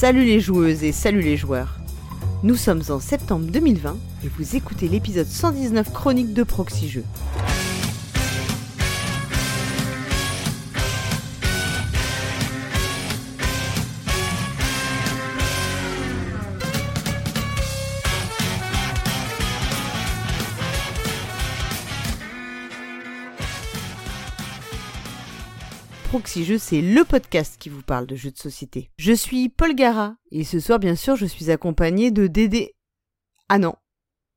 Salut les joueuses et salut les joueurs. Nous sommes en septembre 2020 et vous écoutez l'épisode 119 chronique de Proxy Jeux. Jeux, c'est le podcast qui vous parle de jeux de société. Je suis Paul Gara, et ce soir, bien sûr, je suis accompagné de Dédé. Ah non.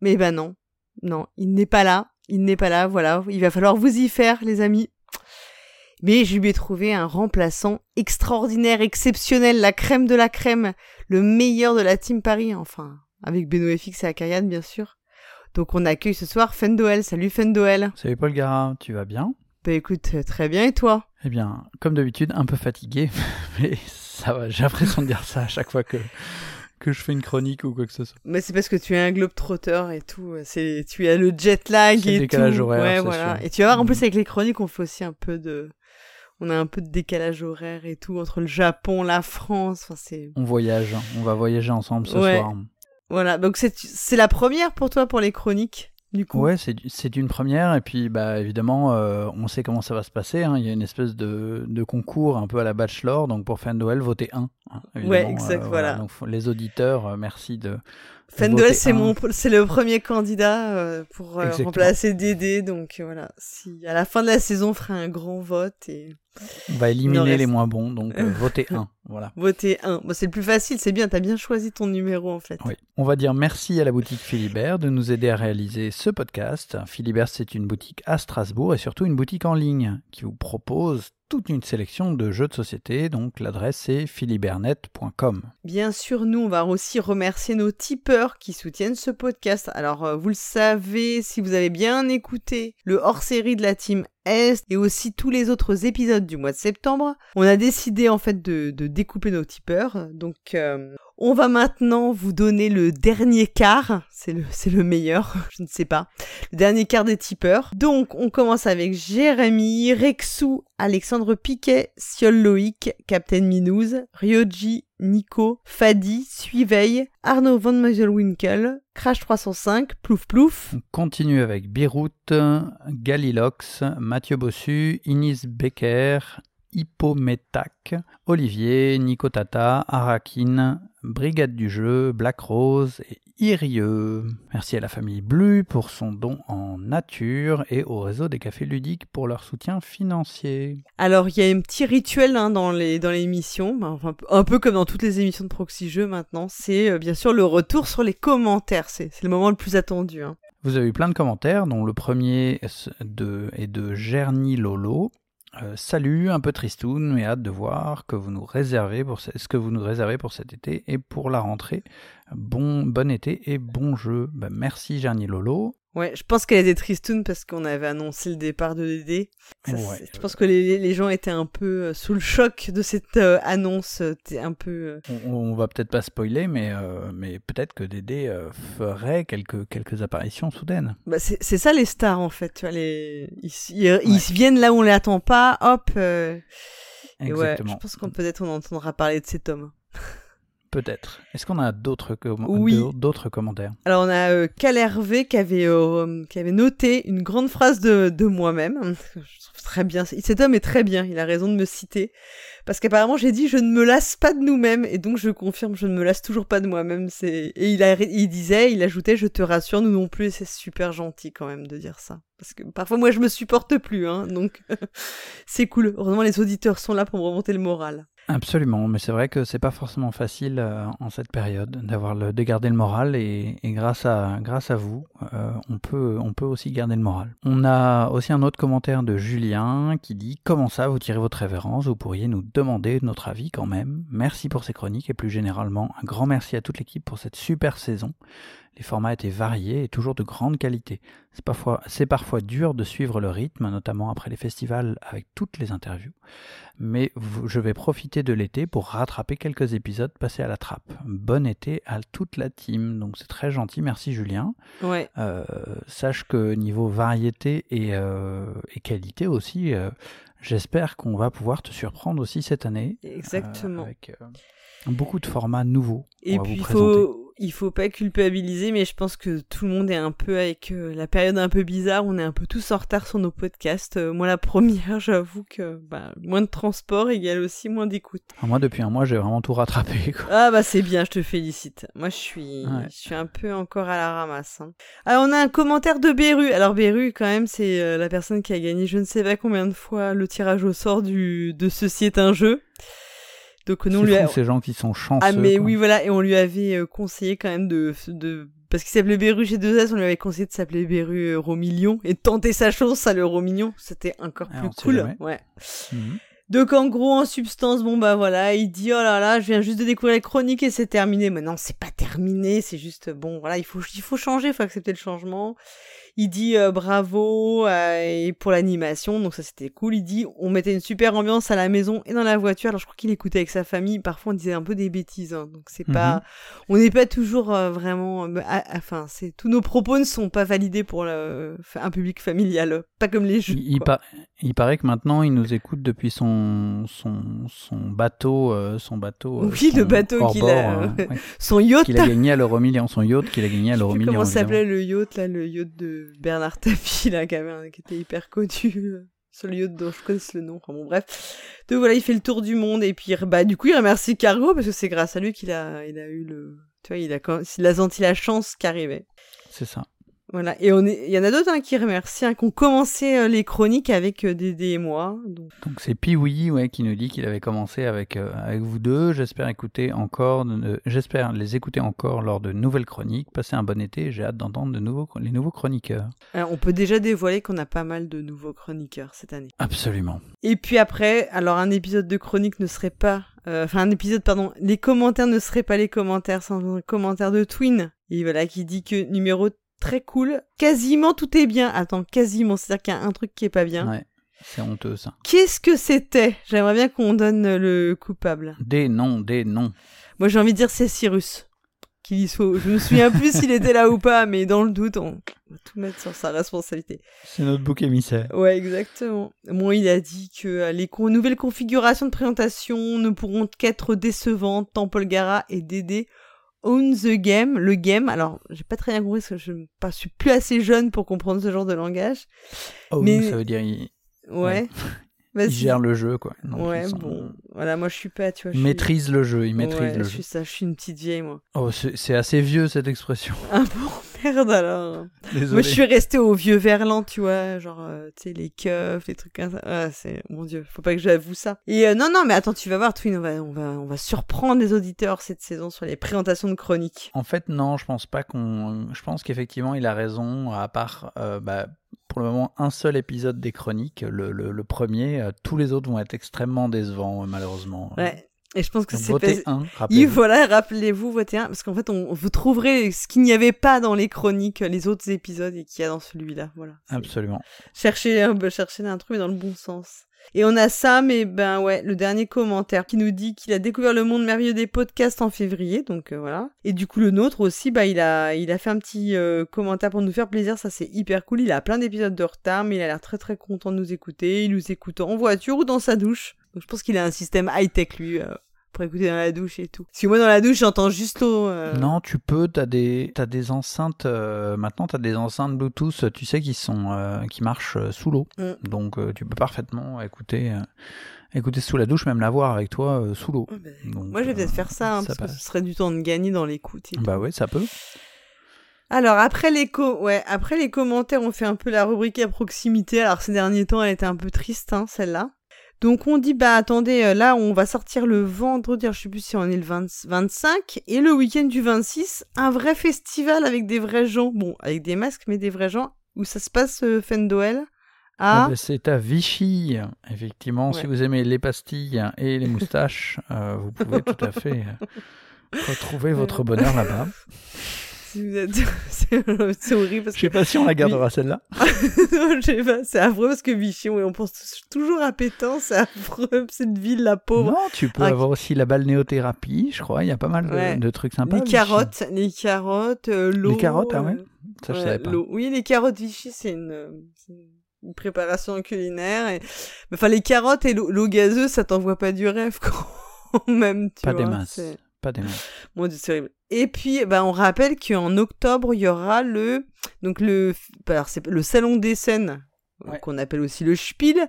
Mais bah non. Non, il n'est pas là. Il n'est pas là, voilà. Il va falloir vous y faire, les amis. Mais je lui ai trouvé un remplaçant extraordinaire, exceptionnel, la crème de la crème, le meilleur de la Team Paris, enfin, avec Benoît FX et Akarian, bien sûr. Donc on accueille ce soir Fendoel. Salut Fendoel. Salut Paul Gara, tu vas bien? Bah écoute, très bien, et toi? Eh bien, comme d'habitude, un peu fatigué, mais ça va, j'ai l'impression de dire ça à chaque fois que, que je fais une chronique ou quoi que ce soit. Mais c'est parce que tu es un globe trotteur et tout. C'est, tu as le jet lag C'est le et décalage tout. horaire, ouais, voilà. sûr. Et tu vas voir, en plus, Mhm. avec les chroniques, on fait aussi un peu de, on a un peu de décalage horaire et tout entre le Japon, la France. Enfin, c'est, On voyage, on va voyager ensemble ce Ouais. soir. voilà. Donc c'est, c'est la première pour toi pour les chroniques, du coup. Ouais, c'est une première, et puis bah évidemment, euh, on sait comment ça va se passer. hein. Il y a une espèce de, de concours un peu à la Bachelor, donc pour fin de Noël, votez 1. Ouais, exact, voilà. Donc faut- les auditeurs, euh, merci de. Fendel, c'est mon, c'est le premier candidat euh, pour euh, remplacer Dédé. Donc euh, voilà. Si à la fin de la saison, on fera un grand vote et On va éliminer les moins bons, donc euh, votez 1. Voilà. voter un. Bon, c'est le plus facile. C'est bien. T'as bien choisi ton numéro en fait. Oui. On va dire merci à la boutique Philibert de nous aider à réaliser ce podcast. Philibert, c'est une boutique à Strasbourg et surtout une boutique en ligne qui vous propose toute une sélection de jeux de société. Donc l'adresse c'est philibernet.com. Bien sûr, nous, on va aussi remercier nos tipeurs qui soutiennent ce podcast. Alors, euh, vous le savez, si vous avez bien écouté le hors-série de la team Est et aussi tous les autres épisodes du mois de septembre, on a décidé en fait de, découper nos tipeurs. Donc, euh, on va maintenant vous donner le dernier quart. C'est le, le meilleur, je ne sais pas. Le dernier quart des tipeurs. Donc, on commence avec Jérémy, Rexou, Alexandre Piquet, Siol Loïc, Captain Minouze, Ryoji, Nico, Fadi, Suiveil, Arnaud Van Meuselwinkel, Crash 305, Plouf Plouf, On continue avec Beyrouth, Galilox, Mathieu Bossu, Inis Becker, Hippometac, Olivier, Nico Tata, Arakin, Brigade du jeu, Black Rose et Irieux. Merci à la famille Blue pour son don en nature et au réseau des cafés ludiques pour leur soutien financier. Alors, il y a un petit rituel hein, dans les dans l'émission, ben, enfin, un peu comme dans toutes les émissions de Proxy Jeux maintenant, c'est euh, bien sûr le retour sur les commentaires. C'est c'est le moment le plus attendu. hein. Vous avez eu plein de commentaires, dont le premier est de, est de Gerny Lolo. Euh, salut, un peu tristoun, mais hâte de voir ce que vous nous réservez pour cet été et pour la rentrée. Bon, été et bon jeu. Ben, merci Gerny Lolo. Ouais, je pense qu'elle était tristoun parce qu'on avait annoncé le départ de Dédé. Ça, Ouais. Je pense que les, les gens étaient un peu euh, sous le choc de cette euh, annonce. euh, un peu. euh, On, on va peut-être pas spoiler, mais, euh, mais peut-être que Dédé euh, ferait quelques, quelques apparitions soudaines. Bah, c'est ça les stars en fait. Tu vois, les... ils, ils- ils viennent là où on les attend pas. Hop. Et ouais, Exactement. je pense qu'on peut-être on entendra parler de cet homme. Peut-être. Est-ce qu'on a d'autres com- Oui. commentaires? Alors on a euh, Cal Hervé qui avait, euh, qui avait noté une grande phrase de, de moi-même. Je trouve très bien. Cet homme est très bien. Il a raison de me citer. Parce qu'apparemment j'ai dit je ne me lasse pas de nous-mêmes. Et donc je confirme, je ne me lasse toujours pas de moi-même. C'est Et il, a, il disait, il ajoutait je te rassure, nous non plus. Et c'est super gentil quand même de dire ça. Parce que parfois moi je me supporte plus. Hein, donc c'est cool. Heureusement les auditeurs sont là pour me remonter le moral. Absolument, mais c'est vrai que c'est pas forcément facile euh, en cette période d'avoir le de garder le moral et, et grâce à grâce à vous, euh, on peut on peut aussi garder le moral. On a aussi un autre commentaire de Julien qui dit comment ça vous tirez votre révérence, vous pourriez nous demander notre avis quand même. Merci pour ces chroniques et plus généralement un grand merci à toute l'équipe pour cette super saison. Les formats étaient variés et toujours de grande qualité. C'est parfois, dur de suivre le rythme, notamment après les festivals avec toutes les interviews. Mais je vais profiter de l'été pour rattraper quelques épisodes passés à la trappe. Bon été à toute la team. Donc c'est très gentil, merci Julien. Ouais. Euh, sache que niveau variété et, euh, et qualité aussi, euh, j'espère qu'on va pouvoir te surprendre aussi cette année. Exactement. avec, Beaucoup de formats nouveaux. Et on va puis il faut, il faut pas culpabiliser, mais je pense que tout le monde est un peu avec euh, la période un peu bizarre. On est un peu tous en retard sur nos podcasts. Euh, moi, la première, j'avoue que bah, moins de transport égale aussi moins d'écoute. Ah, Moi, depuis un mois, j'ai vraiment tout rattrapé. quoi. Ah bah c'est bien, je te félicite. Moi, je suis, Ouais. je suis un peu encore à la ramasse. hein. Alors on a un commentaire de Beru. Alors Beru, quand même, c'est euh, la personne qui a gagné je ne sais pas combien de fois le tirage au sort du de ceci est un jeu. Donc nous on lui a, ces gens qui sont chanceux. Ah mais quoi. oui voilà et on lui avait euh, conseillé quand même de de parce qu'il s'appelait Beru chez 2S, on lui avait conseillé de s'appeler Beru Euro Million et de tenter sa chance à l'Euro Million, c'était encore Ah, plus cool. Ouais. Mhm. Donc en gros en substance bon bah voilà, il dit oh là là, je viens juste de découvrir les chroniques et c'est terminé. Mais non, c'est pas terminé, c'est juste bon voilà, il faut il faut changer, il faut accepter le changement. Il dit euh, bravo euh, et pour l'animation, donc ça c'était cool. Il dit on mettait une super ambiance à la maison et dans la voiture. Alors je crois qu'il écoutait avec sa famille. Parfois on disait un peu des bêtises, hein, donc c'est pas, on n'est pas toujours euh, vraiment. enfin c'est tous nos propos ne sont pas validés pour le, un public familial, pas comme les jeux. Il, il quoi. Il paraît que maintenant, il nous écoute depuis son, son, son bateau. euh, son bateau euh, Oui, le bateau qu'il a, euh, ouais, Son yacht. qu'il a gagné à l'euro million. Son yacht qu'il a gagné à l'euro million. comment s'appelait le yacht là, le yacht de Bernard Tapie là, qui, avait qui était hyper connu. Sur le yacht dont je connais le nom. Enfin bon, bref. Donc voilà, il fait le tour du monde et puis bah du coup il remercie Cargo parce que c'est grâce à lui qu'il a il a eu le tu vois il a il a senti la chance qui arrivait. C'est ça. Voilà et on est il y en a d'autres hein, qui remercient hein, qui ont commencé euh, les chroniques avec euh, Dédé et moi. Donc c'est Piwi ouais, qui nous dit qu'il avait commencé avec, euh, avec vous deux. J'espère écouter encore, de- j'espère les écouter encore lors de nouvelles chroniques. Passez un bon été. J'ai hâte d'entendre de nouveaux, les nouveaux chroniqueurs. alors, on peut déjà dévoiler qu'on a pas mal de nouveaux chroniqueurs cette année. Absolument. Et puis après, alors un épisode de chronique ne serait pas, euh, enfin un épisode, pardon, les commentaires ne seraient pas les commentaires sans un commentaire de Twin. Et voilà, qui dit que numéro très cool, quasiment tout est bien. Attends, quasiment, c'est-à-dire qu'il y a un truc qui est pas bien. Ouais, c'est honteux ça. Qu'est-ce que c'était? J'aimerais bien qu'on donne le coupable. Des noms, des noms. Moi j'ai envie de dire c'est Cyrus. Qu'il y soit. Je me souviens plus s'il était là ou pas, mais dans le doute, on va tout mettre sur sa responsabilité. C'est notre bouc émissaire. Ouais, exactement. Bon, il a dit que euh, les con- nouvelles configurations de présentation ne pourront qu'être décevantes tant Paul Gara et Dédé own the game, le game. Alors, j'ai pas très bien compris parce que je ne pas- suis plus assez jeune pour comprendre ce genre de langage. Mais- ça veut dire il, Ouais. il gère le jeu quoi. Ouais, bon. Voilà, moi je suis pas, tu vois. je suis- maîtrise le jeu, il maîtrise Ouais, le je jeu. suis ça, je suis une petite vieille, moi. Oh, c'est c'est assez vieux cette expression. Ah bon, merde alors. Désolé. Moi, je suis restée au vieux verlan, tu vois, genre, euh, tu sais, les keufs, les trucs comme ça. Ah, c'est, mon dieu, faut pas que j'avoue ça. Et euh, non, non, mais attends, tu vas voir, Twin, on va, on va, on va surprendre les auditeurs cette saison sur les présentations de chroniques. En fait, non, je pense pas qu'on. Je pense qu'effectivement, il a raison. À part, euh, bah, pour le moment, un seul épisode des chroniques, le, le- le premier. euh, tous les autres vont être extrêmement décevants, euh, malheureusement. Ouais. Et je pense que c'est pas... un, Et rappelez-vous. voilà, rappelez-vous, votez un, parce qu'en fait, on, vous trouverez ce qu'il n'y avait pas dans les chroniques, les autres épisodes, et qu'il y a dans celui-là, voilà. Absolument. chercher un, chercher un truc mais dans le bon sens. Et on a Sam et ben ouais, le dernier commentaire qui nous dit qu'il a découvert le monde merveilleux des podcasts en février, donc euh, voilà. Et du coup le nôtre aussi, bah il a il a fait un petit euh, commentaire pour nous faire plaisir, ça c'est hyper cool. Il a plein d'épisodes de retard, mais il a l'air très très content de nous écouter. Il nous écoute en voiture ou dans sa douche. Donc je pense qu'il a un système high tech lui. euh, pour écouter dans la douche et tout. Parce que moi dans la douche j'entends juste l'eau. euh, Non, tu peux, t'as des, t'as des enceintes, euh, maintenant t'as des enceintes Bluetooth, tu sais, qui sont, qui marchent sous l'eau. Mm. Donc tu peux parfaitement écouter, écouter sous la douche, même l'avoir avec toi sous l'eau. ouais, bah, moi je vais peut-être faire ça, hein, ça parce que passe. ce serait du temps de gagner dans l'écoute. Bah ouais, ça peut. Alors après les ouais, après les commentaires, on fait un peu la rubrique à proximité. Alors ces derniers temps, elle était un peu triste hein, celle-là. Donc on dit bah attendez, euh, là on va sortir le vendredi, je sais plus si on est le 20 25 et le week-end du 26, un vrai festival avec des vrais gens, bon, avec des masques mais des vrais gens. Où ça se passe euh, Noël Ah à bah, c'est à Vichy, effectivement. Si vous aimez les pastilles et les moustaches, euh, vous pouvez tout à fait euh, retrouver votre bonheur là-bas. C'est horrible Je que sais pas si on la gardera celle-là. Je sais pas, c'est affreux parce que Vichy, oui, on pense toujours à Pétain, c'est affreux, cette ville, la pauvre. Non, tu peux Ah, avoir aussi la balnéothérapie, je crois. Il y a pas mal de, Ouais. de trucs sympas. les carottes, les carottes, euh, l'eau. Les carottes, ah ouais euh, Ça, je ouais, savais pas. Oui, les carottes Vichy, c'est une, euh, une préparation culinaire. Et... Enfin, les carottes et l'eau gazeuse, ça t'envoie pas du rêve, quand même. Tu Pas vois, des masses. Pas des. Mon Dieu, c'est horrible. Et puis, ben, on rappelle qu'en octobre, il y aura le, donc le, alors c'est le salon des scènes, Ouais. qu'on appelle aussi le Spiel,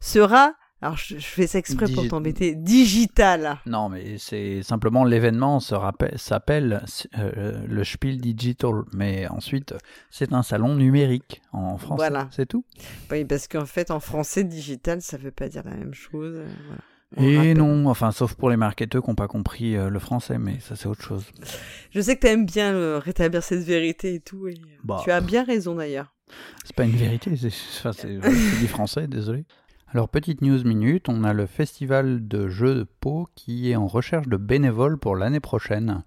sera, alors je, je fais ça exprès pour t'embêter, digital. Non, mais c'est simplement l'événement s'appelle euh, le Spiel Digital, mais ensuite c'est un salon numérique en français. Voilà. C'est tout? Oui, parce qu'en fait, en français, digital, ça veut pas dire la même chose. euh, voilà. Et rappelle. non, enfin, sauf pour les marketeurs qui n'ont pas compris euh, le français, mais ça c'est autre chose. Je sais que t'aimes bien euh, rétablir cette vérité et tout. et, euh, Bah. Tu as bien raison d'ailleurs. C'est pas une vérité, c'est enfin, du français, désolé. Alors, petite news minute, on a le festival de jeux de Pau qui est en recherche de bénévoles pour l'année prochaine,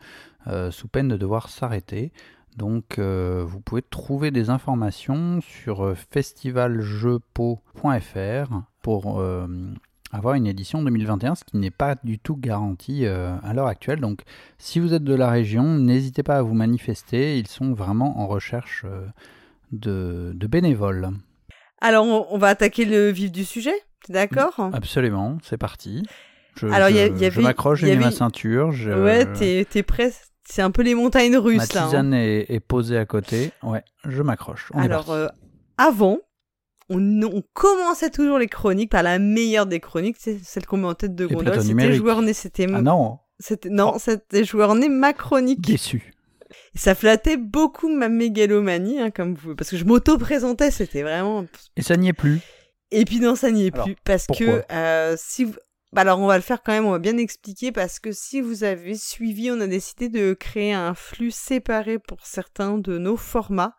euh, sous peine de devoir s'arrêter. Donc, euh, vous pouvez trouver des informations sur festivaljeuxpau.fr pour euh, avoir une édition 2021, ce qui n'est pas du tout garanti euh, à l'heure actuelle. Donc, si vous êtes de la région, n'hésitez pas à vous manifester, ils sont vraiment en recherche euh, de, de bénévoles. Alors, on, on va attaquer le vif du sujet. D'accord? Absolument, c'est parti. Je, Alors, il y a- je- il y avait- je m'accroche, j'ai mis ma ceinture. Je, Ouais, t'es t'es prêt C'est un peu les montagnes ma russes là. hein. tisane est, est posée à côté. Ouais, je m'accroche. Est Alors, euh, avant, on, on commençait toujours les chroniques par la meilleure des chroniques, c'est celle qu'on met en tête de Les gondole. C'était joueur né, c'était Ah non, c'était non, Oh. c'était joueur né ma chronique. déçu. Ça flattait beaucoup ma mégalomanie, hein, comme vous, parce que je m'auto-présentais, c'était vraiment. Et ça n'y est plus. Et puis non, ça n'y est Alors, plus, parce que euh, si vous... Bah alors on va le faire quand même, on va bien expliquer parce que si vous avez suivi, on a décidé de créer un flux séparé pour certains de nos formats.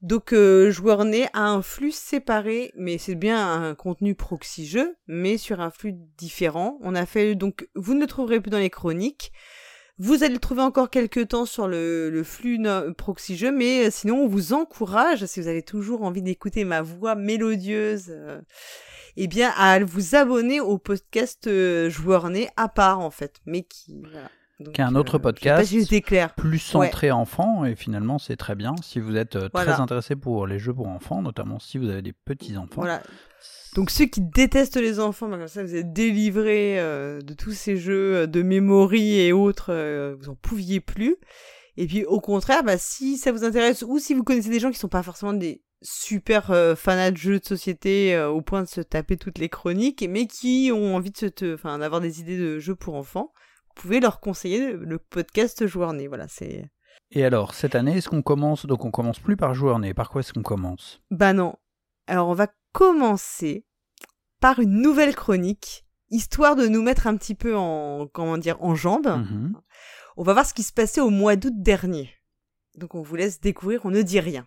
Donc euh, joueur né a un flux séparé, mais c'est bien un contenu proxy jeu, mais sur un flux différent. On a fait donc, vous ne le trouverez plus dans les chroniques. Vous allez le trouver encore quelques temps sur le, le flux proxy jeu, mais euh, sinon on vous encourage, si vous avez toujours envie d'écouter ma voix mélodieuse, euh, eh bien à vous abonner au podcast euh, à part en fait, mais qui. Qui est un autre je sais pas podcast. si j'étais clair. Plus centré enfant, et finalement c'est très bien. Si vous êtes euh, Voilà. très intéressé pour les jeux pour enfants, notamment si vous avez des petits-enfants. Voilà. Donc ceux qui détestent les enfants, bah, comme ça vous êtes délivrés euh, de tous ces jeux euh, de memory et autres, euh, vous en pouviez plus. Et puis au contraire, bah, si ça vous intéresse ou si vous connaissez des gens qui sont pas forcément des super euh, fanats de jeux de société euh, au point de se taper toutes les chroniques, mais qui ont envie de se, enfin d'avoir des idées de jeux pour enfants, pouvez leur conseiller le, podcast Joueur Né. Voilà, c'est. Et alors, cette année, est-ce qu'on commence Donc on commence plus par joueur né. Par quoi est-ce qu'on commence? Bah non. Alors on va commencer par une nouvelle chronique, histoire de nous mettre un petit peu en comment dire en jambes. Mhm. On va voir ce qui se passait au mois d'août dernier. Donc on vous laisse découvrir, on ne dit rien.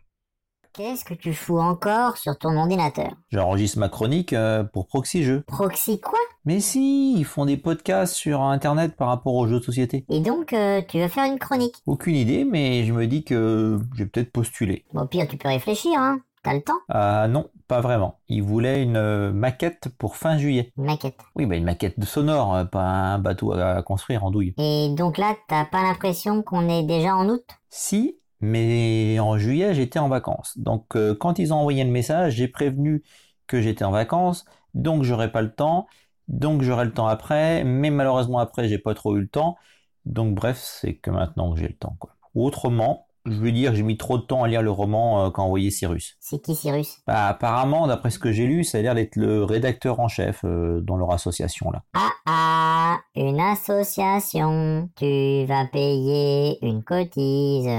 Qu'est-ce que tu fous encore sur ton ordinateur? J'enregistre ma chronique euh, pour Proxy Jeux. Proxy quoi? Mais si, ils font des podcasts sur Internet par rapport aux jeux de société. Et donc, euh, tu vas faire une chronique? Aucune idée, mais je me dis que j'ai peut-être postulé. Bon, au pire, tu peux réfléchir, hein. T'as le temps? Ah non, pas vraiment. Ils voulaient une euh, maquette pour fin juillet. Une maquette. Oui, bah une maquette de sonore, euh, pas un bateau à construire en douille. Et donc là, t'as pas l'impression qu'on est déjà en août? Si, mais en juillet, j'étais en vacances. Donc euh, quand ils ont envoyé le message, j'ai prévenu que j'étais en vacances, donc j'aurais pas le temps, donc j'aurai le temps après, mais malheureusement après, j'ai pas trop eu le temps. Donc bref, c'est que maintenant que j'ai le temps, quoi. Autrement, je veux dire, j'ai mis trop de temps à lire le roman euh, qu'a envoyé Cyrus. C'est qui Cyrus? Bah, apparemment, d'après ce que j'ai lu, ça a l'air d'être le rédacteur en chef euh, dans leur association là. Ah ah, une association. Tu vas payer une cotise.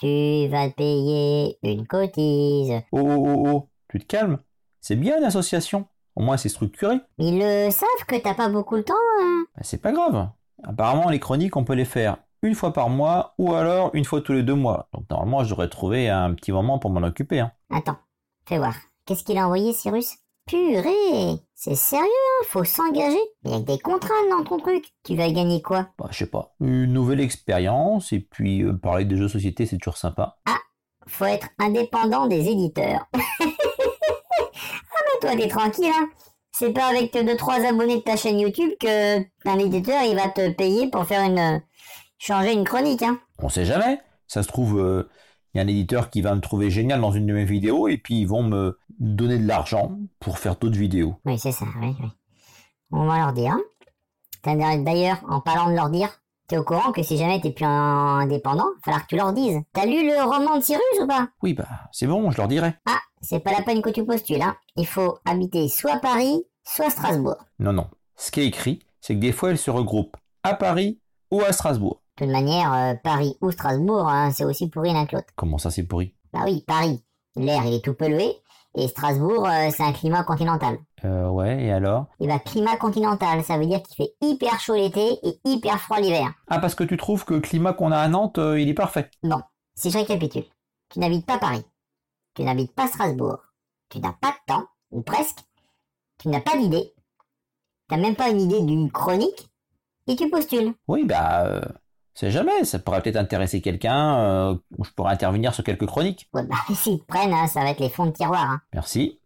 Tu vas payer une cotise. Oh oh oh oh, tu te calmes? C'est bien une association. Au moins c'est structuré. Ils le savent que t'as pas beaucoup le temps hein Bah, c'est pas grave. Apparemment, les chroniques, on peut les faire une fois par mois ou alors une fois tous les deux mois. Donc normalement, je devrais trouver un petit moment pour m'en occuper. Hein. Attends, fais voir. Qu'est-ce qu'il a envoyé, Cyrus? Purée C'est sérieux, hein? Faut s'engager Il y a que des contrats dans ton truc. Tu vas gagner quoi? Bah, je sais pas. Une nouvelle expérience et puis euh, parler des jeux de société, c'est toujours sympa. Faut être indépendant des éditeurs. ah mais toi, t'es tranquille, hein C'est pas avec 2-3 abonnés de ta chaîne YouTube que un éditeur, il va te payer pour faire une... euh, changer une chronique, hein On sait jamais. Ça se trouve, il y a un éditeur qui va me trouver génial dans une de mes vidéos et puis ils vont me donner de l'argent pour faire d'autres vidéos. Oui, c'est ça, oui, oui. On va leur dire. D'ailleurs, en parlant de leur dire, t'es au courant que si jamais t'es plus indépendant, il falloir que tu leur dises. T'as lu le roman de Cyrus ou pas? Oui, bah, c'est bon, je leur dirai. Ah, c'est pas la peine que tu postules, hein. Il faut habiter soit Paris, soit Strasbourg. Non, non. Ce qui est écrit, c'est que des fois, elles se regroupent à Paris ou à Strasbourg. De toute manière, euh, Paris ou Strasbourg, hein, c'est aussi pourri l'un que l'autre. Comment ça, c'est pourri? Bah oui, Paris, l'air il est tout pollué, et Strasbourg, euh, c'est un climat continental. Euh, ouais, et alors? Et bah climat continental, ça veut dire qu'il fait hyper chaud l'été et hyper froid l'hiver. Ah, parce que tu trouves que le climat qu'on a à Nantes, euh, il est parfait. Bon, si je récapitule, tu n'habites pas Paris, tu n'habites pas Strasbourg, tu n'as pas de temps, ou presque, tu n'as pas d'idée, t'as même pas une idée d'une chronique, et tu postules. Oui, bah, euh, c'est jamais, ça pourrait peut-être intéresser quelqu'un, euh, où je pourrais intervenir sur quelques chroniques. Ouais, bah s'ils te prennent, hein, ça va être les fonds de tiroir. Hein. Merci,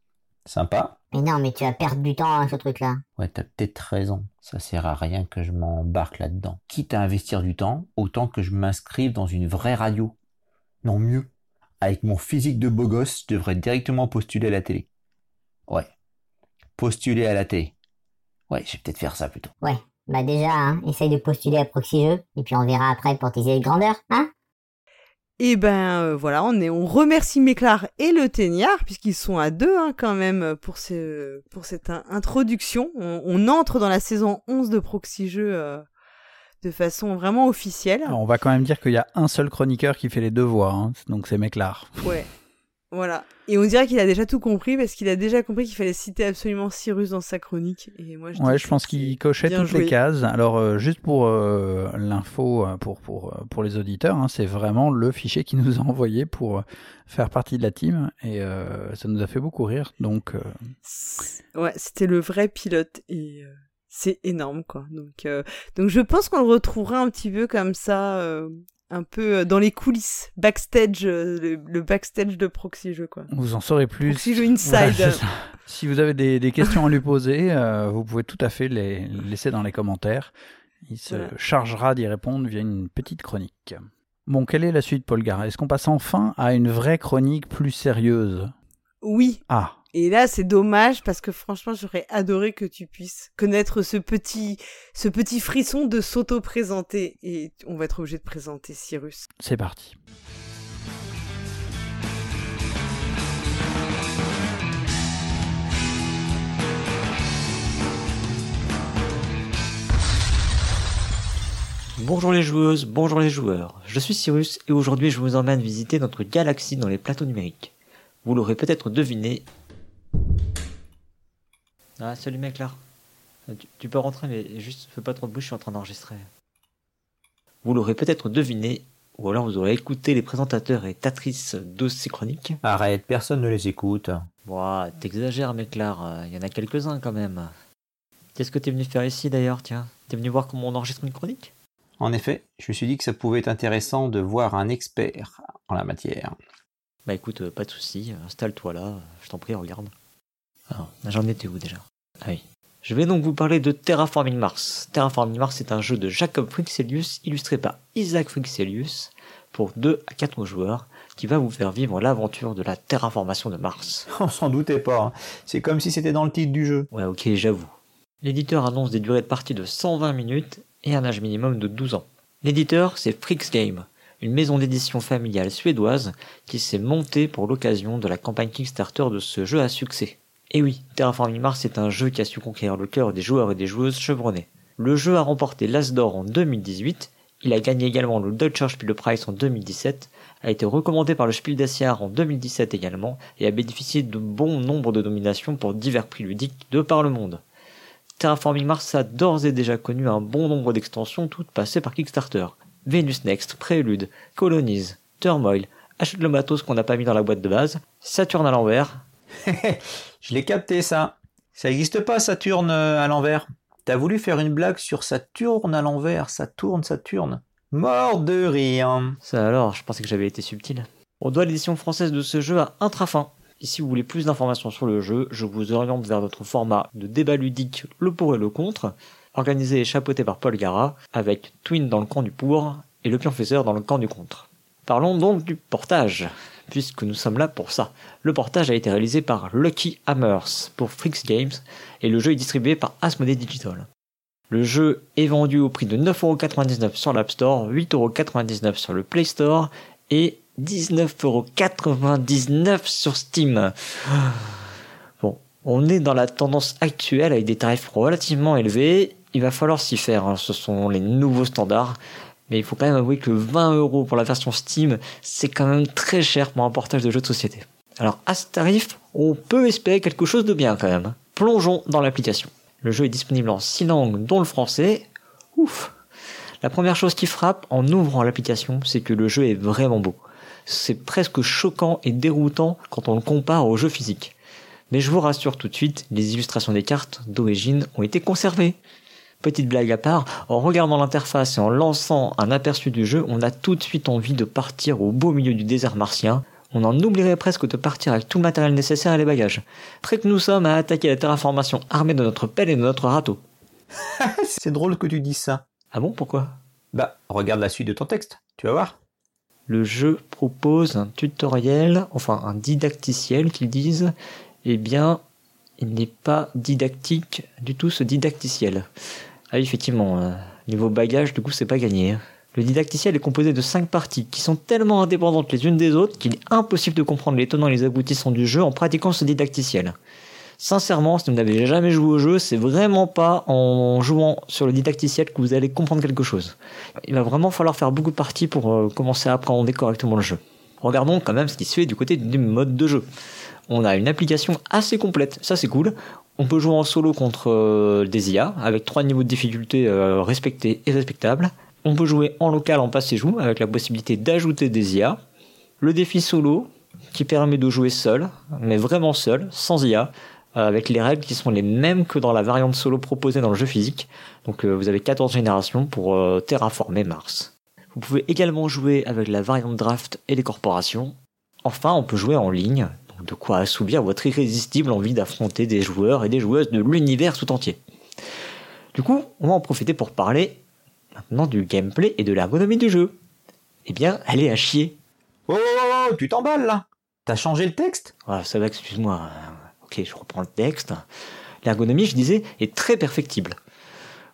sympa. Mais non, mais tu vas perdre du temps, hein, ce truc-là. Ouais, t'as peut-être raison. Ça sert à rien que je m'embarque là-dedans. Quitte à investir du temps, autant que je m'inscrive dans une vraie radio. Non, mieux. Avec mon physique de beau gosse, je devrais directement postuler à la télé. Ouais. Postuler à la télé. Ouais, je vais peut-être faire ça plutôt. Ouais, bah déjà, hein, essaye de postuler à Proxy Jeux, et puis on verra après pour tes idées de grandeur, hein? Et ben euh, voilà, on, est, on remercie Méclar et le Teignard, puisqu'ils sont à deux hein, quand même pour, ce, pour cette in- introduction. On, on entre dans la saison 11 de Proxy Jeux euh, de façon vraiment officielle. Alors, on va quand même dire qu'il y a un seul chroniqueur qui fait les deux voix, hein, donc c'est Méclar. Ouais. Voilà. Et on dirait qu'il a déjà tout compris parce qu'il a déjà compris qu'il fallait citer absolument Cyrus dans sa chronique. Et moi, je Ouais, je pense qu'il cochait toutes joué. les cases. Alors, euh, juste pour euh, l'info, euh, pour, pour, pour les auditeurs, hein, c'est vraiment le fichier qu'il nous a envoyé pour faire partie de la team. Et euh, ça nous a fait beaucoup rire. Donc, Ouais, c'était le vrai pilote et c'est énorme quoi. Donc, euh, donc je pense qu'on le retrouvera un petit peu comme ça, euh, un peu euh, dans les coulisses, backstage, euh, le, le backstage de Proxy Jeux quoi. vous en saurez plus. Proxy Jeux Inside. Si vous avez des, des questions à lui poser, euh, vous pouvez tout à fait les laisser dans les commentaires. Il se Voilà. chargera d'y répondre via une petite chronique. Bon, quelle est la suite, Paul Gara Est-ce qu'on passe enfin à une vraie chronique plus sérieuse? Oui. Ah, Et là, c'est dommage parce que franchement, j'aurais adoré que tu puisses connaître ce petit, ce petit frisson de s'auto-présenter. Et on va être obligé de présenter Cyrus. c'est parti. Bonjour les joueuses, bonjour les joueurs. Je suis Cyrus et aujourd'hui je vous emmène visiter notre galaxie dans les plateaux numériques. Vous l'aurez peut-être deviné. Ah, salut mec là. Tu, tu peux rentrer mais juste fais pas trop de bruit, je suis en train d'enregistrer. Vous l'aurez peut-être deviné, ou alors vous aurez écouté les présentateurs et tatrices de ces chroniques. Arrête, personne ne les écoute. Ouah, t'exagères mec là, il y en a quelques-uns quand même. Qu'est-ce que t'es venu faire ici d'ailleurs, tiens? T'es venu voir comment on enregistre une chronique? En effet, je me suis dit que ça pouvait être intéressant de voir un expert en la matière. Bah écoute, euh, pas de soucis, euh, installe-toi là, euh, je t'en prie, regarde. Alors, j'en étais où déjà Ah oui. Je vais donc vous parler de Terraforming Mars. Terraforming Mars est un jeu de Jacob Frixelius illustré par Isaac Frixelius pour 2 à 4 joueurs qui va vous faire vivre l'aventure de la terraformation de Mars. On s'en doutait pas. hein. C'est comme si c'était dans le titre du jeu. Ouais ok, j'avoue. L'éditeur annonce des durées de partie de 120 minutes et un âge minimum de 12 ans. L'éditeur, c'est Frix Game, une maison d'édition familiale suédoise qui s'est montée pour l'occasion de la campagne Kickstarter de ce jeu à succès. Et oui, Terraforming Mars est un jeu qui a su conquérir le cœur des joueurs et des joueuses chevronnés. Le jeu a remporté l'As d'or en 2018, il a gagné également le Deutscher Spielepreis en 2017, a été recommandé par le Spiel des en 2017 également, et a bénéficié de bon nombre de nominations pour divers prix ludiques de par le monde. Terraforming Mars a d'ores et déjà connu un bon nombre d'extensions toutes passées par Kickstarter. Venus Next, Prélude, Colonies, Turmoil, achète le matos qu'on n'a pas mis dans la boîte de base, Saturne à l'envers, Je l'ai capté ça. Ça n'existe pas Saturne euh, à l'envers. T'as voulu faire une blague sur Saturne à l'envers. Saturne, Saturne. Mort de rire. Ça alors, je pensais que j'avais été subtil. On doit l'édition française de ce jeu à Intrafin. Et si vous voulez plus d'informations sur le jeu, je vous oriente vers notre format de débat ludique le pour et le contre, organisé et chapeauté par Paul Gara, avec Twin dans le camp du pour et le pionfesseur dans le camp du contre. Parlons donc du portage, puisque nous sommes là pour ça. Le portage a été réalisé par Lucky Hammers pour Frix Games et le jeu est distribué par Asmodee Digital. Le jeu est vendu au prix de 9,99€ sur l'App Store, 8,99€ sur le Play Store et 19,99€ sur Steam. Bon, on est dans la tendance actuelle avec des tarifs relativement élevés. Il va falloir s'y faire, hein. ce sont les nouveaux standards. Mais il faut quand même avouer que 20 euros pour la version Steam, c'est quand même très cher pour un portage de jeux de société. Alors à ce tarif, on peut espérer quelque chose de bien quand même. Plongeons dans l'application. Le jeu est disponible en 6 langues, dont le français. Ouf La première chose qui frappe en ouvrant l'application, c'est que le jeu est vraiment beau. C'est presque choquant et déroutant quand on le compare au jeu physique. Mais je vous rassure tout de suite, les illustrations des cartes d'origine ont été conservées. Petite blague à part, en regardant l'interface et en lançant un aperçu du jeu, on a tout de suite envie de partir au beau milieu du désert martien. On en oublierait presque de partir avec tout le matériel nécessaire et les bagages. Prêt que nous sommes à attaquer la terraformation armée de notre pelle et de notre râteau. C'est drôle que tu dises ça. Ah bon, pourquoi? Bah, regarde la suite de ton texte, tu vas voir. Le jeu propose un tutoriel, enfin un didacticiel qu'ils disent. Eh bien, il n'est pas didactique du tout ce didacticiel. Ah oui, effectivement, euh, niveau bagage, du coup, c'est pas gagné. hein. Le didacticiel est composé de 5 parties qui sont tellement indépendantes les unes des autres qu'il est impossible de comprendre les tenants et les aboutissants du jeu en pratiquant ce didacticiel. Sincèrement, si vous n'avez jamais joué au jeu, c'est vraiment pas en jouant sur le didacticiel que vous allez comprendre quelque chose. Il va vraiment falloir faire beaucoup de parties pour euh, commencer à appréhender correctement le jeu. Regardons quand même ce qui se fait du côté du mode de jeu. On a une application assez complète, ça c'est cool. On peut jouer en solo contre euh, des IA avec trois niveaux de difficulté euh, respectés et respectables. On peut jouer en local en passe et joue avec la possibilité d'ajouter des IA. Le défi solo qui permet de jouer seul, mais vraiment seul, sans IA, euh, avec les règles qui sont les mêmes que dans la variante solo proposée dans le jeu physique. Donc vous avez 14 générations pour terraformer Mars. Vous pouvez également jouer avec la variante draft et les corporations. Enfin, on peut jouer en ligne, de quoi assouvir votre irrésistible envie d'affronter des joueurs et des joueuses de l'univers tout entier. Du coup, on va en profiter pour parler maintenant du gameplay et de l'ergonomie du jeu. Eh bien, elle est à chier. Oh, oh, tu t'emballes là T'as changé le texte? Voilà, ça va, excuse-moi. Ok, je reprends le texte. L'ergonomie, je disais, est très perfectible.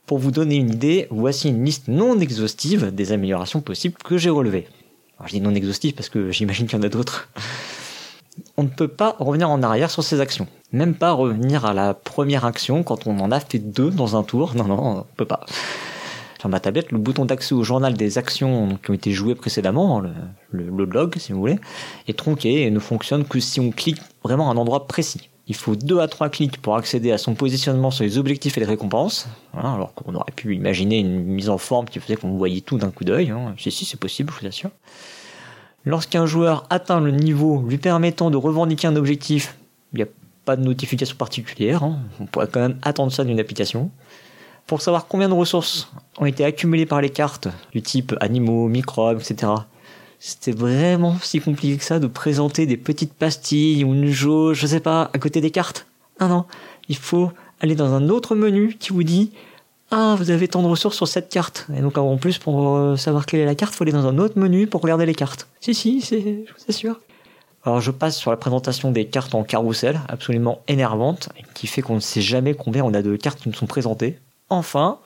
Pour vous donner une idée, voici une liste non exhaustive des améliorations possibles que j'ai relevées. Alors, je dis non exhaustive parce que j'imagine qu'il y en a d'autres. On ne peut pas revenir en arrière sur ses actions. Même pas revenir à la première action quand on en a fait deux dans un tour. Non, non, on peut pas. Sur ma tablette, le bouton d'accès au journal des actions qui ont été jouées précédemment, le, le- log si vous voulez, est tronqué et ne fonctionne que si on clique vraiment à un endroit précis. Il faut 2 à 3 clics pour accéder à son positionnement sur les objectifs et les récompenses, Voilà, alors qu'on aurait pu imaginer une mise en forme qui faisait qu'on voyait tout d'un coup d'œil. Hein. Si, si, c'est possible, je vous assure. Lorsqu'un joueur atteint le niveau lui permettant de revendiquer un objectif, il n'y a pas de notification particulière. hein. On pourrait quand même attendre ça d'une application. Pour savoir combien de ressources ont été accumulées par les cartes, du type animaux, microbes, etc., c'était vraiment si compliqué que ça de présenter des petites pastilles ou une jauge, je sais pas, à côté des cartes. Ah non, il faut aller dans un autre menu qui vous dit ah vous avez tant de ressources sur cette carte. Et donc en plus pour euh, savoir quelle est la carte, faut aller dans un autre menu pour regarder les cartes. Si si, c'est je vous assure. Alors je passe sur la présentation des cartes en carrousel, absolument énervante, qui fait qu'on ne sait jamais combien on a de cartes qui nous sont présentées. Enfin,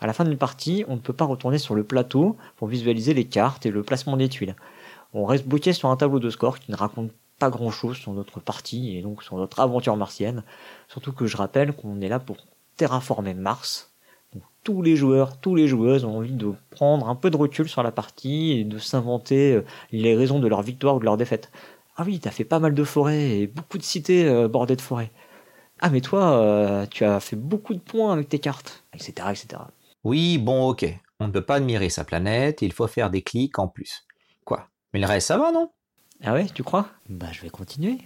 à la fin d'une partie, on ne peut pas retourner sur le plateau pour visualiser les cartes et le placement des tuiles. On reste bloqué sur un tableau de score qui ne raconte pas grand chose sur notre partie et donc sur notre aventure martienne. Surtout que je rappelle qu'on est là pour terraformer Mars. Tous les joueurs, tous les joueuses ont envie de prendre un peu de recul sur la partie et de s'inventer euh, les raisons de leur victoire ou de leur défaite. Ah oui, t'as fait pas mal de forêts et beaucoup de cités euh, bordées de forêts. Ah mais toi, euh, tu as fait beaucoup de points avec tes cartes, etc., etc. Oui, bon, ok. On ne peut pas admirer sa planète, il faut faire des clics en plus. Quoi? Mais le reste, ça va, non? Ah ouais, tu crois? Bah je vais continuer.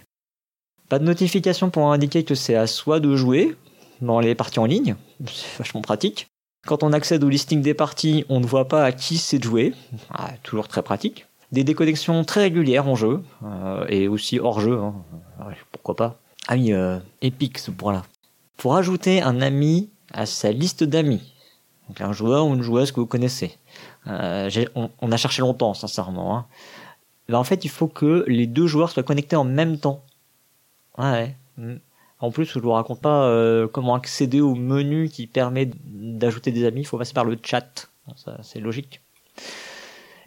Pas de notification pour indiquer que c'est à soi de jouer dans les parties en ligne. C'est vachement pratique. Quand on accède au listing des parties, on ne voit pas à qui c'est jouer. Ah, toujours très pratique. Des déconnexions très régulières en jeu, euh, et aussi hors jeu, hein. Pourquoi pas. Ah oui, euh, épique ce point-là. Pour ajouter un ami à sa liste d'amis, donc un joueur ou une joueuse que vous connaissez. Euh, on a cherché longtemps, sincèrement. Hein. Ben, en fait, il faut que les deux joueurs soient connectés en même temps. Ouais. mm. En plus, je vous raconte pas euh, comment accéder au menu qui permet d'ajouter des amis, il faut passer par le chat. Ça, c'est logique.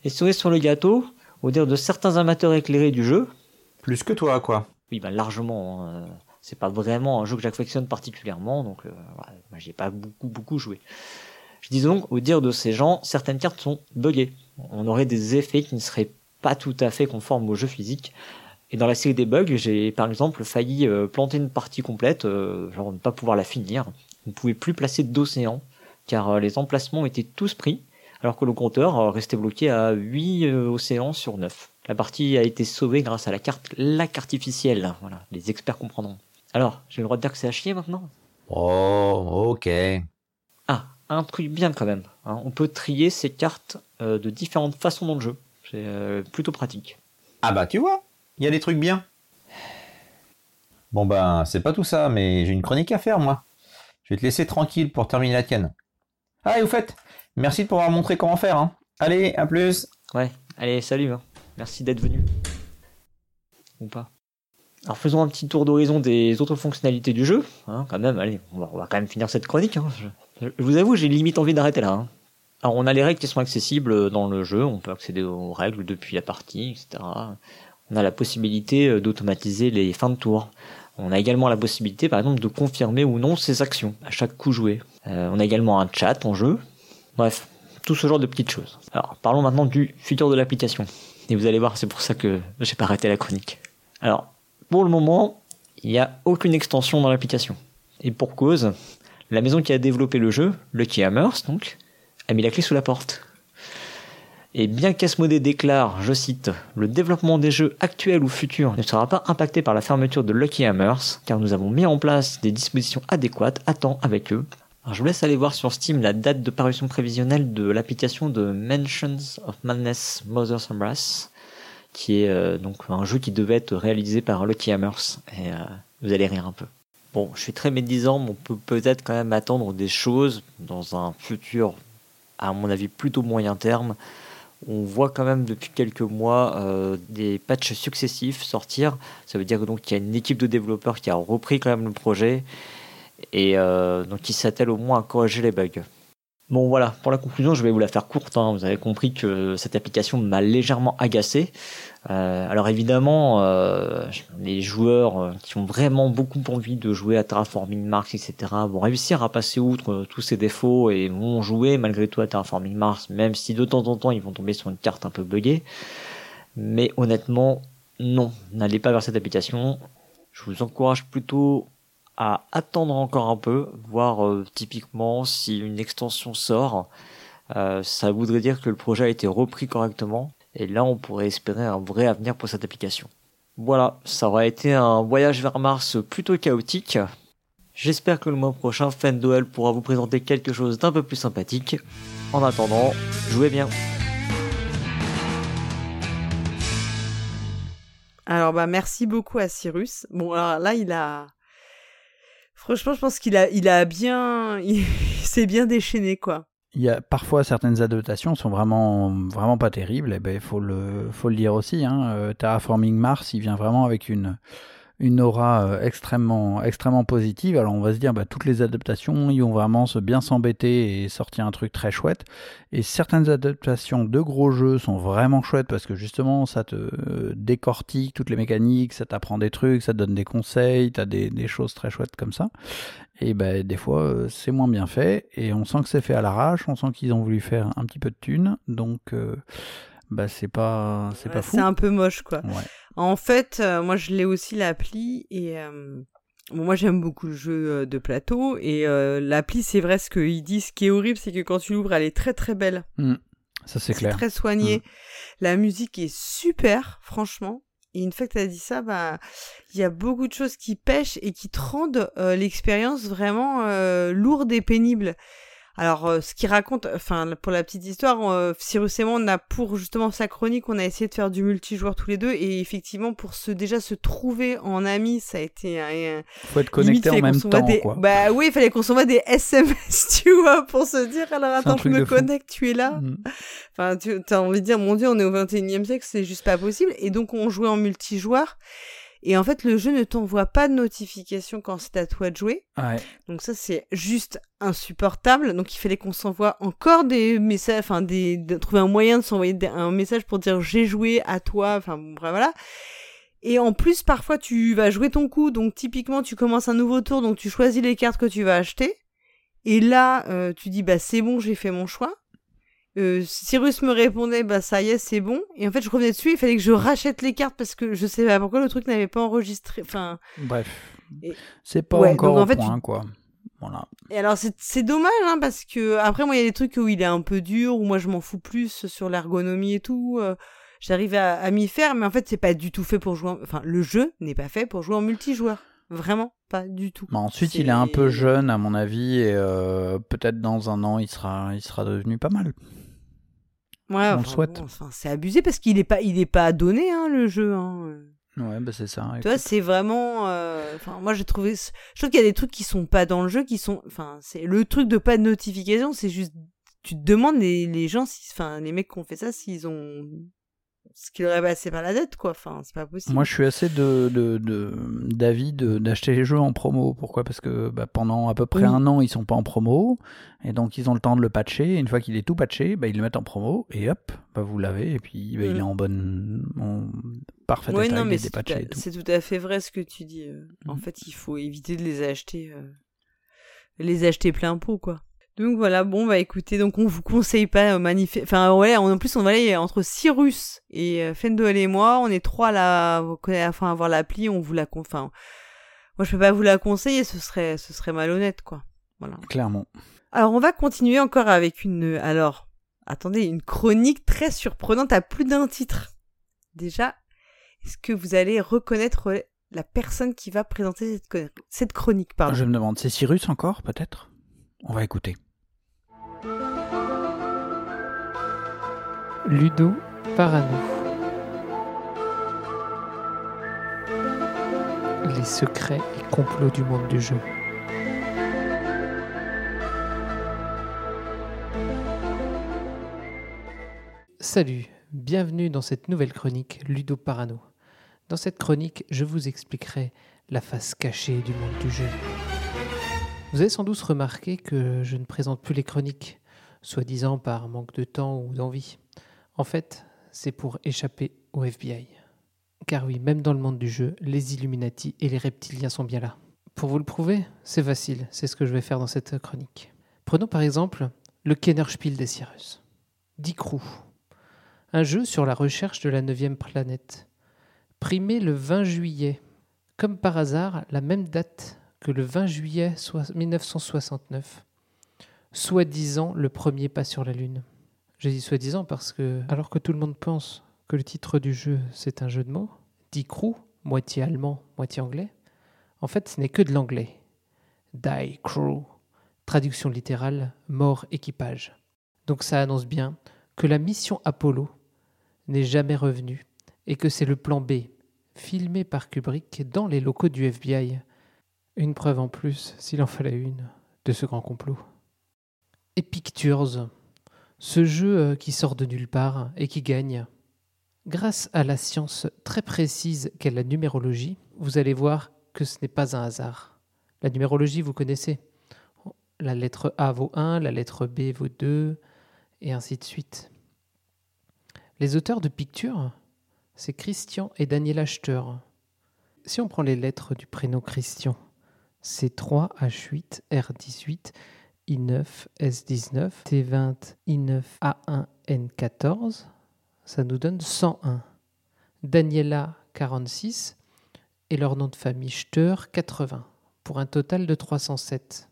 Et cerise sur le gâteau, au dire de certains amateurs éclairés du jeu, Plus que toi, quoi. oui, bah largement. hein, C'est pas vraiment un jeu que j'affectionne particulièrement, donc euh, voilà, j'ai pas beaucoup beaucoup joué. Je dis donc, au dire de ces gens, certaines cartes sont buggées. On aurait des effets qui ne seraient pas tout à fait conformes au jeu physique. Et dans la série des bugs, j'ai par exemple failli euh, planter une partie complète, euh, genre ne pas pouvoir la finir. On ne pouvait plus placer d'océan, car euh, les emplacements étaient tous pris, alors que le compteur restait bloqué à 8 euh, océans sur 9. La partie a été sauvée grâce à la carte lac artificiel. Voilà, les experts comprendront. Alors, j'ai le droit de dire que c'est à chier maintenant? Oh, ok. Ah, un truc bien quand même. hein, on peut trier ces cartes euh, de différentes façons dans le jeu. C'est euh, plutôt pratique. Ah bah tu vois, il y a des trucs bien? Bon ben, c'est pas tout ça, mais j'ai une chronique à faire, moi. Je vais te laisser tranquille pour terminer la tienne. Ah, et au fait, merci de pouvoir montrer comment faire, hein. Allez, à plus Ouais, allez, salut. hein. Merci d'être venu. Ou pas. Alors faisons un petit tour d'horizon des autres fonctionnalités du jeu. Hein, quand même, allez, on va, quand même finir cette chronique. Je, vous avoue, j'ai limite envie d'arrêter là. Alors on a les règles qui sont accessibles dans le jeu, on peut accéder aux règles depuis la partie, etc. On a la possibilité euh, d'automatiser les fins de tour. On a également la possibilité, par exemple, de confirmer ou non ses actions à chaque coup joué. Euh, on a également un chat en jeu. Bref, tout ce genre de petites choses. Alors, parlons maintenant du futur de l'application. Et vous allez voir, c'est pour ça que j'ai pas arrêté la chronique. Alors, pour le moment, il n'y a aucune extension dans l'application. Et pour cause, la maison qui a développé le jeu, Lucky Hammers, donc, a mis la clé sous la porte. Et bien qu'Asmodée déclare, je cite, le développement des jeux actuels ou futurs ne sera pas impacté par la fermeture de Lucky Hammers, car nous avons mis en place des dispositions adéquates à temps avec eux. Je vous laisse aller voir sur Steam la date de parution prévisionnelle de l'application de Mansions of Madness Mother's Embrace, qui est euh, donc un jeu qui devait être réalisé par Lucky Hammers, et euh, vous allez rire un peu. Bon, je suis très médisant, mais on peut peut-être quand même attendre des choses dans un futur, à mon avis, plutôt moyen terme. On voit quand même depuis quelques mois euh, des patchs successifs sortir. Ça veut dire que donc il y a une équipe de développeurs qui a repris quand même le projet et euh, donc qui s'attelle au moins à corriger les bugs. Bon voilà, pour la conclusion, je vais vous la faire courte. hein. Vous avez compris que cette application m'a légèrement agacé. Euh, alors évidemment, euh, les joueurs euh, qui ont vraiment beaucoup envie de jouer à Terraforming Mars, etc., vont réussir à passer outre tous ces défauts et vont jouer malgré tout à Terraforming Mars, même si de temps en temps ils vont tomber sur une carte un peu buggée. Mais honnêtement, non, n'allez pas vers cette application. Je vous encourage plutôt attendre encore un peu, voir euh, typiquement si une extension sort. Euh, ça voudrait dire que le projet a été repris correctement. Et là, on pourrait espérer un vrai avenir pour cette application. Voilà, ça aurait été un voyage vers Mars plutôt chaotique. J'espère que le mois prochain, Fendoel pourra vous présenter quelque chose d'un peu plus sympathique. En attendant, jouez bien. Alors bah merci beaucoup à Cyrus. Bon alors là il a franchement je pense qu'il a bien s'est bien déchaîné quoi. Parfois certaines adaptations sont vraiment vraiment pas terribles. Et ben il faut le faut dire aussi. Hein. Euh, Terraforming Mars, il vient vraiment avec une une aura euh, extrêmement extrêmement positive. Alors on va se dire bah, toutes les adaptations, ils ont vraiment se bien s'embêter et sortir un truc très chouette. Et certaines adaptations de gros jeux sont vraiment chouettes parce que justement ça te euh, décortique toutes les mécaniques, ça t'apprend des trucs, ça te donne des conseils, t'as des, des choses très chouettes comme ça. Et ben des fois euh, c'est moins bien fait et on sent que c'est fait à l'arrache, on sent qu'ils ont voulu faire un petit peu de thunes, donc euh, bah c'est pas c'est pas fou. C'est un peu moche quoi. Ouais. En fait, euh, moi je l'ai aussi l'appli et euh, bon, moi j'aime beaucoup le jeu euh, de plateau et l'appli c'est vrai ce qu'ils disent. Ce qui est horrible c'est que quand tu l'ouvres elle est très très belle. Mm. Ça c'est clair. très soigné. La musique est super franchement. Et une fois que tu as dit ça, bah, il y a beaucoup de choses qui pêchent et qui te rendent euh, l'expérience vraiment euh, lourde et pénible. Alors, euh, ce qu'il raconte, enfin, pour la petite histoire, euh, Cyrus et moi, on a pour justement sa chronique, on a essayé de faire du multijoueur tous les deux, et effectivement, pour se déjà se trouver en amis, ça a été un, Faut être limite, connecté en fallait qu'on même temps des... quoi. Bah oui, il fallait qu'on s'envoie des SMS, tu vois, pour se dire, alors attends, je me de fou. connecte, tu es là. Mm. Enfin, tu as envie de dire, mon Dieu, on est au 21e siècle, c'est juste pas possible. Et donc, on jouait en multijoueur. Et en fait, le jeu ne t'envoie pas de notification quand c'est à toi de jouer. Ouais. Donc ça, c'est juste insupportable. Donc il fallait qu'on s'envoie encore des messages, enfin, des, de trouver un moyen de s'envoyer un message pour dire j'ai joué à toi, enfin, bon, bref, voilà. Et en plus, parfois, tu vas jouer ton coup. Donc typiquement, tu commences un nouveau tour, donc tu choisis les cartes que tu vas acheter. Et là, euh, tu dis, bah c'est bon, j'ai fait mon choix. Euh, Cyrus me répondait, bah ça y est, c'est bon. Et en fait, je revenais dessus, il fallait que je rachète les cartes parce que je sais pas pourquoi le truc n'avait pas enregistré. Enfin, Bref. Et- C'est pas Ouais, encore donc en au quoi. Voilà. et alors c'est dommage, hein, parce que après moi il y a des trucs où il est un peu dur, où moi je m'en fous plus sur l'ergonomie et tout. euh, J'arrive à, à m'y faire, mais en fait c'est pas du tout fait pour jouer. en- Enfin, le jeu n'est pas fait pour jouer en multijoueur. Vraiment, pas du tout. Mais ensuite, il est un peu jeune, à mon avis, et euh, peut-être dans un an, il sera, il sera devenu pas mal. Ouais, On le enfin, souhaite. bon, enfin, c'est abusé parce qu'il est pas, il est pas donné hein, le jeu. Hein. Ouais, bah c'est ça. Tu vois, c'est vraiment. euh, Enfin, moi, j'ai trouvé. Je trouve qu'il y a des trucs qui sont pas dans le jeu, qui sont. Enfin, c'est le truc de pas de notification, c'est juste. Tu te demandes les, les gens, si... enfin, les mecs qui ont fait ça, s'ils ont. Ce qui est passé par la tête, quoi. Enfin, c'est pas possible. Moi, je suis assez de, d'avis de, d'acheter les jeux en promo. Pourquoi? Parce que bah, pendant à peu près Oui. un an, ils sont pas en promo. Et donc, ils ont le temps de le patcher. Et une fois qu'il est tout patché, bah, ils le mettent en promo. Et hop, bah, vous l'avez. Et puis, bah, il Mm. est en bonne. En parfait Ouais, non, il mais est c'est tout, à... et tout. c'est tout à fait vrai ce que tu dis. euh. En Mhm. fait, il faut éviter de les acheter. euh, Les acheter plein pot, quoi. Donc voilà, bon, bah écoutez, donc on vous conseille pas euh, magnifique. Enfin, ouais, en plus, on va aller entre Cyrus et euh, Fendel et moi, on est trois là, à enfin, avoir l'appli, on vous la. con- Enfin, moi, je peux pas vous la conseiller, ce serait, ce serait malhonnête, quoi. Voilà. Clairement. Alors, on va continuer encore avec une. Alors, attendez, une chronique très surprenante à plus d'un titre. Déjà, est-ce que vous allez reconnaître la personne qui va présenter cette, chronique pardon? Je me demande, c'est Cyrus encore, peut-être? On va écouter. Ludo Parano. Les secrets et complots du monde du jeu. Salut, bienvenue dans cette nouvelle chronique Ludo Parano. Dans cette chronique, je vous expliquerai la face cachée du monde du jeu. Vous avez sans doute remarqué que je ne présente plus les chroniques, soi-disant par manque de temps ou d'envie. En fait, c'est pour échapper au FBI. Car oui, même dans le monde du jeu, les Illuminati et les reptiliens sont bien là. Pour vous le prouver, c'est facile, c'est ce que je vais faire dans cette chronique. Prenons par exemple le Kennerspiel des Cyrus. Dicrou, un jeu sur la recherche de la neuvième planète. Primé le 20 juillet, comme par hasard, la même date que le 20 juillet soi- 1969, soi-disant le premier pas sur la Lune. J'ai dit soi-disant parce que, alors que tout le monde pense que le titre du jeu c'est un jeu de mots, Die Crew, moitié allemand, moitié anglais, en fait ce n'est que de l'anglais. Die Crew, traduction littérale, mort équipage. Donc ça annonce bien que la mission Apollo n'est jamais revenue et que c'est le plan B, filmé par Kubrick dans les locaux du FBI. Une preuve en plus, s'il en fallait une, de ce grand complot. Et Pictures, ce jeu euh, qui sort de nulle part et qui gagne. Grâce à la science très précise qu'est la numérologie, vous allez voir que ce n'est pas un hasard. La numérologie, vous connaissez. La lettre A vaut 1, la lettre B vaut 2, et ainsi de suite. Les auteurs de Pictures, c'est Christian et Daniel Achter. Si on prend les lettres du prénom Christian, c'est 3, H8, R18, I9, S19, T20, I9, A1, N14, ça nous donne 101. Daniela, 46, et leur nom de famille Steur, 80, pour un total de 307.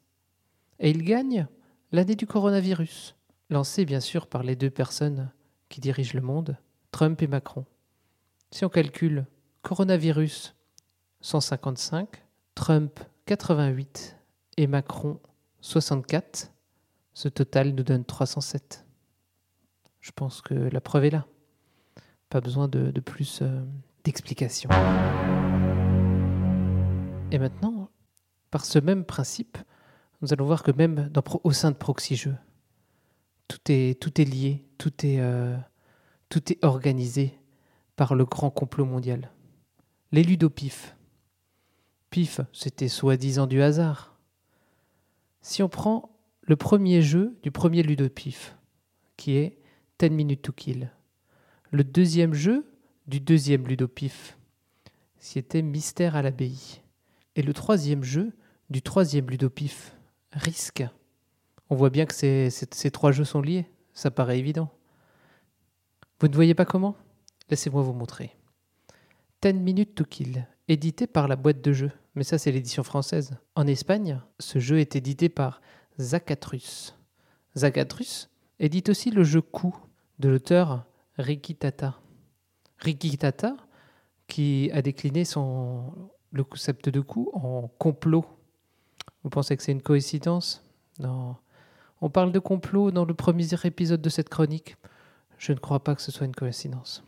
Et ils gagnent l'année du coronavirus, lancé bien sûr par les deux personnes qui dirigent le monde, Trump et Macron. Si on calcule coronavirus 155, Trump 88 et Macron 64, ce total nous donne 307. Je pense que la preuve est là. Pas besoin de, plus euh, d'explications. Et maintenant, par ce même principe, nous allons voir que même au sein de Proxy Jeux, tout est, tout est lié, tout est, euh, tout est organisé par le grand complot mondial. Les ludopifs. Pif, c'était soi-disant du hasard. Si on prend le premier jeu du premier ludopif, qui est 10 Minutes to Kill, le deuxième jeu du deuxième ludopif, c'était Mystère à l'abbaye, et le troisième jeu du troisième ludopif, Risque. On voit bien que ces, trois jeux sont liés, ça paraît évident. Vous ne voyez pas comment? Laissez-moi vous montrer. 10 Minutes to Kill, édité par la boîte de jeux, mais ça c'est l'édition française. En Espagne, ce jeu est édité par Zacatrus. Zacatrus édite aussi le jeu Coup de l'auteur Riki Tata. Riki Tata, qui a décliné son, le concept de coup en complot. Vous pensez que c'est une coïncidence? Non. On parle de complot dans le premier épisode de cette chronique. Je ne crois pas que ce soit une coïncidence.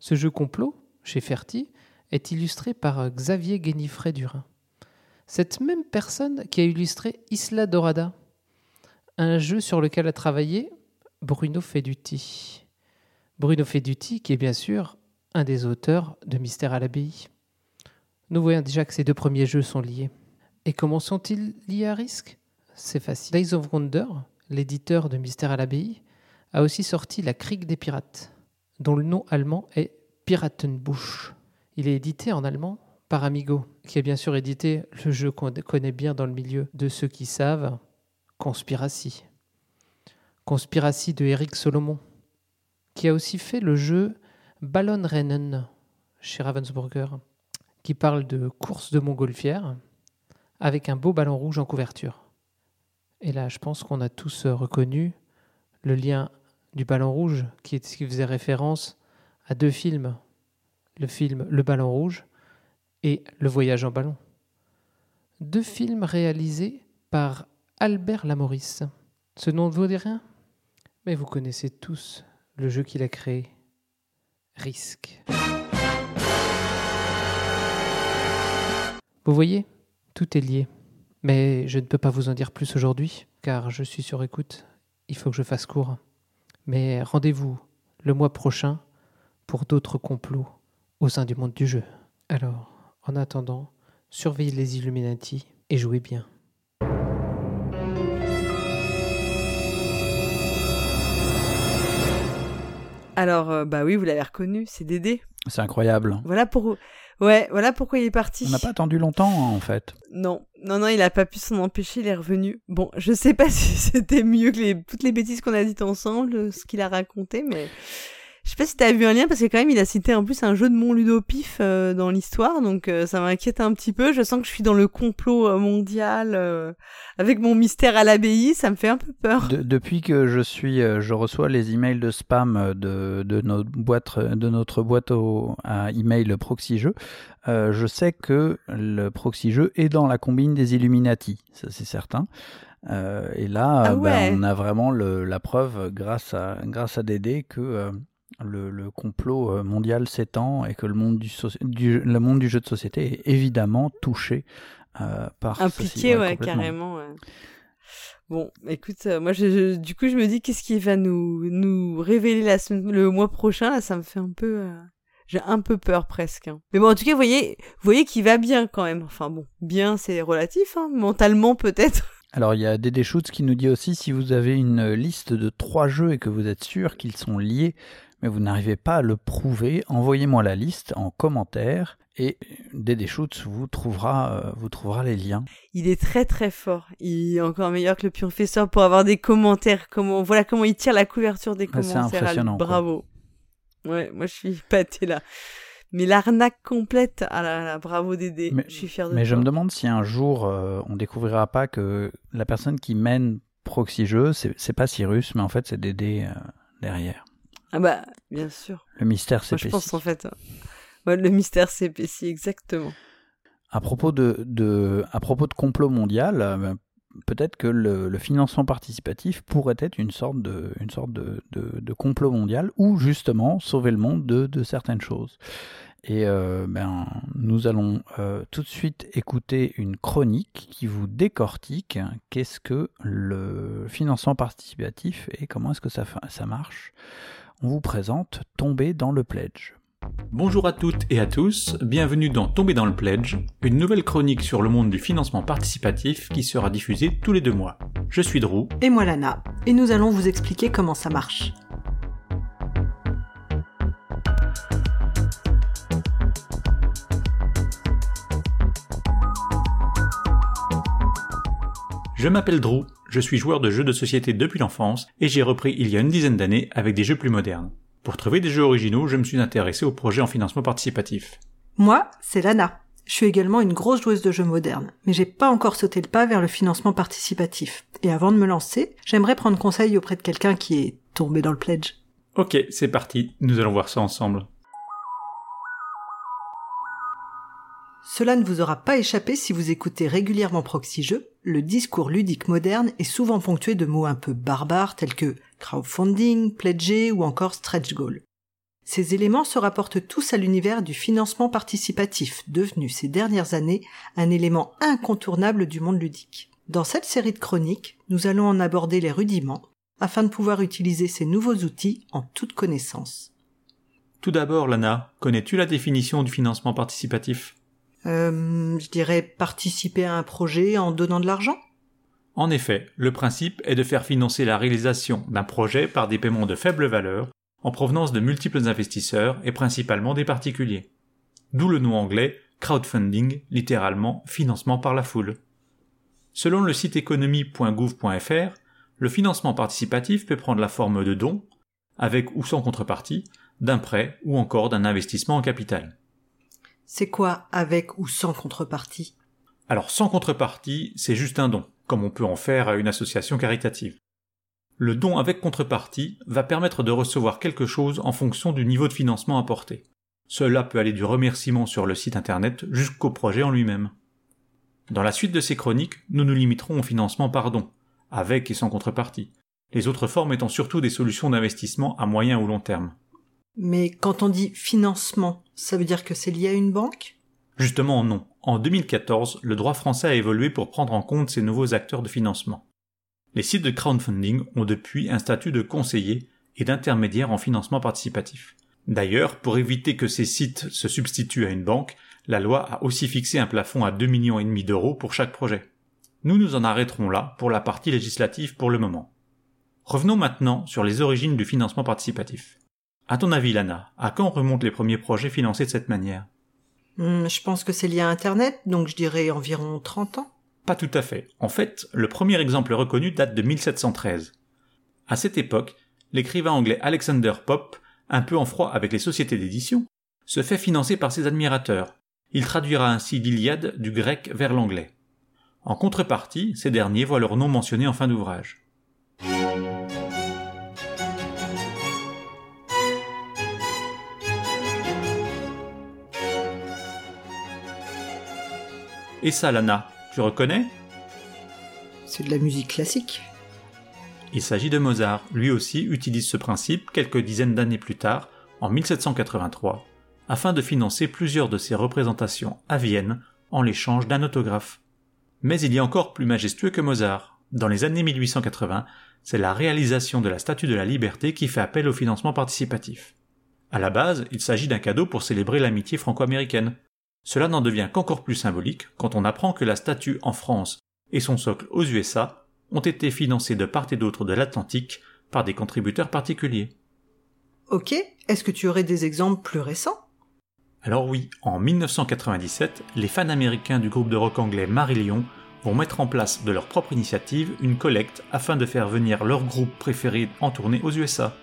Ce jeu complot, chez Ferti, est illustré par Xavier Guénifré Durin. Cette même personne qui a illustré Isla Dorada, un jeu sur lequel a travaillé Bruno Feduti. Bruno Feduti, qui est bien sûr un des auteurs de Mystère à l'abbaye. Nous voyons déjà que ces deux premiers jeux sont liés. Et comment sont-ils liés à risque? C'est facile. Days of Wonder, l'éditeur de Mystère à l'abbaye, a aussi sorti La Crique des pirates, dont le nom allemand est Piratenbusch. Il est édité en allemand par Amigo, qui a bien sûr édité le jeu qu'on connaît bien dans le milieu de ceux qui savent, Conspiracy. Conspiracy de Eric Solomon, qui a aussi fait le jeu Ballonrennen chez Ravensburger, qui parle de course de montgolfière avec un beau ballon rouge en couverture. Et là, je pense qu'on a tous euh, reconnu le lien du ballon rouge est- qui faisait référence à deux films. Le film Le ballon rouge et Le voyage en ballon. Deux films réalisés par Albert Lamoris. Ce nom ne vous dit rien Mais vous connaissez tous le jeu qu'il a créé. Risque. Vous voyez, tout est lié. Mais je ne peux pas vous en dire plus aujourd'hui, car je suis sur écoute. Il faut que je fasse court. Mais rendez-vous le mois prochain pour d'autres complots au sein du monde du jeu. Alors, en attendant, surveillez les Illuminati et jouez bien. Alors, euh, bah oui, vous l'avez reconnu, c'est Dédé. C'est incroyable. Voilà pour... Ouais, voilà pourquoi il est parti. On n'a pas attendu longtemps en fait. Non, non, non, il a pas pu s'en empêcher, il est revenu. Bon, je sais pas si c'était mieux que les... toutes les bêtises qu'on a dites ensemble, ce qu'il a raconté, mais je sais pas si t'as vu un lien, parce que quand même, il a cité en plus un jeu de mon ludopif euh, dans l'histoire, donc euh, ça m'inquiète un petit peu. Je sens que je suis dans le complot euh, mondial euh, avec mon mystère à l'abbaye, ça me fait un peu peur. De- depuis que je suis, euh, je reçois les emails de spam euh, de, de notre boîte, de notre boîte au, à email proxy jeu, euh, je sais que le proxy jeu est dans la combine des Illuminati, ça c'est certain. Euh, et là, Ah ben, on a vraiment le- la preuve, grâce à, grâce à Dédé, que euh, le, le complot euh, mondial s'étend et que le monde du, soci- du- le monde du jeu de société est évidemment touché euh, par ceci. Impliqué, ouais, complètement. carrément. ouais. Bon, écoute, euh, moi, je, je- du coup, je me dis qu'est-ce qui va nous, nous révéler la semaine, le mois prochain. Là, ça me fait un peu, euh, j'ai un peu peur presque. hein. Mais bon, en tout cas, vous voyez, vous voyez qu'il va bien quand même. Enfin bon, bien, c'est relatif, hein, mentalement peut-être. Alors il y a Dédé Schutz qui nous dit aussi si vous avez une liste de trois jeux et que vous êtes sûr qu'ils sont liés, mais vous n'arrivez pas à le prouver, envoyez-moi la liste en commentaire et Dédé Schutz vous trouvera, euh, vous trouvera les liens. Il est très très fort. Il est encore meilleur que le pionfesseur pour avoir des commentaires. Comment, voilà comment il tire la couverture des c'est commentaires. lui. impressionnant, quoi. Bravo. Ouais, moi je suis pâté là. Mais l'arnaque complète, ah là là, bravo Dédé. Mais- je suis fier de Mais toi. je me demande si un jour euh, on découvrira pas que la personne qui mène Proxy Jeux, c'est c'est pas Cyrus, mais en fait c'est Dédé euh, derrière. Ah bah, bien sûr. Le mystère Moi, je s'épaissit. pense en fait. euh, ouais, le mystère s'épaissit, exactement. À propos de, de, à propos de complot mondial, euh, peut-être que le, le financement participatif pourrait être une sorte de, une sorte de, de, de complot mondial ou justement sauver le monde de, de certaines choses. Et euh, ben, nous allons euh, tout de suite écouter une chronique qui vous décortique qu'est-ce que le financement participatif et comment est-ce que ça, ça marche. On vous présente Tomber dans le pledge. Bonjour à toutes et à tous, bienvenue dans Tomber dans le Pledge, une nouvelle chronique sur le monde du financement participatif qui sera diffusée tous les deux mois. Je suis Drew. Et moi Lana, et nous allons vous expliquer comment ça marche. Je m'appelle Drew, je suis joueur de jeux de société depuis l'enfance et j'ai repris il y a une dizaine d'années avec des jeux plus modernes. Pour trouver des jeux originaux, je me suis intéressé aux projets en financement participatif. Moi, c'est Lana. Je suis également une grosse joueuse de jeux modernes, mais j'ai pas encore sauté le pas vers le financement participatif. Et avant de me lancer, j'aimerais prendre conseil auprès de quelqu'un qui est tombé dans le pledge. Ok, c'est parti, nous allons voir ça ensemble. Cela ne vous aura pas échappé si vous écoutez régulièrement Proxy Jeux. Le discours ludique moderne est souvent ponctué de mots un peu barbares tels que crowdfunding, pledger ou encore stretch goal. Ces éléments se rapportent tous à l'univers du financement participatif, devenu ces dernières années un élément incontournable du monde ludique. Dans cette série de chroniques, nous allons en aborder les rudiments afin de pouvoir utiliser ces nouveaux outils en toute connaissance. Tout d'abord, Lana, connais-tu la définition du financement participatif? Euh, je dirais participer à un projet en donnant de l'argent? En effet, le principe est de faire financer la réalisation d'un projet par des paiements de faible valeur en provenance de multiples investisseurs et principalement des particuliers. D'où le nom anglais crowdfunding, littéralement financement par la foule. Selon le site économie.gouv.fr, le financement participatif peut prendre la forme de dons, avec ou sans contrepartie, d'un prêt ou encore d'un investissement en capital. C'est quoi avec ou sans contrepartie? Alors sans contrepartie, c'est juste un don, comme on peut en faire à une association caritative. Le don avec contrepartie va permettre de recevoir quelque chose en fonction du niveau de financement apporté. Cela peut aller du remerciement sur le site internet jusqu'au projet en lui-même. Dans la suite de ces chroniques, nous nous limiterons au financement par don, avec et sans contrepartie, les autres formes étant surtout des solutions d'investissement à moyen ou long terme. Mais quand on dit financement, ça veut dire que c'est lié à une banque? Justement non. En 2014, le droit français a évolué pour prendre en compte ces nouveaux acteurs de financement. Les sites de crowdfunding ont depuis un statut de conseiller et d'intermédiaire en financement participatif. D'ailleurs, pour éviter que ces sites se substituent à une banque, la loi a aussi fixé un plafond à 2,5 millions et demi d'euros pour chaque projet. Nous nous en arrêterons là pour la partie législative pour le moment. Revenons maintenant sur les origines du financement participatif. À ton avis, Lana, à quand remontent les premiers projets financés de cette manière? Hmm, Je pense que c'est lié à Internet, donc je dirais environ 30 ans. Pas tout à fait. En fait, le premier exemple reconnu date de 1713. À cette époque, l'écrivain anglais Alexander Pope, un peu en froid avec les sociétés d'édition, se fait financer par ses admirateurs. Il traduira ainsi l'Iliade du grec vers l'anglais. En contrepartie, ces derniers voient leur nom mentionné en fin d'ouvrage. Et ça, Lana, tu reconnais? C'est de la musique classique. Il s'agit de Mozart. Lui aussi utilise ce principe quelques dizaines d'années plus tard, en 1783, afin de financer plusieurs de ses représentations à Vienne en l'échange d'un autographe. Mais il y a encore plus majestueux que Mozart. Dans les années 1880, c'est la réalisation de la Statue de la Liberté qui fait appel au financement participatif. À la base, il s'agit d'un cadeau pour célébrer l'amitié franco-américaine, cela n'en devient qu'encore plus symbolique quand on apprend que la statue en France et son socle aux USA ont été financés de part et d'autre de l'Atlantique par des contributeurs particuliers. Ok, est-ce que tu aurais des exemples plus récents? Alors oui, en 1997, les fans américains du groupe de rock anglais Marillion vont mettre en place de leur propre initiative une collecte afin de faire venir leur groupe préféré en tournée aux USA.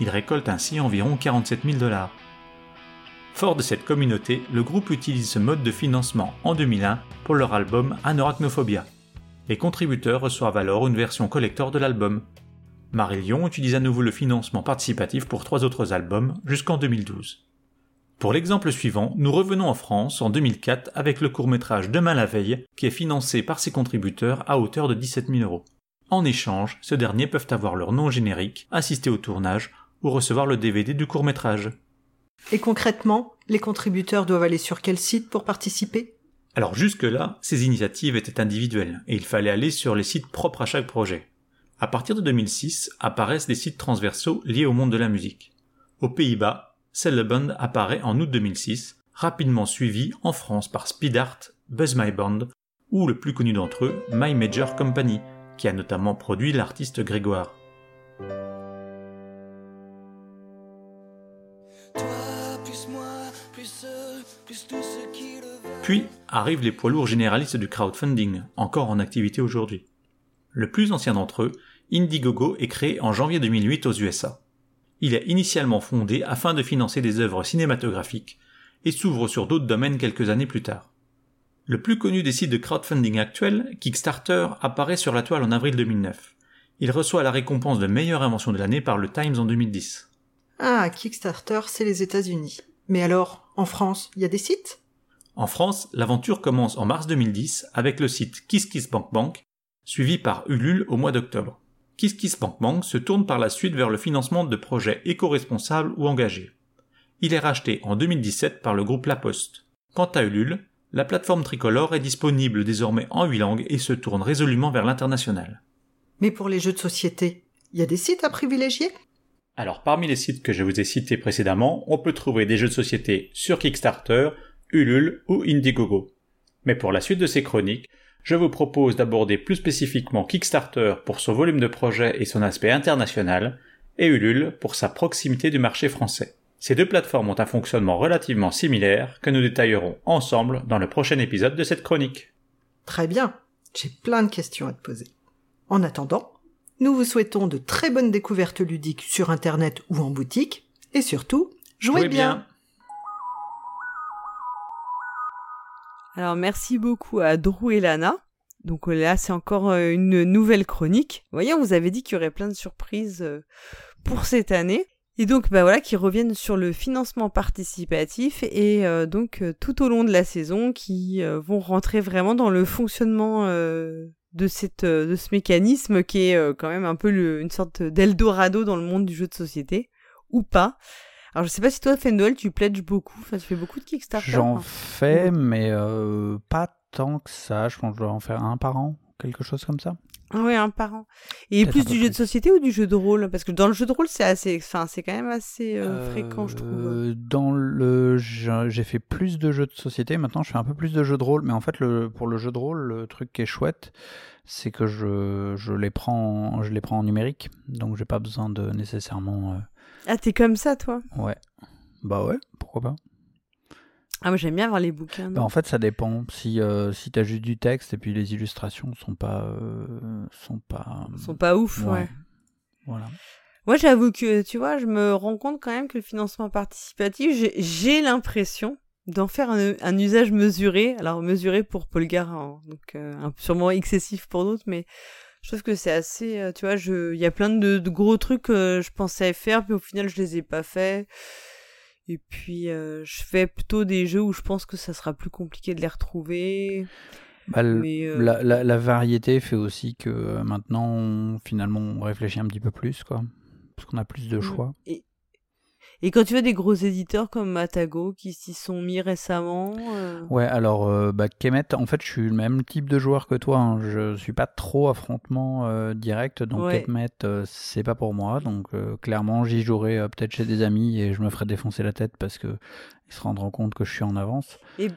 Ils récoltent ainsi environ 47 000 dollars. Fort de cette communauté, le groupe utilise ce mode de financement en 2001 pour leur album Anorachnophobia. Les contributeurs reçoivent alors une version collector de l'album. Marillion utilise à nouveau le financement participatif pour trois autres albums jusqu'en 2012. Pour l'exemple suivant, nous revenons en France en 2004 avec le court-métrage Demain la veille qui est financé par ses contributeurs à hauteur de 17 000 euros. En échange, ces derniers peuvent avoir leur nom générique, assister au tournage ou recevoir le DVD du court-métrage. Et concrètement, les contributeurs doivent aller sur quel site pour participer? Alors jusque-là, ces initiatives étaient individuelles et il fallait aller sur les sites propres à chaque projet. À partir de 2006, apparaissent des sites transversaux liés au monde de la musique. Aux Pays-Bas, Celeband apparaît en août 2006, rapidement suivi en France par Speed Art, Buzz My Band ou le plus connu d'entre eux, My Major Company, qui a notamment produit l'artiste Grégoire. Puis arrivent les poids lourds généralistes du crowdfunding, encore en activité aujourd'hui. Le plus ancien d'entre eux, Indiegogo, est créé en janvier 2008 aux USA. Il est initialement fondé afin de financer des œuvres cinématographiques et s'ouvre sur d'autres domaines quelques années plus tard. Le plus connu des sites de crowdfunding actuels, Kickstarter, apparaît sur la toile en avril 2009. Il reçoit la récompense de meilleure invention de l'année par le Times en 2010. Ah, Kickstarter, c'est les États-Unis. Mais alors, en France, il y a des sites? En France, l'aventure commence en mars 2010 avec le site KissKissBankBank, suivi par Ulule au mois d'octobre. KissKissBankBank se tourne par la suite vers le financement de projets éco-responsables ou engagés. Il est racheté en 2017 par le groupe La Poste. Quant à Ulule, la plateforme tricolore est disponible désormais en huit langues et se tourne résolument vers l'international. Mais pour les jeux de société, il y a des sites à privilégier? Alors parmi les sites que je vous ai cités précédemment, on peut trouver des jeux de société sur Kickstarter, Ulule ou Indiegogo. Mais pour la suite de ces chroniques, je vous propose d'aborder plus spécifiquement Kickstarter pour son volume de projet et son aspect international, et Ulule pour sa proximité du marché français. Ces deux plateformes ont un fonctionnement relativement similaire que nous détaillerons ensemble dans le prochain épisode de cette chronique. Très bien, j'ai plein de questions à te poser. En attendant, nous vous souhaitons de très bonnes découvertes ludiques sur Internet ou en boutique, et surtout, jouez, bien. Alors merci beaucoup à Drew et Lana. Donc là, c'est encore euh, une nouvelle chronique. Vous voyez, on vous avait dit qu'il y aurait plein de surprises euh, pour cette année. Et donc, bah voilà, qui reviennent sur le financement participatif et euh, donc tout au long de la saison, qui vont rentrer vraiment dans le fonctionnement de ce mécanisme qui est quand même un peu une sorte d'Eldorado dans le monde du jeu de société ou pas. Alors je sais pas si toi, Fendel, tu pledges beaucoup, enfin tu fais beaucoup de Kickstarter. J'en hein. fais, mais euh, pas tant que ça. Je pense que je dois en faire un par an, quelque chose comme ça. Ah ouais, un par an. Et plus du jeu de société ou du jeu de rôle? Parce que dans le jeu de rôle, c'est assez, enfin c'est quand même assez euh, fréquent, je trouve. Euh, Dans le, j'ai fait plus de jeux de société. Maintenant, je fais un peu plus de jeux de rôle. Mais en fait, le, pour le jeu de rôle, le truc qui est chouette, c'est que je, je les prends, je les prends en numérique. Donc, j'ai pas besoin de nécessairement. euh, Ah, t'es comme ça, toi Ouais. Bah ouais, pourquoi pas. Ah, moi j'aime bien avoir les bouquins. Bah, en fait, ça dépend. Si, euh, si t'as juste du texte et puis les illustrations sont pas, euh, sont pas. Ils sont pas ouf, ouais. Voilà. Moi, j'avoue que, tu vois, je me rends compte quand même que le financement participatif, j'ai- l'impression d'en faire un, un usage mesuré. Alors, mesuré pour Paul Garin, donc euh, sûrement excessif pour d'autres, mais je trouve que c'est assez, euh, tu vois, je- il y a plein de, de gros trucs que je pensais faire, puis au final, je les ai pas faits. Et puis, euh, je fais plutôt des jeux où je pense que ça sera plus compliqué de les retrouver. Bah, Mais, euh, la, la- la variété fait aussi que maintenant, on- finalement, on réfléchit un petit peu plus, quoi. Parce qu'on a plus de choix. Et, et quand tu vois des gros éditeurs comme Matago qui s'y sont mis récemment. euh, Ouais, alors, euh, bah, Kemet, en fait, je suis le même type de joueur que toi. hein. Je suis pas trop affrontement euh, direct, donc Ouais. Kemet, c'est pas pour moi. Donc, clairement, j'y jouerai peut-être chez des amis et je me ferai défoncer la tête parce que ils se rendront compte que je suis en avance. Et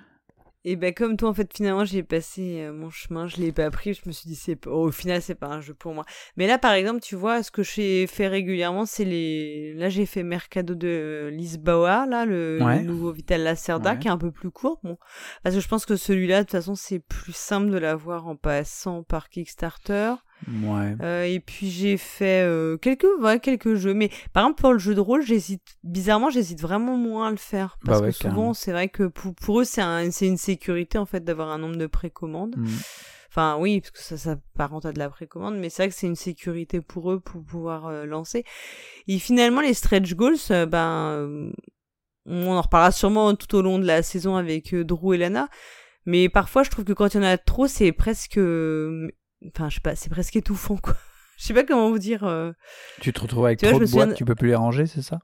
ben comme toi en fait finalement j'ai passé euh, mon chemin, je l'ai pas pris, je me suis dit c'est pas- au final c'est pas un jeu pour moi. Mais là par exemple tu vois ce que j'ai fait régulièrement c'est les là j'ai fait Mercado de Lisboa là le, nouveau Vital Lacerda Ouais. qui est un peu plus court bon parce que je pense que celui-là de toute façon c'est plus simple de l'avoir en passant par Kickstarter. Ouais. Euh, et puis j'ai fait euh, quelques ouais, quelques jeux. Mais par exemple pour le jeu de rôle j'hésite bizarrement j'hésite vraiment moins à le faire. Parce Bah ouais, que souvent c'est vrai que pour, pour eux c'est un, c'est une sécurité en fait d'avoir un nombre de précommandes. Mm. enfin oui parce que ça s'apparente à de la précommande mais c'est vrai que c'est une sécurité pour eux pour pouvoir euh, lancer. Et finalement les stretch goals euh, ben euh, on en reparlera sûrement tout au long de la saison avec Drew et Lana. Mais parfois je trouve que quand il y en a trop c'est presque enfin je sais pas c'est presque étouffant quoi je sais pas comment vous dire euh, Tu te retrouves avec Tu trop de souviens boîtes, de- tu peux plus les ranger, c'est ça?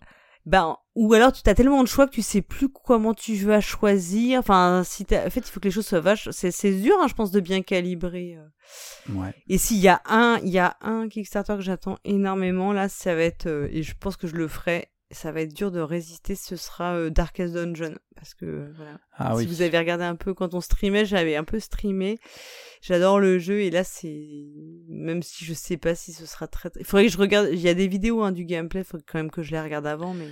Ben ou alors tu as tellement de choix que tu sais plus comment tu vas choisir enfin si t'as- en fait il faut que les choses soient vaches c'est c'est dur hein, je pense de bien calibrer euh. Ouais. et s'il y a un il y a un Kickstarter que j'attends énormément là ça va être euh, et je pense que je le ferai ça va être dur de résister, ce sera euh, Darkest Dungeon. Parce que voilà. Ah si oui. vous avez regardé un peu quand on streamait, j'avais un peu streamé. J'adore le jeu et là c'est même si je sais pas si ce sera très. Il faudrait que je regarde. Il y a des vidéos hein, du gameplay, il faudrait quand même que je les regarde avant, mais.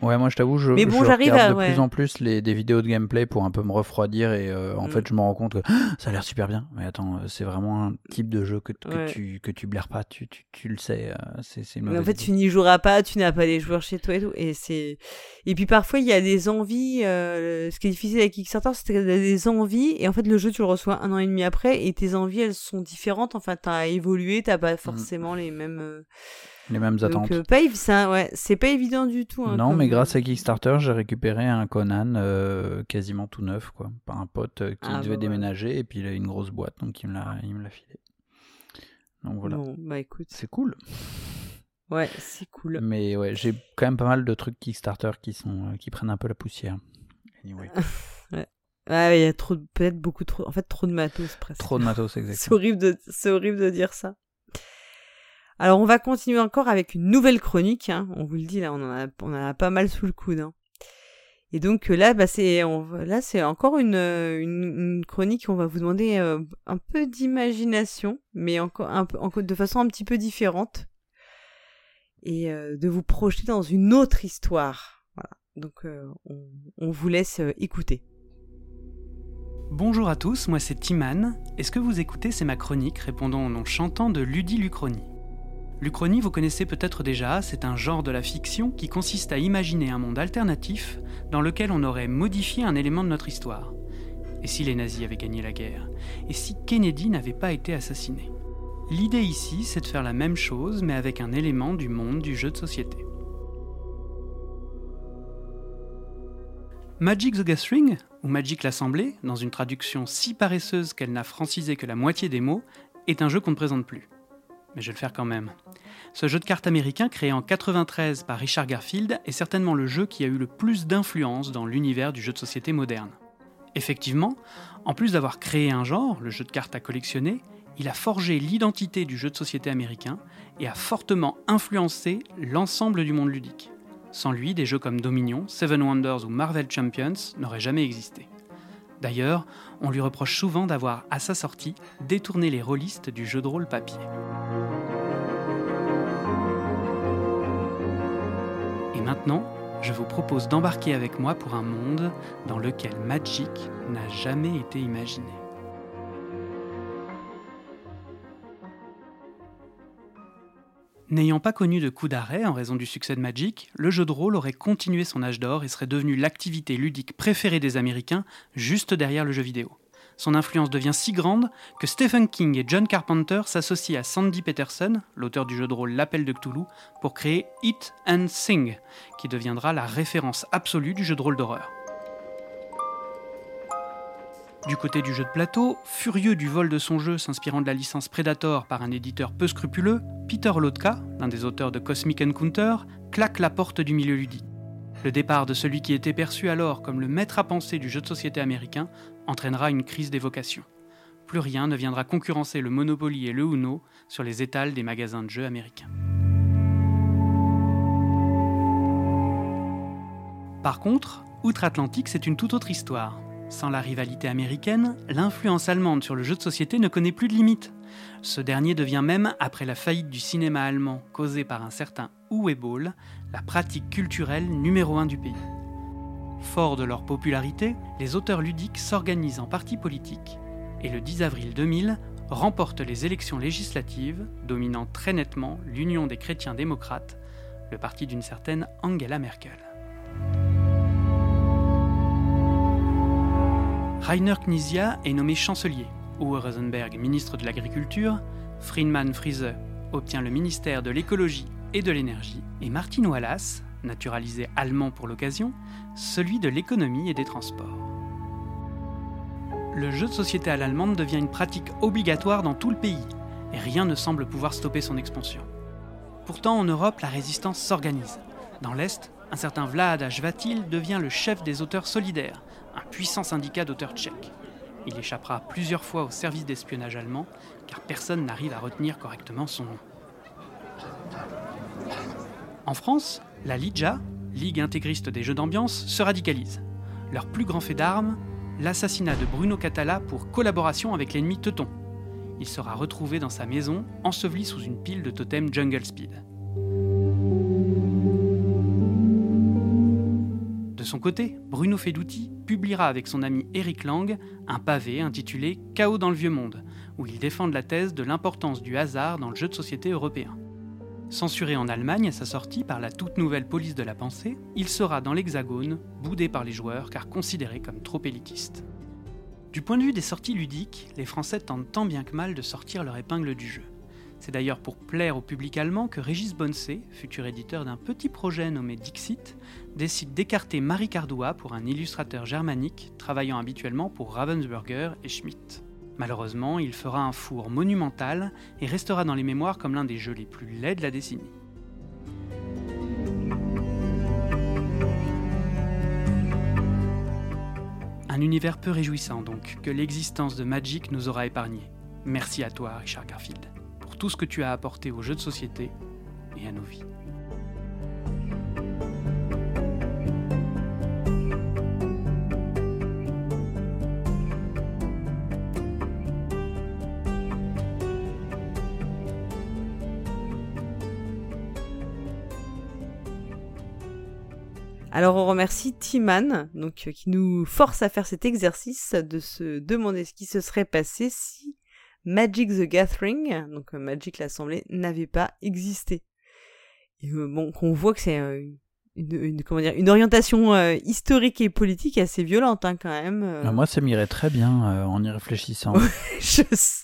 Ouais, moi je t'avoue, je, Mais bon, je j'arrive regarde à- de ouais. plus en plus les, des vidéos de gameplay pour un peu me refroidir et euh, en Mm. fait je me rends compte que Ah, ça a l'air super bien. Mais attends, euh, c'est vraiment un type de jeu que, Ouais. tu que tu blaires pas, tu, tu, tu le sais, euh, c'est c'est une Mais en fait, idée. tu n'y joueras pas, tu n'as pas les joueurs chez toi et tout. Et c'est. Et puis parfois, il y a des envies. euh, Ce qui est difficile avec Kickstarter, c'est que t'as des envies et en fait, le jeu, tu le reçois un an et demi après et tes envies, elles sont différentes. Enfin, t'as évolué, t'as pas forcément les mêmes. Euh, les mêmes attentes. euh, pas ça, ouais, c'est pas évident du tout. hein, non, comme- mais grâce à Kickstarter, j'ai récupéré un Conan euh, quasiment tout neuf, quoi, par un pote euh, qui Ah, devait bah, déménager et puis il a une grosse boîte, donc il me l'a il me l'a filé. Donc voilà, Bon, bah écoute. c'est cool. Ouais, c'est cool. Mais ouais, j'ai quand même pas mal de trucs Kickstarter qui sont euh, qui prennent un peu la poussière. Anyway. Ouais, il y a trop, peut-être beaucoup trop. En fait, trop de matos presque. Trop de matos, C'est exactement. horrible de, c'est horrible de dire ça. Alors, on va continuer encore avec une nouvelle chronique. hein. On vous le dit, là, on en a, pas mal sous le coude. hein. Et donc euh, là, bah, là, c'est encore une, euh, chronique. On va vous demander euh, un peu d'imagination, mais encore, de façon un petit peu différente, et de vous projeter dans une autre histoire. Donc, on, vous laisse écouter. Bonjour à tous, moi c'est Timan, et ce que vous écoutez c'est ma chronique répondant au nom chantant de Ludi Lucronie. L'Uchronie, vous connaissez peut-être déjà, c'est un genre de la fiction qui consiste à imaginer un monde alternatif dans lequel on aurait modifié un élément de notre histoire. Et si les nazis avaient gagné la guerre? Et si Kennedy n'avait pas été assassiné? L'idée ici, c'est de faire la même chose, mais avec un élément du monde du jeu de société. Magic the Gathering, ou Magic l'Assemblée, dans une traduction si paresseuse qu'elle n'a francisé que la moitié des mots, est un jeu qu'on ne présente plus. Mais je vais le faire quand même. Ce jeu de cartes américain créé en 93 par Richard Garfield est certainement le jeu qui a eu le plus d'influence dans l'univers du jeu de société moderne. Effectivement, en plus d'avoir créé un genre, le jeu de cartes à collectionner, il a forgé l'identité du jeu de société américain et a fortement influencé l'ensemble du monde ludique. Sans lui, des jeux comme Dominion, Seven Wonders ou Marvel Champions n'auraient jamais existé. D'ailleurs, on lui reproche souvent d'avoir, à sa sortie, détourné les rôlistes du jeu de rôle papier. Et maintenant, je vous propose d'embarquer avec moi pour un monde dans lequel Magic n'a jamais été imaginé. N'ayant pas connu de coup d'arrêt en raison du succès de Magic, le jeu de rôle aurait continué son âge d'or et serait devenu l'activité ludique préférée des Américains, juste derrière le jeu vidéo. Son influence devient si grande que Stephen King et John Carpenter s'associent à Sandy Peterson, l'auteur du jeu de rôle L'Appel de Cthulhu, pour créer Eat and Sing, qui deviendra la référence absolue du jeu de rôle d'horreur. Du côté du jeu de plateau, furieux du vol de son jeu s'inspirant de la licence Predator par un éditeur peu scrupuleux, Peter Lotka, l'un des auteurs de Cosmic Encounter, claque la porte du milieu ludique. Le départ de celui qui était perçu alors comme le maître à penser du jeu de société américain entraînera une crise des vocations. Plus rien ne viendra concurrencer le Monopoly et le Uno sur les étals des magasins de jeux américains. Par contre, outre-Atlantique, c'est une toute autre histoire. Sans la rivalité américaine, l'influence allemande sur le jeu de société ne connaît plus de limites. Ce dernier devient même, après la faillite du cinéma allemand causée par un certain Uwe Boll, la pratique culturelle numéro un du pays. Forts de leur popularité, les auteurs ludiques s'organisent en partis politiques et le 10 avril 2000 remportent les élections législatives, dominant très nettement l'Union des chrétiens démocrates, le parti d'une certaine Angela Merkel. Rainer Knizia est nommé chancelier, Uwe Rosenberg ministre de l'Agriculture, Friedman Friese obtient le ministère de l'Écologie et de l'Énergie, et Martin Wallace, naturalisé allemand pour l'occasion, celui de l'économie et des transports. Le jeu de société à l'allemande devient une pratique obligatoire dans tout le pays, et rien ne semble pouvoir stopper son expansion. Pourtant, en Europe, la résistance s'organise. Dans l'Est, un certain Vlad Ashvatil devient le chef des auteurs solidaires, un puissant syndicat d'auteurs tchèques. Il échappera plusieurs fois au service d'espionnage allemand, car personne n'arrive à retenir correctement son nom. En France, la LIJA, Ligue intégriste des jeux d'ambiance, se radicalise. Leur plus grand fait d'armes, l'assassinat de Bruno Catala pour collaboration avec l'ennemi Teuton. Il sera retrouvé dans sa maison, enseveli sous une pile de totems Jungle Speed. De son côté, Bruno Fedouti publiera avec son ami Eric Lang un pavé intitulé Chaos dans le vieux monde, où ils défendent la thèse de l'importance du hasard dans le jeu de société européen. Censuré en Allemagne à sa sortie par la toute nouvelle police de la pensée, il sera dans l'Hexagone, boudé par les joueurs car considéré comme trop élitiste. Du point de vue des sorties ludiques, les Français tentent tant bien que mal de sortir leur épingle du jeu. C'est d'ailleurs pour plaire au public allemand que Régis Bonsé, futur éditeur d'un petit projet nommé Dixit, décide d'écarter Marie Cardoua pour un illustrateur germanique travaillant habituellement pour Ravensburger et Schmidt. Malheureusement, il fera un four monumental et restera dans les mémoires comme l'un des jeux les plus laids de la décennie. Un univers peu réjouissant donc, que l'existence de Magic nous aura épargné. Merci à toi, Richard Garfield, pour tout ce que tu as apporté aux jeux de société et à nos vies. Alors on remercie Timan, donc euh, qui nous force à faire cet exercice de se demander ce qui se serait passé si Magic the Gathering, donc euh, Magic l'Assemblée, n'avait pas existé. Et euh, bon, qu'on voit que c'est une, une- comment dire, une orientation euh, historique et politique assez violente hein, quand même. euh. Ah, Moi, ça m'irait très bien euh, en y réfléchissant. Je sais-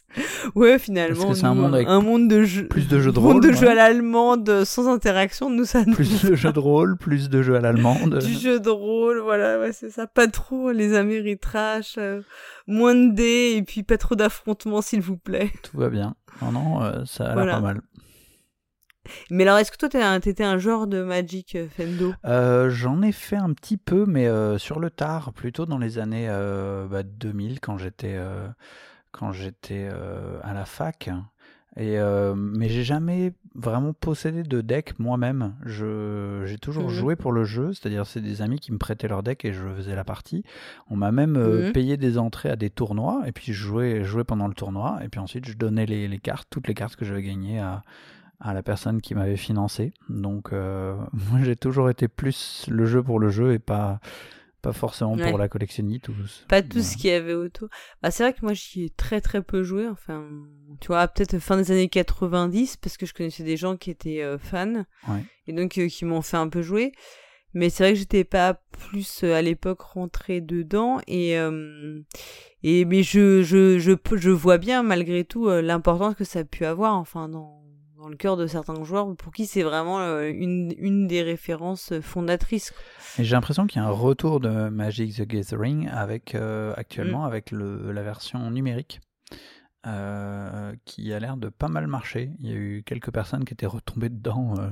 Ouais, finalement, Parce que c'est un monde avec un monde de jeux, plus de jeux de monde rôle, de ouais. jeux à l'allemande sans interaction, nous ça nous plus de jeux de rôle, plus de jeux à l'allemande. du jeu de rôle, voilà, ouais, c'est ça. Pas trop les Améritrash, euh, moins de dés et puis pas trop d'affrontements, s'il vous plaît. Tout va bien. Non, non, euh, ça a l'air pas mal. Mais alors, est-ce que toi, t'étais un genre de Magic, euh, Fendo? Euh, J'en ai fait un petit peu, mais euh, sur le tard, plutôt dans les années euh, bah, 2000, quand j'étais euh, quand j'étais euh, à la fac. Et euh, mais j'ai jamais vraiment possédé de deck moi-même. J'ai toujours Mhm. joué pour le jeu, c'est-à-dire c'est des amis qui me prêtaient leur deck et je faisais la partie. On m'a même euh, Mhm. payé des entrées à des tournois et puis je jouais, jouais pendant le tournoi et puis ensuite je donnais les, les cartes, toutes les cartes que j'avais gagnées à à la personne qui m'avait financé. Donc euh, moi j'ai toujours été plus le jeu pour le jeu et pas pas forcément Ouais. pour la collectionnite ou Pas tout voilà. ce qu'il y avait autour. Bah, c'est vrai que moi, j'y ai très très peu joué. Enfin, tu vois, peut-être fin des années 90, parce que je connaissais des gens qui étaient euh, fans. Ouais. Et donc, euh, qui m'ont fait un peu jouer. Mais c'est vrai que j'étais pas plus euh, à l'époque rentrée dedans. Et, et mais je, je, je, je vois bien, malgré tout, l'importance que ça a pu avoir, enfin, dans, dans le cœur de certains joueurs, pour qui c'est vraiment euh, une, une des références fondatrices. Et j'ai l'impression qu'il y a un retour de Magic the Gathering avec euh, actuellement Mm. avec le, la version numérique euh, qui a l'air de pas mal marcher. Il y a eu quelques personnes qui étaient retombées dedans. euh,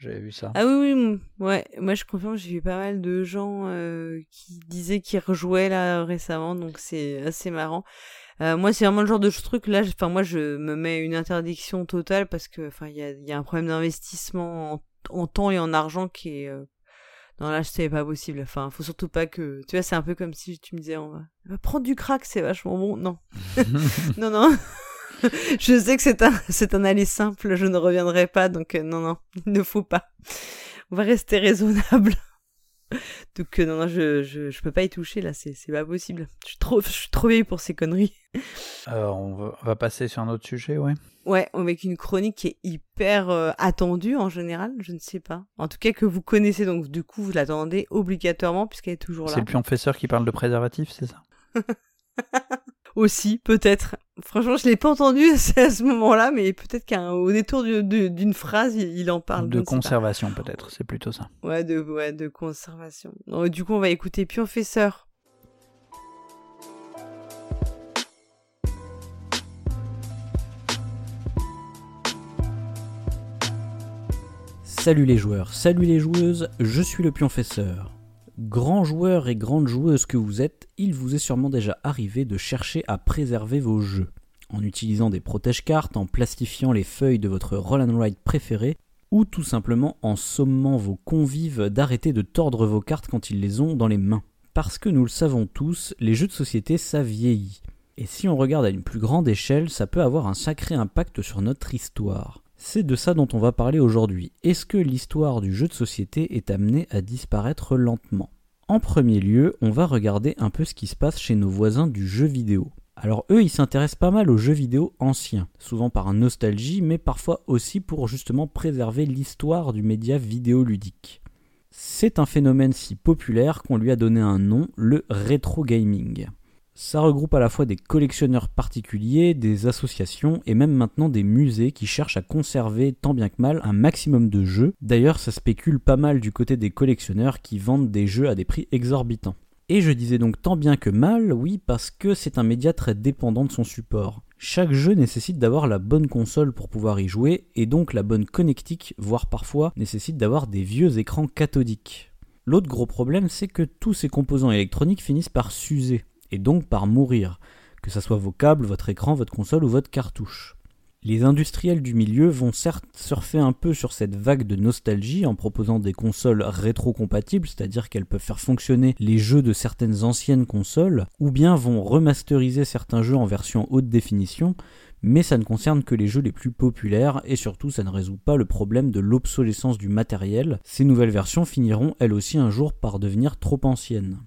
J'avais vu ça. Ah oui, oui, ouais, moi je confirme, j'ai vu pas mal de gens euh, qui disaient qu'ils rejouaient là récemment, donc c'est assez marrant. Euh, moi, c'est vraiment le genre de truc là, enfin moi je me mets une interdiction totale parce que enfin il y a, y a un problème d'investissement en, en temps et en argent qui est euh, non là c'est pas possible. Enfin, faut surtout pas que tu vois, c'est un peu comme si tu me disais on va, on va prendre du crack, c'est vachement bon. Non. non non. je sais que c'est un c'est un aller simple, je ne reviendrai pas donc euh, non non, il ne faut pas. On va rester raisonnable. Donc euh, non, non, je, je, je peux pas y toucher là, c'est c'est pas possible. Je suis trop, je suis trop vieille pour ces conneries. Euh, on, va, on va passer sur un autre sujet, ouais. Ouais, avec une chronique qui est hyper euh, attendue en général, je ne sais pas. En tout cas que vous connaissez, donc du coup vous l'attendez obligatoirement puisqu'elle est toujours C'est là. le pionfesseur qui parle de préservatif, c'est ça? Aussi, peut-être. Franchement, je l'ai pas entendu à ce moment-là, mais peut-être qu'au détour d'une phrase, il, en parle. De conservation, peut-être, c'est plutôt ça. Ouais, de, ouais, de conservation. Non, du coup, on va écouter Pionfesseur. Salut les joueurs, salut les joueuses, je suis le pionfesseur. Grand joueur et grande joueuse que vous êtes, il vous est sûrement déjà arrivé de chercher à préserver vos jeux, en utilisant des protège-cartes, en plastifiant les feuilles de votre roll and write préféré, ou tout simplement en sommant vos convives d'arrêter de tordre vos cartes quand ils les ont dans les mains. Parce que nous le savons tous, les jeux de société ça vieillit. Et si on regarde à une plus grande échelle, ça peut avoir un sacré impact sur notre histoire. C'est de ça dont on va parler aujourd'hui. Est-ce que l'histoire du jeu de société est amenée à disparaître lentement? En premier lieu, on va regarder un peu ce qui se passe chez nos voisins du jeu vidéo. Alors eux, ils s'intéressent pas mal aux jeux vidéo anciens, souvent par nostalgie, mais parfois aussi pour justement préserver l'histoire du média vidéoludique. C'est un phénomène si populaire qu'on lui a donné un nom, le rétro gaming. Ça regroupe à la fois des collectionneurs particuliers, des associations et même maintenant des musées qui cherchent à conserver tant bien que mal un maximum de jeux. D'ailleurs, ça spécule pas mal du côté des collectionneurs qui vendent des jeux à des prix exorbitants. Et je disais donc tant bien que mal, oui, parce que c'est un média très dépendant de son support. Chaque jeu nécessite d'avoir la bonne console pour pouvoir y jouer, et donc la bonne connectique, voire parfois nécessite d'avoir des vieux écrans cathodiques. L'autre gros problème, c'est que tous ces composants électroniques finissent par s'user, et donc par mourir, que ce soit vos câbles, votre écran, votre console ou votre cartouche. Les industriels du milieu vont certes surfer un peu sur cette vague de nostalgie en proposant des consoles rétro-compatibles, c'est-à-dire qu'elles peuvent faire fonctionner les jeux de certaines anciennes consoles, ou bien vont remasteriser certains jeux en version haute définition, mais ça ne concerne que les jeux les plus populaires et surtout ça ne résout pas le problème de l'obsolescence du matériel. Ces nouvelles versions finiront elles aussi un jour par devenir trop anciennes.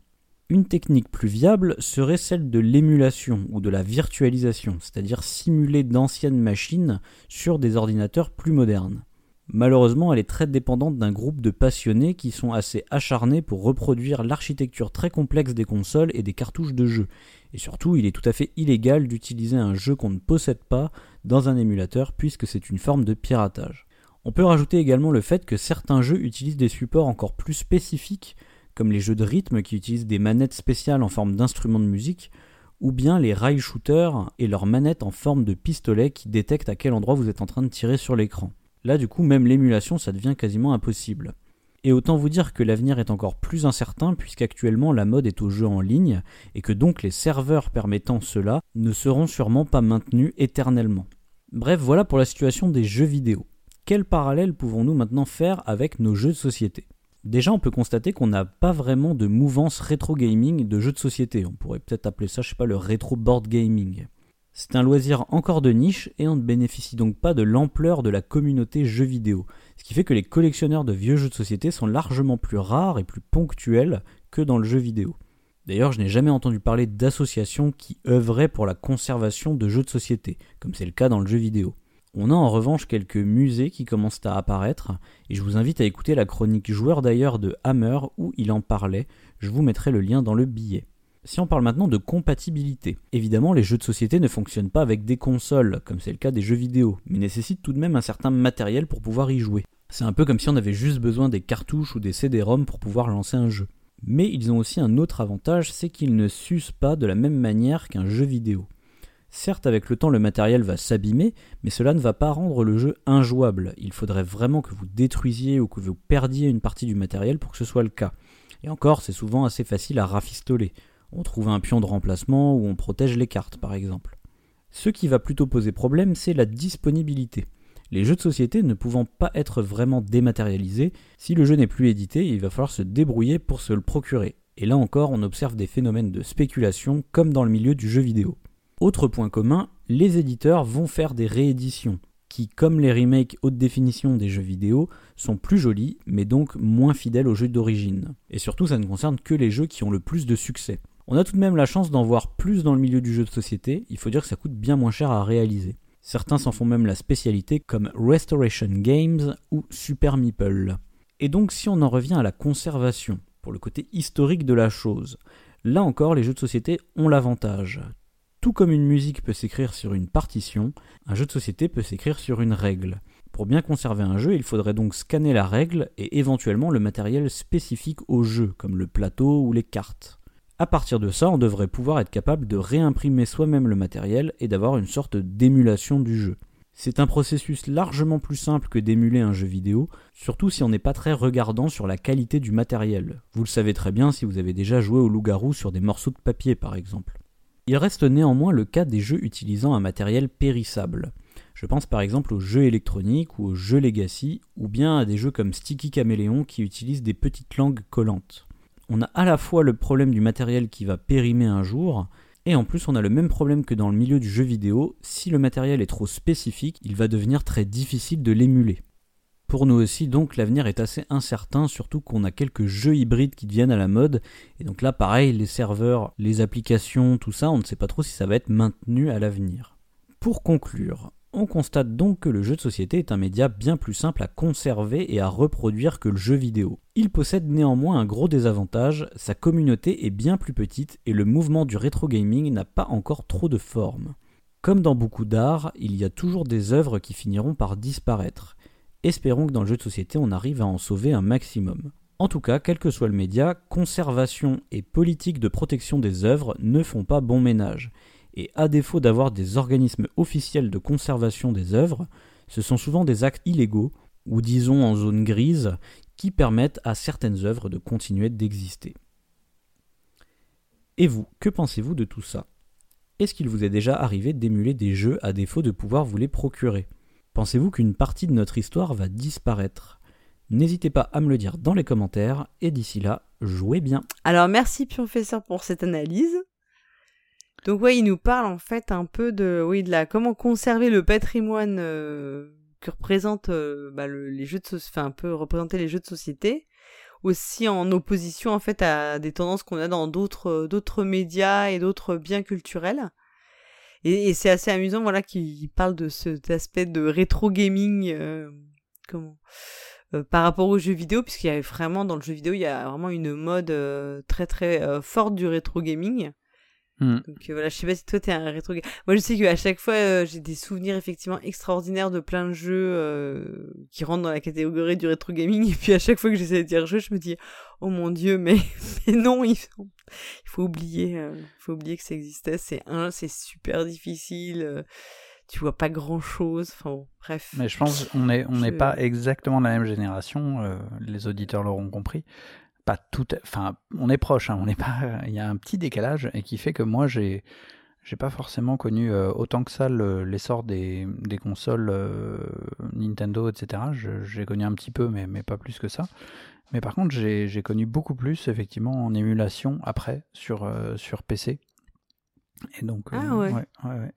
Une technique plus viable serait celle de l'émulation ou de la virtualisation, c'est-à-dire simuler d'anciennes machines sur des ordinateurs plus modernes. Malheureusement, elle est très dépendante d'un groupe de passionnés qui sont assez acharnés pour reproduire l'architecture très complexe des consoles et des cartouches de jeux. Et surtout, il est tout à fait illégal d'utiliser un jeu qu'on ne possède pas dans un émulateur puisque c'est une forme de piratage. On peut rajouter également le fait que certains jeux utilisent des supports encore plus spécifiques comme les jeux de rythme qui utilisent des manettes spéciales en forme d'instruments de musique, ou bien les rail shooters et leurs manettes en forme de pistolet qui détectent à quel endroit vous êtes en train de tirer sur l'écran. Là du coup même l'émulation ça devient quasiment impossible. Et autant vous dire que l'avenir est encore plus incertain puisqu'actuellement la mode est au jeu en ligne et que donc les serveurs permettant cela ne seront sûrement pas maintenus éternellement. Bref, voilà pour la situation des jeux vidéo. Quel parallèle pouvons-nous maintenant faire avec nos jeux de société? Déjà, on peut constater qu'on n'a pas vraiment de mouvance rétro gaming de jeux de société. On pourrait peut-être appeler ça, je sais pas, le rétro board gaming. C'est un loisir encore de niche et on ne bénéficie donc pas de l'ampleur de la communauté jeux vidéo. Ce qui fait que les collectionneurs de vieux jeux de société sont largement plus rares et plus ponctuels que dans le jeu vidéo. D'ailleurs, je n'ai jamais entendu parler d'associations qui œuvraient pour la conservation de jeux de société, comme c'est le cas dans le jeu vidéo. On a en revanche quelques musées qui commencent à apparaître, et je vous invite à écouter la chronique joueur d'ailleurs de Hammer où il en parlait, je vous mettrai le lien dans le billet. Si on parle maintenant de compatibilité, évidemment les jeux de société ne fonctionnent pas avec des consoles, comme c'est le cas des jeux vidéo, mais nécessitent tout de même un certain matériel pour pouvoir y jouer. C'est un peu comme si on avait juste besoin des cartouches ou des CD-ROM pour pouvoir lancer un jeu. Mais ils ont aussi un autre avantage, c'est qu'ils ne s'usent pas de la même manière qu'un jeu vidéo. Certes, avec le temps, le matériel va s'abîmer, mais cela ne va pas rendre le jeu injouable. Il faudrait vraiment que vous détruisiez ou que vous perdiez une partie du matériel pour que ce soit le cas. Et encore, c'est souvent assez facile à rafistoler. On trouve un pion de remplacement ou on protège les cartes, par exemple. Ce qui va plutôt poser problème, c'est la disponibilité. Les jeux de société ne pouvant pas être vraiment dématérialisés, si le jeu n'est plus édité, il va falloir se débrouiller pour se le procurer. Et là encore, on observe des phénomènes de spéculation comme dans le milieu du jeu vidéo. Autre point commun, les éditeurs vont faire des rééditions, qui, comme les remakes haute définition des jeux vidéo, sont plus jolis, mais donc moins fidèles aux jeux d'origine. Et surtout, ça ne concerne que les jeux qui ont le plus de succès. On a tout de même la chance d'en voir plus dans le milieu du jeu de société, il faut dire que ça coûte bien moins cher à réaliser. Certains s'en font même la spécialité comme Restoration Games ou Super Meeple. Et donc si on en revient à la conservation, pour le côté historique de la chose, là encore les jeux de société ont l'avantage. Tout comme une musique peut s'écrire sur une partition, un jeu de société peut s'écrire sur une règle. Pour bien conserver un jeu, il faudrait donc scanner la règle et éventuellement le matériel spécifique au jeu, comme le plateau ou les cartes. À partir de ça, on devrait pouvoir être capable de réimprimer soi-même le matériel et d'avoir une sorte d'émulation du jeu. C'est un processus largement plus simple que d'émuler un jeu vidéo, surtout si on n'est pas très regardant sur la qualité du matériel. Vous le savez très bien si vous avez déjà joué au loup-garou sur des morceaux de papier par exemple. Il reste néanmoins le cas des jeux utilisant un matériel périssable. Je pense par exemple aux jeux électroniques ou aux jeux Legacy, ou bien à des jeux comme Sticky Caméléon qui utilisent des petites langues collantes. On a à la fois le problème du matériel qui va périmer un jour, et en plus on a le même problème que dans le milieu du jeu vidéo, si le matériel est trop spécifique, il va devenir très difficile de l'émuler. Pour nous aussi, donc, l'avenir est assez incertain, surtout qu'on a quelques jeux hybrides qui deviennent à la mode. Et donc là, pareil, les serveurs, les applications, tout ça, on ne sait pas trop si ça va être maintenu à l'avenir. Pour conclure, on constate donc que le jeu de société est un média bien plus simple à conserver et à reproduire que le jeu vidéo. Il possède néanmoins un gros désavantage, sa communauté est bien plus petite et le mouvement du rétro gaming n'a pas encore trop de forme. Comme dans beaucoup d'arts, il y a toujours des œuvres qui finiront par disparaître. Espérons que dans le jeu de société, on arrive à en sauver un maximum. En tout cas, quel que soit le média, conservation et politique de protection des œuvres ne font pas bon ménage. Et à défaut d'avoir des organismes officiels de conservation des œuvres, ce sont souvent des actes illégaux, ou disons en zone grise, qui permettent à certaines œuvres de continuer d'exister. Et vous, que pensez-vous de tout ça? Est-ce qu'il vous est déjà arrivé d'émuler des jeux à défaut de pouvoir vous les procurer? Pensez-vous qu'une partie de notre histoire va disparaître? N'hésitez pas à me le dire dans les commentaires et d'ici là, jouez bien. Alors merci Professeur pour cette analyse. Donc ouais, il nous parle en fait un peu de oui la comment conserver le patrimoine euh, que représentent euh, bah, les jeux de représenter les jeux de société aussi en opposition en fait à des tendances qu'on a dans d'autres d'autres médias et d'autres biens culturels. Et, c'est assez amusant, voilà, qu'il parle de cet aspect de rétro gaming, euh, comment, euh, par rapport aux jeux vidéo, puisqu'il y a vraiment dans le jeu vidéo, il y a vraiment une mode euh, très très forte du rétro gaming. Hmm. Donc voilà, je sais pas si toi t'es un rétro. Moi je sais qu'à chaque fois j'ai des souvenirs effectivement extraordinaires de plein de jeux qui rentrent dans la catégorie du rétro gaming et puis à chaque fois que j'essaie de dire jeu, je me dis oh mon dieu mais, mais non il faut, il faut oublier il faut oublier que ça existait, c'est un c'est super difficile tu vois pas grand chose. Enfin bref. Mais je pense qu'on est on n'est pas exactement de la même génération. les auditeurs l'auront compris pas tout, enfin, on est proche, hein, on n'est pas, il y a un petit décalage et qui fait que moi j'ai, j'ai pas forcément connu euh, autant que ça l'essor des, des, consoles euh, Nintendo, etc. J'ai connu un petit peu, mais, mais pas plus que ça. Mais par contre, j'ai connu beaucoup plus effectivement en émulation après sur, euh, sur PC. Et donc, ah ouais. ouais, ouais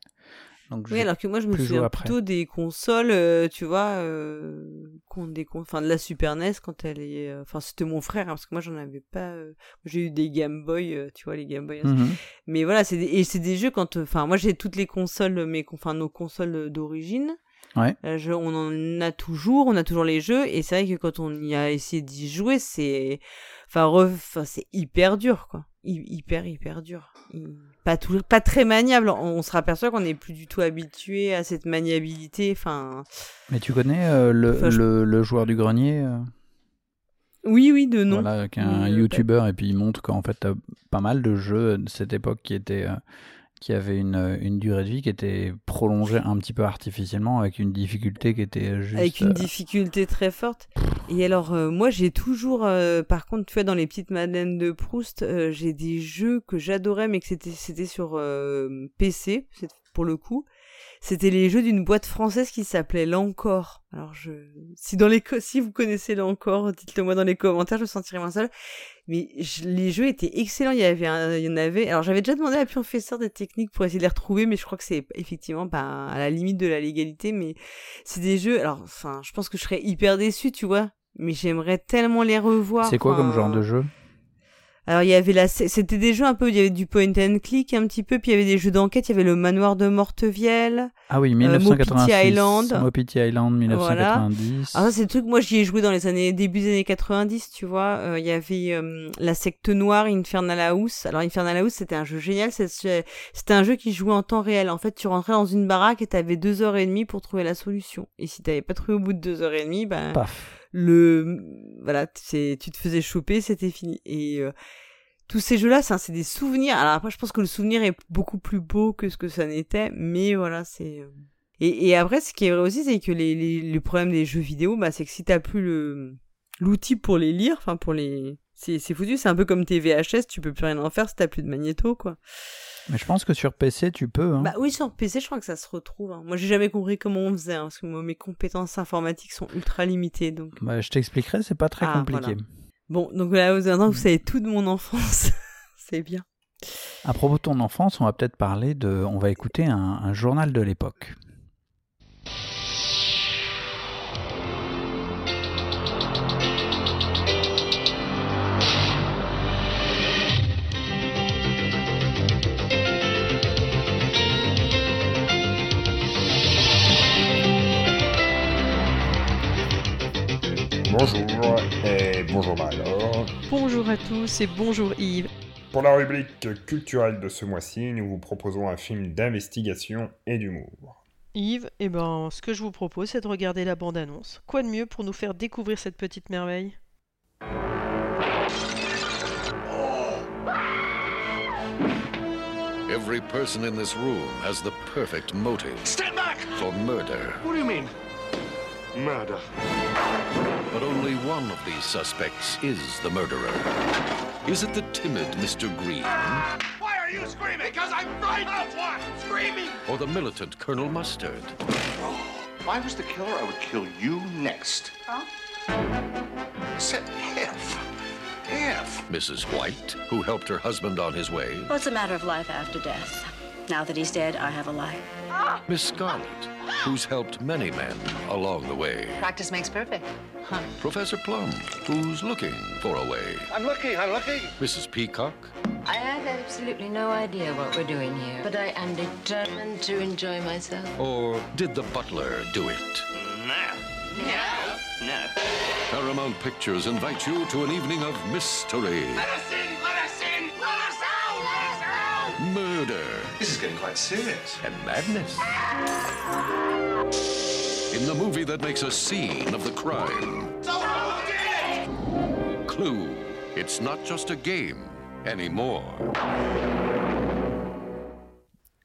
oui, alors que moi je me souviens plutôt des consoles, euh, tu vois, euh, des enfin de la Super NES quand elle est, euh, enfin c'était mon frère hein, parce que moi j'en avais pas, euh, j'ai eu des Game Boy, tu vois les Game Boy. Hein. Mhm. Mais voilà, c'est et c'est des jeux quand, enfin moi j'ai toutes les consoles, mais enfin nos consoles d'origine. Ouais. on en a toujours, on a toujours les jeux et c'est vrai que quand on y a essayé d'y jouer, c'est, enfin, enfin c'est hyper dur quoi, hyper hyper dur pas toujours, pas très maniable. On se aperçoit qu'on n'est plus du tout habitué à cette maniabilité. Enfin. Mais tu connais euh, le, le, joueur du grenier euh? Oui, oui, de nom. Voilà, qui est un YouTuber et puis il montre qu'en fait, pas mal de jeux de cette époque qui étaient euh, qui avait une, une, durée de vie qui était prolongée un petit peu artificiellement avec une difficulté qui était juste... Avec une difficulté très forte. Et alors, euh, moi, j'ai toujours, euh, par contre, tu vois, dans les petites madeleines de Proust, euh, j'ai des jeux que j'adorais, mais que c'était, c'était sur PC, pour le coup. C'était les jeux d'une boîte française qui s'appelait L'Encore. Alors je, si dans les, si vous connaissez L'Encore, dites-le moi dans les commentaires, je me sentirai moins seul. Mais les jeux étaient excellents. Il y avait, il y en avait. Alors j'avais déjà demandé à professeur des techniques pour essayer de les retrouver, mais je crois que c'est effectivement pas à la limite de la légalité. Mais c'est des jeux. Alors, enfin, je pense que je serais hyper déçu, tu vois. Mais j'aimerais tellement les revoir. C'est quoi comme genre de jeu? Alors il y avait la, c'était des jeux un peu, il y avait du point and click un petit peu, puis il y avait des jeux d'enquête, il y avait le manoir de Mortevielle. Ah oui, 1986. Euh, Island. Mopiti Island, 1990. Alors ça c'est le truc, moi j'y ai joué dans les années, début des années 90, tu vois. Euh, il y avait euh, la secte noire, Infernal House. Alors Infernal House c'était un jeu génial, c'était un jeu qui jouait en temps réel. En fait tu rentrais dans une baraque et t'avais deux heures et demie pour trouver la solution. Et si t'avais pas trouvé au bout de deux heures et demie, ben... Paf le voilà c'est tu te faisais choper c'était fini et euh, tous ces jeux là c'est des souvenirs alors après je pense que le souvenir est beaucoup plus beau que ce que ça n'était mais voilà c'est euh, et, et, après ce qui est vrai aussi c'est que les, les, le problème des jeux vidéo bah c'est que si t'as plus le l'outil pour les lire enfin pour les C'est c'est foutu, c'est un peu comme tes VHS, tu peux plus rien en faire si t'as plus de magnéto, quoi. Mais je pense que sur PC, tu peux. Hein. Bah oui, sur PC, je crois que ça se retrouve. hein. Moi, j'ai jamais compris comment on faisait, hein, parce que moi, mes compétences informatiques sont ultra limitées, donc. Bah, je t'expliquerai, c'est pas très Ah, compliqué. voilà. Bon, donc là, vous, vous savez tout de mon enfance. c'est bien. À propos de ton enfance, on va peut-être parler de. On va écouter un, un journal de l'époque. Bonjour et bonjour Marie-Laure. Bonjour à tous et bonjour Yves. Pour la rubrique culturelle de ce mois-ci, nous vous proposons un film d'investigation et d'humour. Yves, eh ben, ce que je vous propose, c'est de regarder la bande-annonce. Quoi de mieux pour nous faire découvrir cette petite merveille? Every person in this room has the perfect motive. Stand back! For murder. What do you mean? Murder. But only one of these suspects is the murderer. Is it the timid Mr. Green Why are you screaming? Because I'm frightened. Of what? Screaming. or the militant Colonel Mustard? If I was the killer, I would kill you next. Huh? Said if. If. Mrs. White, who helped her husband on his way? Well, it's a matter of life after death. Now that he's dead, I have a life. Miss Scarlet, who's helped many men along the way? Practice makes perfect. Huh. Professor Plum, who's looking for a way? I'm looking, I'm looking. Mrs. Peacock, I have absolutely no idea what we're doing here, but I am determined to enjoy myself. or did the butler do it? No. No. No. Paramount Pictures invite you to an evening of mystery, Let us in! Let us in! Let us out! Let us out! murder, This is getting quite serious. and madness. In the movie that makes a scene of the crime, So who did it? Clue. It's not just a game anymore.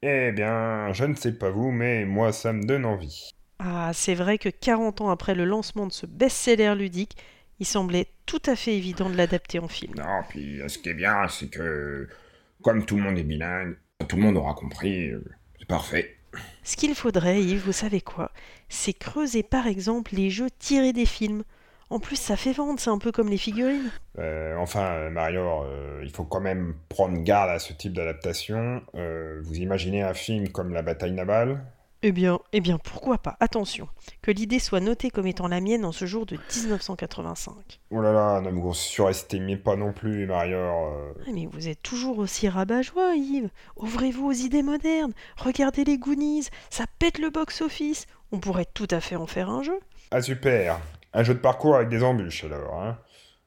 Eh bien, je ne sais pas vous, mais moi ça me donne envie. Ah, c'est vrai que 40 ans après le lancement de ce best-seller ludique, il semblait tout à fait évident de l'adapter en film. Non, puis euh, ce qui est bien, c'est que comme tout le monde est bilingue, tout le monde aura compris, euh, c'est parfait. Ce qu'il faudrait, Yves, vous savez quoi? C'est creuser par exemple les jeux tirés des films. En plus, ça fait vendre, c'est un peu comme les figurines. Euh, enfin, Mario, euh, il faut quand même prendre garde à ce type d'adaptation. Euh, vous imaginez un film comme La bataille navale? Eh bien, eh bien, pourquoi pas? Attention, que l'idée soit notée comme étant la mienne en ce jour de 1985. Oh là là, ne vous surestimez pas non plus, Mario. euh. Ah, mais vous êtes toujours aussi rabat-joie, Yves. Ouvrez-vous aux idées modernes. Regardez les Goonies, ça pète le box-office. On pourrait tout à fait en faire un jeu. Ah super Un jeu de parcours avec des embûches alors, hein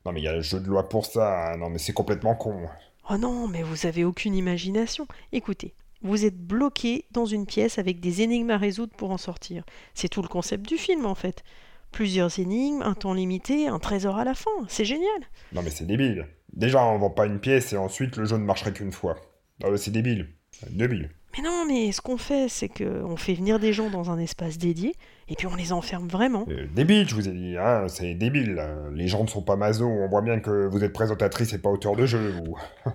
Non mais il y a le jeu de loi pour ça, hein. non mais c'est complètement con. Oh non, mais vous avez aucune imagination. Écoutez, vous êtes bloqué dans une pièce avec des énigmes à résoudre pour en sortir. C'est tout le concept du film en fait. Plusieurs énigmes, un temps limité, un trésor à la fin. C'est génial. Non mais c'est débile. Déjà on vend pas une pièce et ensuite le jeu ne marcherait qu'une fois. Non mais c'est débile. Débile. Mais non, mais ce qu'on fait, c'est que on fait venir des gens dans un espace dédié et puis on les enferme vraiment. Euh, débile, je vous ai dit, hein, c'est débile. Les gens ne sont pas maso, on voit bien que vous êtes présentatrice et pas auteur de jeu, vous.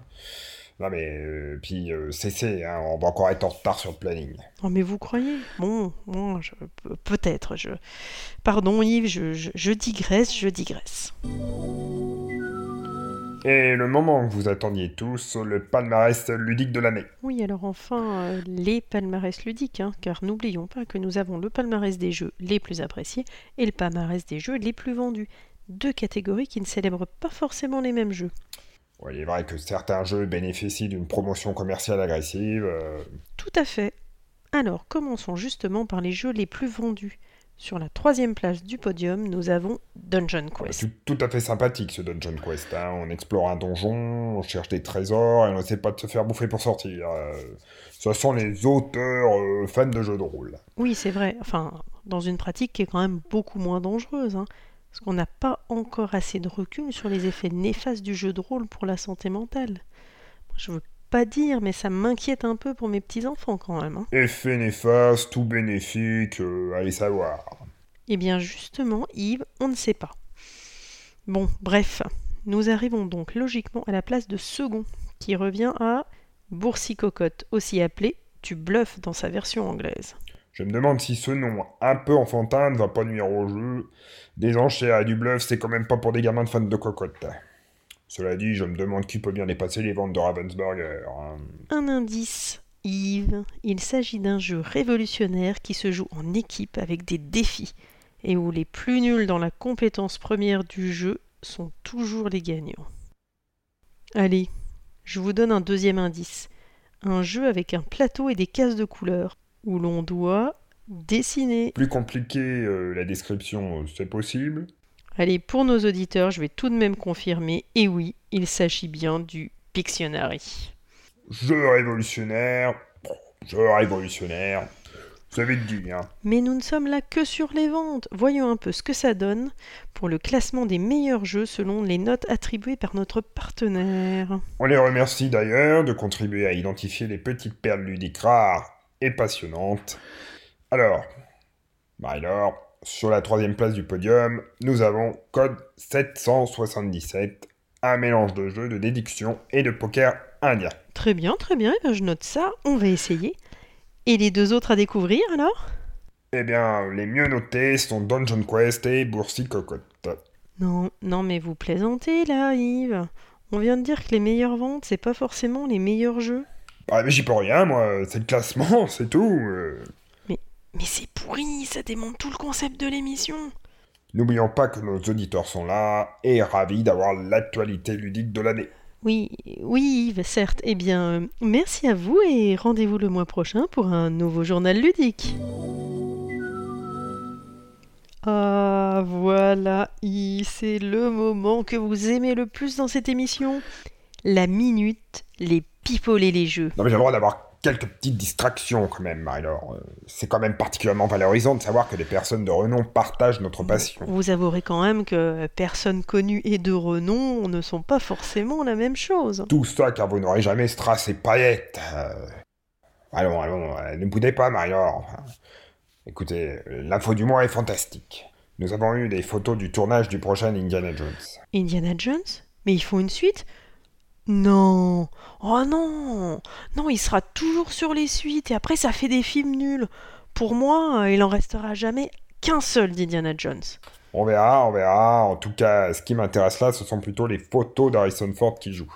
non mais, euh, puis euh, cessez, hein, on va encore être en retard sur le planning. Oh, mais vous croyez? Bon, bon, peut-être. Je... Pardon, Yves, je, je- je digresse, je digresse. Et le moment que vous attendiez tous, le palmarès ludique de l'année. Oui, alors enfin, euh, les palmarès ludiques, hein, car n'oublions pas que nous avons le palmarès des jeux les plus appréciés et le palmarès des jeux les plus vendus. Deux catégories qui ne célèbrent pas forcément les mêmes jeux. Il est vrai que certains jeux bénéficient d'une promotion commerciale agressive. euh, Tout à fait. Alors, commençons justement par les jeux les plus vendus. Sur la troisième place du podium, nous avons Dungeon Quest. tout, tout à fait sympathique ce Dungeon Quest. hein. On explore un donjon, on cherche des trésors et on essaie pas de se faire bouffer pour sortir. euh. Ce sont les auteurs euh, fans de jeux de rôle. Oui, c'est vrai. Enfin, dans une pratique qui est quand même beaucoup moins dangereuse. hein, parce qu'on n'a pas encore assez de recul sur les effets néfastes du jeu de rôle pour la santé mentale. Je veux pas dire, mais ça m'inquiète un peu pour mes petits-enfants quand même. hein. Effet néfaste, tout bénéfique, euh, allez savoir. Eh bien justement, Yves, on ne sait pas. Bon, bref. Nous arrivons donc logiquement à la place de second, qui revient à Boursicocotte, aussi appelé Tu bluffes dans sa version anglaise. Je me demande si ce nom un peu enfantin ne va pas nuire au jeu. Des enchères et du bluff, c'est quand même pas pour des gamins de fans de cocotte. Cela dit, je me demande qui peut bien dépasser les ventes de Ravensburger. hein. Un indice, Yves. Il s'agit d'un jeu révolutionnaire qui se joue en équipe avec des défis et où les plus nuls dans la compétence première du jeu sont toujours les gagnants. Allez, je vous donne un deuxième indice. Un jeu avec un plateau et des cases de couleurs où l'on doit dessiner. Plus compliqué, euh, la description, euh, c'est possible. Allez, pour nos auditeurs, je vais tout de même confirmer. Et oui, il s'agit bien du Pictionary. Jeu révolutionnaire. Jeu révolutionnaire. Vous avez dit, hein. Mais nous ne sommes là que sur les ventes. Voyons un peu ce que ça donne pour le classement des meilleurs jeux selon les notes attribuées par notre partenaire. On les remercie d'ailleurs de contribuer à identifier les petites perles ludiques rares et passionnantes. Alors, Marie-Laure, sur la troisième place du podium, nous avons Code 777, un mélange de jeux de déduction et de poker indien. Très bien, très bien, bien, je note ça, on va essayer. Et les deux autres à découvrir alors? Eh bien, les mieux notés sont Dungeon Quest et Boursi Cocotte. Non, non mais vous plaisantez là, Yves. On vient de dire que les meilleures ventes, c'est pas forcément les meilleurs jeux. Ah, mais j'y peux rien, moi, c'est le classement, c'est tout. euh. Mais c'est pourri, ça démonte tout le concept de l'émission. N'oublions pas que nos auditeurs sont là et ravis d'avoir l'actualité ludique de l'année. Oui, oui Yves, certes. Eh bien, euh, merci à vous et rendez-vous le mois prochain pour un nouveau journal ludique. Ah, voilà, Yves, c'est le moment que vous aimez le plus dans cette émission. La minute, les pipoler les jeux. Non, mais j'ai le droit d'avoir quelques petites distractions quand même, Marie-Laure. Euh, C'est quand même particulièrement valorisant de savoir que des personnes de renom partagent notre passion. Vous avouerez quand même que personnes connues et de renom ne sont pas forcément la même chose. Tout ça car vous n'aurez jamais strass et paillettes. Euh, Allons, allons, euh, ne boudez pas. Enfin, Écoutez, l'info du mois est fantastique. Nous avons eu des photos du tournage du prochain Indiana Jones. Indiana Jones? Mais ils font une suite? Non Oh non Non, il sera toujours sur les suites et après ça fait des films nuls. Pour moi, euh, il en restera jamais qu'un seul d'Indiana Jones. On verra, on verra. En tout cas, ce qui m'intéresse là, ce sont plutôt les photos d'Harrison Ford qui joue.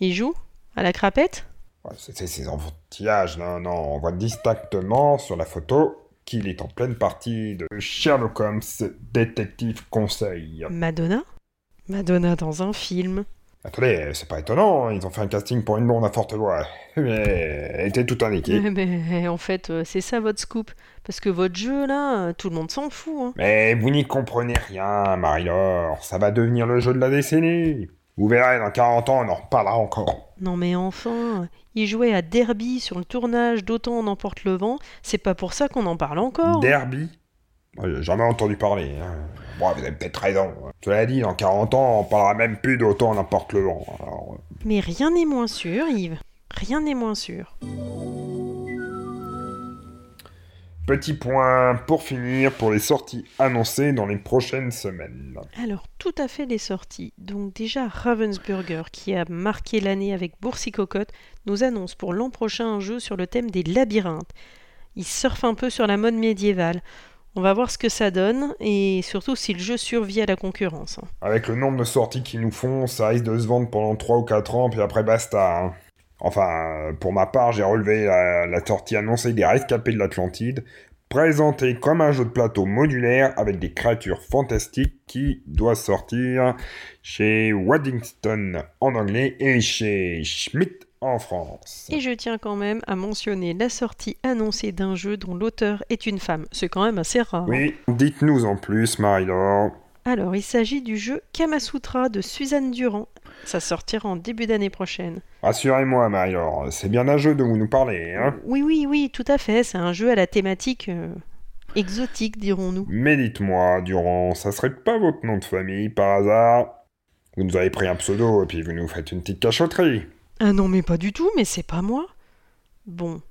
Il joue À la crapette? Ouais, c'est ses enfantillages, non, non. On voit distinctement sur la photo qu'il est en pleine partie de Sherlock Holmes, détective conseil. Madonna? Madonna dans un film. Attendez, c'est pas étonnant, hein, ils ont fait un casting pour une blonde à forte voix. Mais elle était tout indiquée. Mais, mais, en fait, euh, c'est ça votre scoop. Parce que votre jeu, là, euh, tout le monde s'en fout. hein. Mais vous n'y comprenez rien, Marie-Laure. Ça va devenir le jeu de la décennie. Vous verrez, dans 40 ans, on en reparlera encore. Non mais enfin, il jouait à Derby sur le tournage d'Autant en emporte le vent, c'est pas pour ça qu'on en parle encore. Derby J'ai jamais entendu parler. Hein. Bon, vous avez peut-être raison. Cela dit, dans 40 ans, on parlera même plus d'autant n'importe le vent. Alors, euh, Mais rien n'est moins sûr, Yves. Rien n'est moins sûr. Petit point pour finir pour les sorties annoncées dans les prochaines semaines. Alors, tout à fait les sorties. Donc déjà, Ravensburger, qui a marqué l'année avec Boursicocotte, nous annonce pour l'an prochain un jeu sur le thème des labyrinthes. Il surfe un peu sur la mode médiévale. On va voir ce que ça donne, et surtout si le jeu survit à la concurrence. Avec le nombre de sorties qu'ils nous font, ça risque de se vendre pendant 3 ou 4 ans, puis après basta. hein. Enfin, pour ma part, j'ai relevé la, sortie annoncée des Rescapés de l'Atlantide, présenté comme un jeu de plateau modulaire avec des créatures fantastiques qui doit sortir chez Waddington en anglais et chez Schmidt en France. Et je tiens quand même à mentionner la sortie annoncée d'un jeu dont l'auteur est une femme. C'est quand même assez rare. Oui, dites-nous en plus, Marie-Laure. Alors, il s'agit du jeu Kamasutra de Suzanne Durand. Ça sortira en début d'année prochaine. Rassurez-moi, Marie-Laure, c'est bien un jeu dont vous nous parlez, hein Oui, oui, oui, tout à fait. C'est un jeu à la thématique euh, exotique, dirons-nous. Mais dites-moi, Durand, ça serait pas votre nom de famille par hasard? Vous nous avez pris un pseudo et puis vous nous faites une petite cachotterie. Ah non, mais pas du tout, mais c'est pas moi. Bon,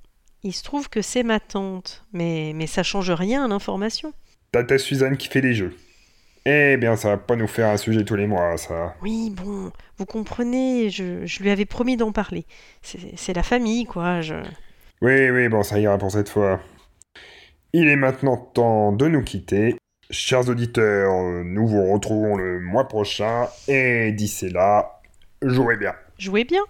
il se trouve que c'est ma tante, mais, mais ça change rien à l'information. Tata Suzanne qui fait des jeux. Eh bien, ça va pas nous faire un sujet tous les mois, ça. Oui, bon, vous comprenez, je, je lui avais promis d'en parler. C'est c'est la famille, quoi. Je... Oui, oui, bon, ça ira pour cette fois. Il est maintenant temps de nous quitter. Chers auditeurs, nous vous retrouvons le mois prochain, et d'ici là, jouez bien. Jouez bien.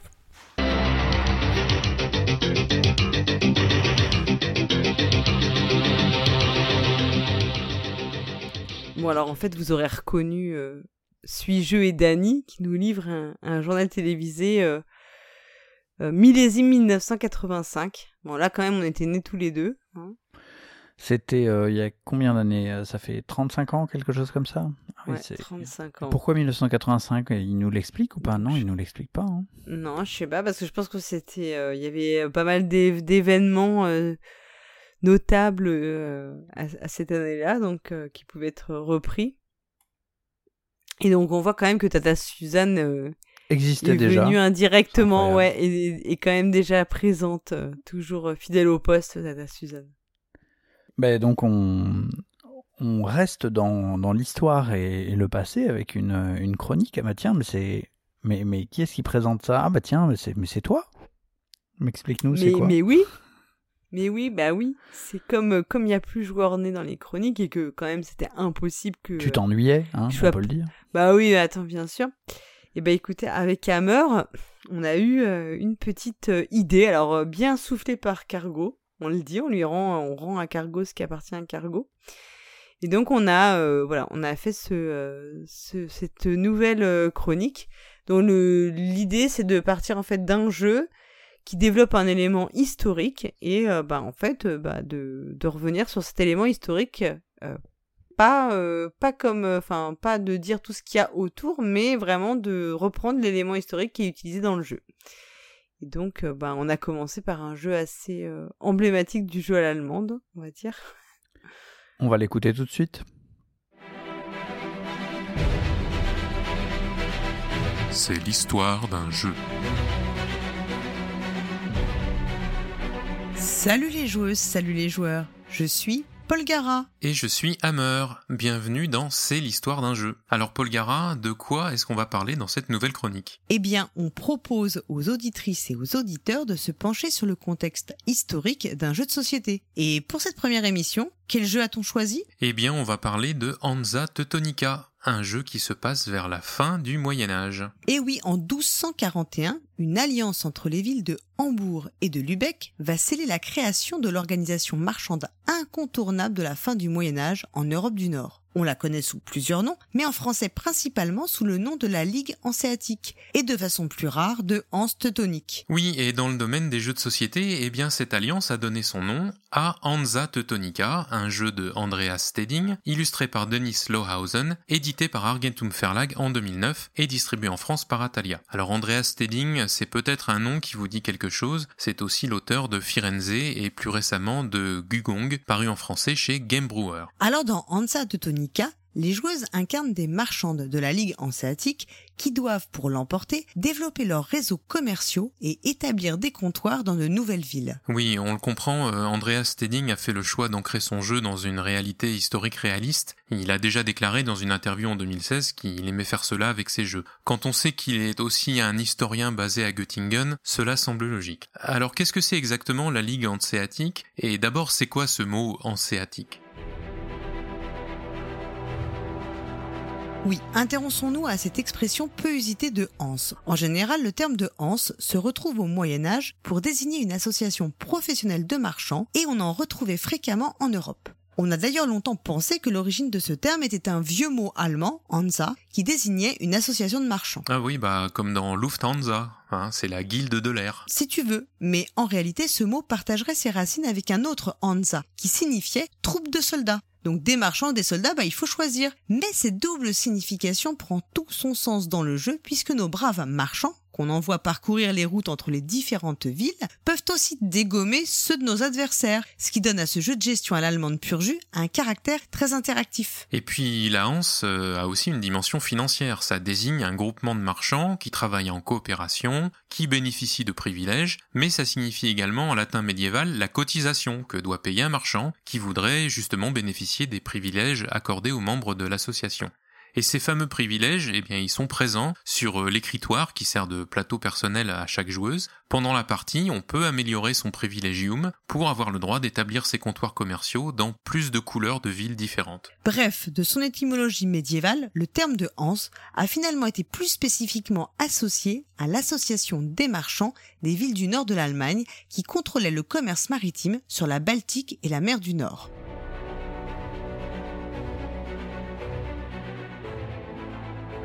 Bon, alors en fait, vous aurez reconnu euh, Suis-je et Danny qui nous livre un, un journal télévisé euh, euh, millésime 1985. Bon, là, quand même, on était nés tous les deux. C'était euh, il y a combien d'années euh, Ça fait 35 ans, quelque chose comme ça? Ah oui, Ouais, c'est- 35 ans. Pourquoi 1985 Il nous l'explique ou pas? Non, il nous l'explique pas. hein. Non, je sais pas, parce que je pense que c'était. euh, Il y avait pas mal d'é- d'événements euh, notables euh, à, à cette année-là, donc euh, qui pouvaient être repris. Et donc, on voit quand même que Tata Suzanne euh, Existait est déjà. venue indirectement, ouais, et est quand même déjà présente, euh, toujours euh, fidèle au poste, Tata Suzanne. Ben, donc on, on reste dans, dans l'histoire et, et le passé avec une, une chronique. Ah bah tiens, mais c'est mais, mais qui est-ce qui présente ça? Ah bah tiens, mais c'est mais c'est toi M'explique-nous, c'est quoi? mais oui, mais oui, bah oui, c'est comme comme il y a plus joueur né dans les chroniques et que quand même c'était impossible que Tu t'ennuyais, hein, je on peut le dire. Bah oui, attends, bien sûr. Et bah écoutez, avec Hammer, on a eu euh, une petite euh, idée, alors euh, bien soufflée par Cargo, on le dit, on lui rend, on rend à Cargo ce qui appartient à Cargo. Et donc on a, euh, voilà, on a fait euh, ce- cette nouvelle euh, chronique dont l'idée c'est de partir en fait d'un jeu qui développe un élément historique et euh, bah en fait bah, de, revenir sur cet élément historique pas pas comme enfin pas de dire tout ce qu'il y a autour mais vraiment de reprendre l'élément historique qui est utilisé dans le jeu et donc euh, bah, on a commencé par un jeu assez euh, emblématique du jeu à l'allemande on va dire On va l'écouter tout de suite. C'est l'histoire d'un jeu. Salut les joueuses, salut les joueurs. Je suis Paul Gara. Et je suis Hammer. Bienvenue dans C'est l'histoire d'un jeu. Alors Paul Gara, de quoi est-ce qu'on va parler dans cette nouvelle chronique? Eh bien, on propose aux auditrices et aux auditeurs de se pencher sur le contexte historique d'un jeu de société. Et pour cette première émission, quel jeu a-t-on choisi? Eh bien, on va parler de Hansa Teutonica, un jeu qui se passe vers la fin du Moyen Âge. Eh oui, en 1241, une alliance entre les villes de Hambourg et de Lübeck va sceller la création de l'organisation marchande incontournable de la fin du Moyen Âge en Europe du Nord. On la connaît sous plusieurs noms, mais en français principalement sous le nom de la Ligue hanséatique, et de façon plus rare de Hans Teutonique. Oui, et dans le domaine des jeux de société, eh bien cette alliance a donné son nom à Hansa Teutonica, un jeu de Andreas Steding, illustré par Denis Lohausen, édité par Argentum Verlag en 2009 et distribué en France par Atalia. Alors Andreas Steding, c'est peut-être un nom qui vous dit quelque chose, c'est aussi l'auteur de Firenze et plus récemment de Gugong, paru en français chez Game Brewer. Alors dans Hansa Teutonica, les joueuses incarnent des marchandes de la Ligue hanséatique qui doivent, pour l'emporter, développer leurs réseaux commerciaux et établir des comptoirs dans de nouvelles villes. Oui, on le comprend, euh, Andreas Steding a fait le choix d'ancrer son jeu dans une réalité historique réaliste. Il a déjà déclaré dans une interview en 2016 qu'il aimait faire cela avec ses jeux. Quand on sait qu'il est aussi un historien basé à Göttingen, cela semble logique. Alors qu'est-ce que c'est exactement la Ligue hanséatique? Et d'abord, c'est quoi ce mot hanséatique? Oui, intéressons-nous à cette expression peu usitée de Hans. En général, le terme de Hans se retrouve au Moyen Âge pour désigner une association professionnelle de marchands et on en retrouvait fréquemment en Europe. On a d'ailleurs longtemps pensé que l'origine de ce terme était un vieux mot allemand, Hansa, qui désignait une association de marchands. Ah oui, bah comme dans Lufthansa, hein, c'est la guilde de l'air. Si tu veux, mais en réalité ce mot partagerait ses racines avec un autre Hansa, qui signifiait troupe de soldats. Donc des marchands, des soldats, bah il faut choisir. Mais cette double signification prend tout son sens dans le jeu puisque nos braves marchands, qu'on envoie parcourir les routes entre les différentes villes, peuvent aussi dégommer ceux de nos adversaires, ce qui donne à ce jeu de gestion à l'allemande pur jus un caractère très interactif. Et puis la Hanse euh, a aussi une dimension financière. Ça désigne un groupement de marchands qui travaillent en coopération, qui bénéficient de privilèges, mais ça signifie également en latin médiéval la cotisation que doit payer un marchand qui voudrait justement bénéficier des privilèges accordés aux membres de l'association. Et ces fameux privilèges, eh bien, ils sont présents sur euh, l'écritoire qui sert de plateau personnel à chaque joueuse. Pendant la partie, on peut améliorer son privilégium pour avoir le droit d'établir ses comptoirs commerciaux dans plus de couleurs de villes différentes. Bref, de son étymologie médiévale, le terme de Hans a finalement été plus spécifiquement associé à l'association des marchands des villes du nord de l'Allemagne qui contrôlaient le commerce maritime sur la Baltique et la mer du Nord.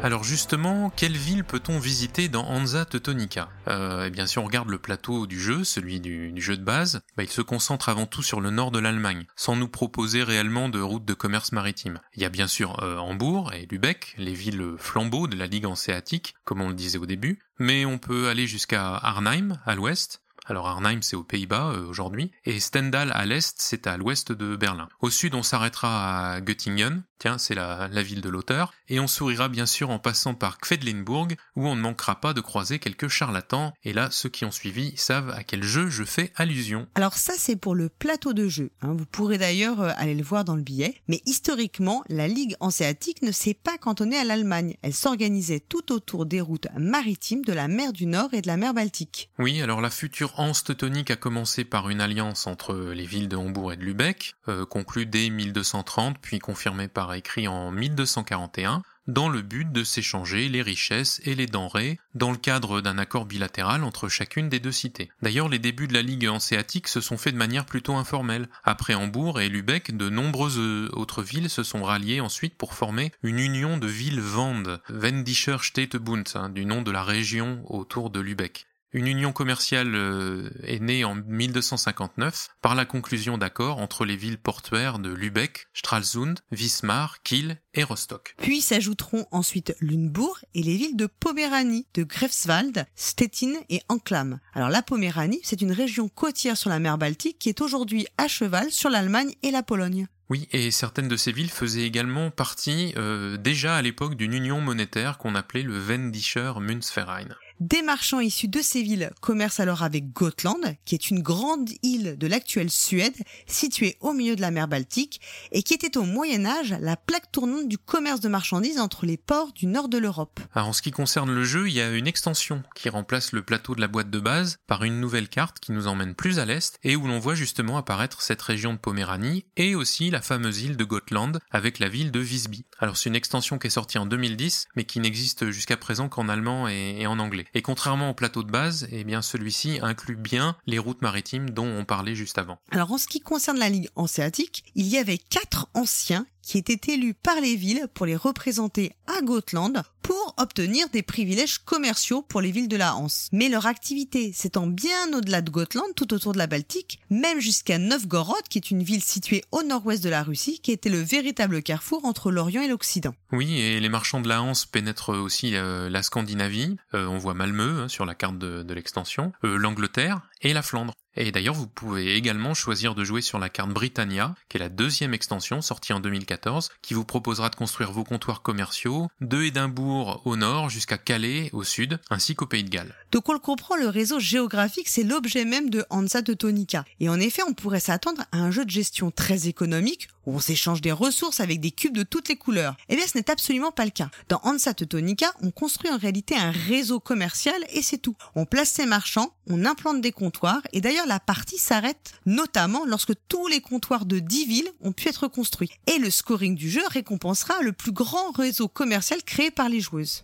Alors justement, quelle ville peut-on visiter dans Hansa Teutonica? Euh, Eh bien si on regarde le plateau du jeu, celui du, jeu de base, bah, il se concentre avant tout sur le nord de l'Allemagne, sans nous proposer réellement de route de commerce maritime. Il y a bien sûr euh, Hambourg et Lübeck, les villes flambeaux de la Ligue hanséatique, comme on le disait au début, mais on peut aller jusqu'à Arnhem à l'ouest, alors Arnhem, c'est aux Pays-Bas euh, aujourd'hui, et Stendhal à l'est, c'est à l'ouest de Berlin. Au sud, on s'arrêtera à Göttingen, tiens, c'est la, la ville de l'auteur, et on sourira bien sûr en passant par Quedlinburg, où on ne manquera pas de croiser quelques charlatans, et là, ceux qui ont suivi savent à quel jeu je fais allusion. Alors ça, c'est pour le plateau de jeu. hein. Vous pourrez d'ailleurs euh, aller le voir dans le billet. Mais historiquement, la Ligue hanséatique ne s'est pas cantonnée à l'Allemagne. Elle s'organisait tout autour des routes maritimes de la mer du Nord et de la mer Baltique. Oui, alors la future Hanse teutonique a commencé par une alliance entre les villes de Hambourg et de Lübeck, euh, conclue dès 1230 puis confirmée par écrit en 1241, dans le but de s'échanger les richesses et les denrées dans le cadre d'un accord bilatéral entre chacune des deux cités. D'ailleurs, les débuts de la Ligue hanséatique se sont faits de manière plutôt informelle. Après Hambourg et Lübeck, de nombreuses autres villes se sont ralliées ensuite pour former une union de villes Wende, Wendischer Städtebund, hein, du nom de la région autour de Lübeck. Une union commerciale euh, est née en 1259 par la conclusion d'accords entre les villes portuaires de Lübeck, Stralsund, Wismar, Kiel et Rostock. Puis s'ajouteront ensuite Lunebourg et les villes de Poméranie, de Greifswald, Stettin et Anklam. Alors la Poméranie, c'est une région côtière sur la mer Baltique qui est aujourd'hui à cheval sur l'Allemagne et la Pologne. Oui, et certaines de ces villes faisaient également partie euh, déjà à l'époque d'une union monétaire qu'on appelait le Wendischer Münzverein. Des marchands issus de ces villes commercent alors avec Gotland, qui est une grande île de l'actuelle Suède, située au milieu de la mer Baltique, et qui était au Moyen Âge la plaque tournante du commerce de marchandises entre les ports du nord de l'Europe. Alors en ce qui concerne le jeu, il y a une extension qui remplace le plateau de la boîte de base par une nouvelle carte qui nous emmène plus à l'est et où l'on voit justement apparaître cette région de Poméranie et aussi la fameuse île de Gotland avec la ville de Visby. Alors c'est une extension qui est sortie en 2010 mais qui n'existe jusqu'à présent qu'en allemand et en anglais. Et contrairement au plateau de base, eh bien celui-ci inclut bien les routes maritimes dont on parlait juste avant. Alors en ce qui concerne la Ligue hanséatique, il y avait quatre anciens qui étaient élus par les villes pour les représenter à Gotland pour obtenir des privilèges commerciaux pour les villes de la Hanse. Mais leur activité s'étend bien au-delà de Gotland, tout autour de la Baltique, même jusqu'à Novgorod, qui est une ville située au nord-ouest de la Russie, qui était le véritable carrefour entre l'Orient et l'Occident. Oui, et les marchands de la Hanse pénètrent aussi euh, la Scandinavie. Euh, on voit Malmö hein, sur la carte de, l'extension, euh, l'Angleterre et la Flandre. Et d'ailleurs, vous pouvez également choisir de jouer sur la carte Britannia, qui est la deuxième extension sortie en 2014, qui vous proposera de construire vos comptoirs commerciaux de Édimbourg au nord jusqu'à Calais au sud, ainsi qu'au Pays de Galles. Donc on le comprend, le réseau géographique, c'est l'objet même de Hansa Teutonica. Et en effet, on pourrait s'attendre à un jeu de gestion très économique, on s'échange des ressources avec des cubes de toutes les couleurs. Eh bien, ce n'est absolument pas le cas. Dans Hansa Teutonica, on construit en réalité un réseau commercial et c'est tout. On place ses marchands, on implante des comptoirs, et d'ailleurs la partie s'arrête notamment lorsque tous les comptoirs de 10 villes ont pu être construits. Et le scoring du jeu récompensera le plus grand réseau commercial créé par les joueuses.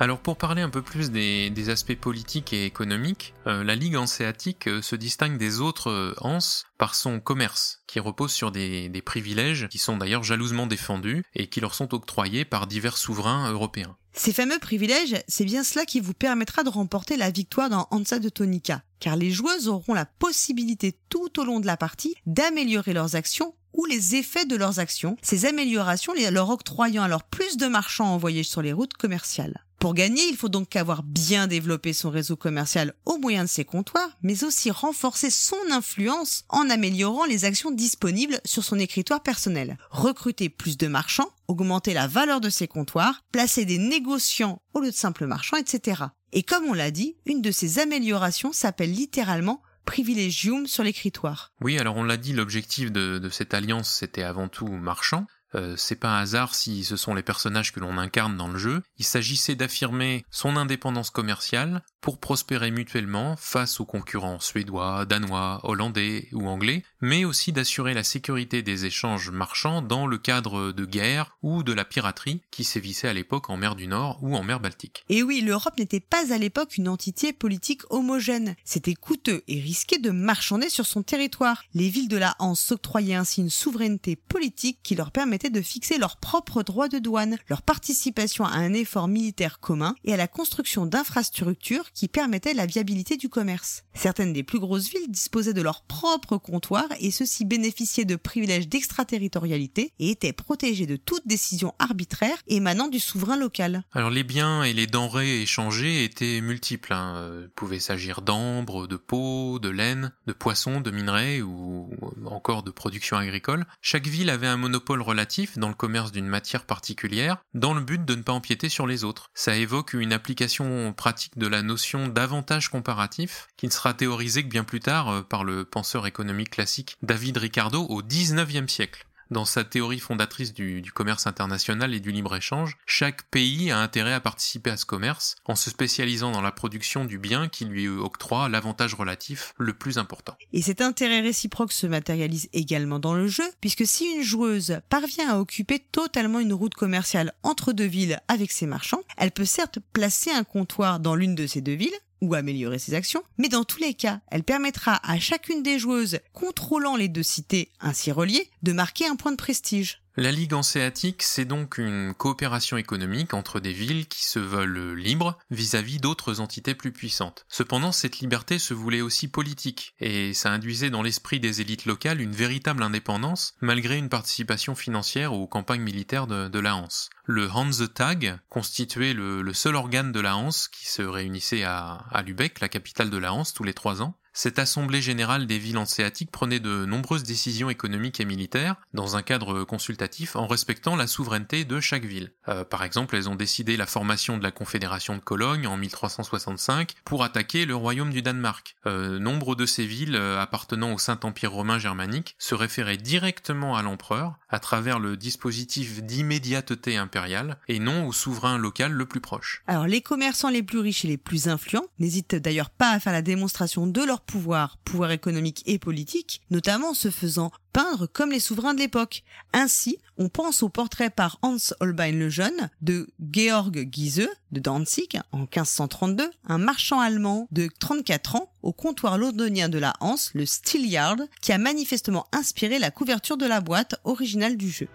Alors pour parler un peu plus des, aspects politiques et économiques, euh, la Ligue hanséatique euh, se distingue des autres euh, Hanses par son commerce, qui repose sur des, privilèges qui sont d'ailleurs jalousement défendus et qui leur sont octroyés par divers souverains européens. Ces fameux privilèges, c'est bien cela qui vous permettra de remporter la victoire dans Hansa de Tonica, car les joueuses auront la possibilité tout au long de la partie d'améliorer leurs actions ou les effets de leurs actions, ces améliorations leur octroyant alors plus de marchands envoyés sur les routes commerciales. Pour gagner, il faut donc avoir bien développé son réseau commercial au moyen de ses comptoirs, mais aussi renforcer son influence en améliorant les actions disponibles sur son écritoire personnel. Recruter plus de marchands, augmenter la valeur de ses comptoirs, placer des négociants au lieu de simples marchands, etc. Et comme on l'a dit, une de ces améliorations s'appelle littéralement privilegium sur l'écritoire. Oui, alors on l'a dit, l'objectif de, de cette alliance, c'était avant tout marchand. Euh, c'est pas un hasard si ce sont les personnages que l'on incarne dans le jeu. Il s'agissait d'affirmer son indépendance commerciale pour prospérer mutuellement face aux concurrents suédois, danois, hollandais ou anglais, mais aussi d'assurer la sécurité des échanges marchands dans le cadre de guerres ou de la piraterie qui sévissait à l'époque en mer du Nord ou en mer Baltique. Et oui, l'Europe n'était pas à l'époque une entité politique homogène. C'était coûteux et risqué de marchander sur son territoire. Les villes de la Hanse s'octroyaient ainsi une souveraineté politique qui leur permettait de fixer leurs propres droits de douane, leur participation à un effort militaire commun et à la construction d'infrastructures qui permettaient la viabilité du commerce. Certaines des plus grosses villes disposaient de leur propre comptoir et ceux-ci bénéficiaient de privilèges d'extraterritorialité et étaient protégés de toute décision arbitraire émanant du souverain local. Alors les biens et les denrées échangées étaient multiples. Hein. Euh, Il pouvait s'agir d'ambre, de peau, de laine, de poissons, de minerais ou encore de production agricole. Chaque ville avait un monopole relatif dans le commerce d'une matière particulière dans le but de ne pas empiéter sur les autres. Ça évoque une application pratique de la notion d'avantage comparatif qui ne sera théorisée que bien plus tard euh, par le penseur économique classique David Ricardo au 19e siècle. Dans sa théorie fondatrice du, commerce international et du libre-échange, chaque pays a intérêt à participer à ce commerce en se spécialisant dans la production du bien qui lui octroie l'avantage relatif le plus important. Et cet intérêt réciproque se matérialise également dans le jeu, puisque si une joueuse parvient à occuper totalement une route commerciale entre deux villes avec ses marchands, elle peut certes placer un comptoir dans l'une de ces deux villes, ou améliorer ses actions, mais dans tous les cas, elle permettra à chacune des joueuses contrôlant les deux cités ainsi reliées de marquer un point de prestige. La Ligue hanséatique, c'est donc une coopération économique entre des villes qui se veulent libres vis-à-vis d'autres entités plus puissantes. Cependant, cette liberté se voulait aussi politique, et ça induisait dans l'esprit des élites locales une véritable indépendance, malgré une participation financière aux campagnes militaires de, la Hanse. Le Hansetag constituait le, le, seul organe de la Hanse qui se réunissait à, à Lübeck, la capitale de la Hanse, tous les trois ans, cette assemblée générale des villes hanséatiques prenait de nombreuses décisions économiques et militaires dans un cadre consultatif en respectant la souveraineté de chaque ville. Euh, par exemple, elles ont décidé la formation de la Confédération de Cologne en 1365 pour attaquer le royaume du Danemark. Euh, nombre de ces villes euh, appartenant au Saint-Empire romain germanique se référaient directement à l'empereur à travers le dispositif d'immédiateté impériale et non au souverain local le plus proche. Alors les commerçants les plus riches et les plus influents n'hésitent d'ailleurs pas à faire la démonstration de leur pouvoir, pouvoir économique et politique, notamment en se faisant peindre comme les souverains de l'époque. Ainsi, on pense au portrait par Hans Holbein le Jeune de Georg Giese de Danzig en 1532, un marchand allemand de 34 ans au comptoir londonien de la Hanse, le Steelyard, qui a manifestement inspiré la couverture de la boîte originale du jeu.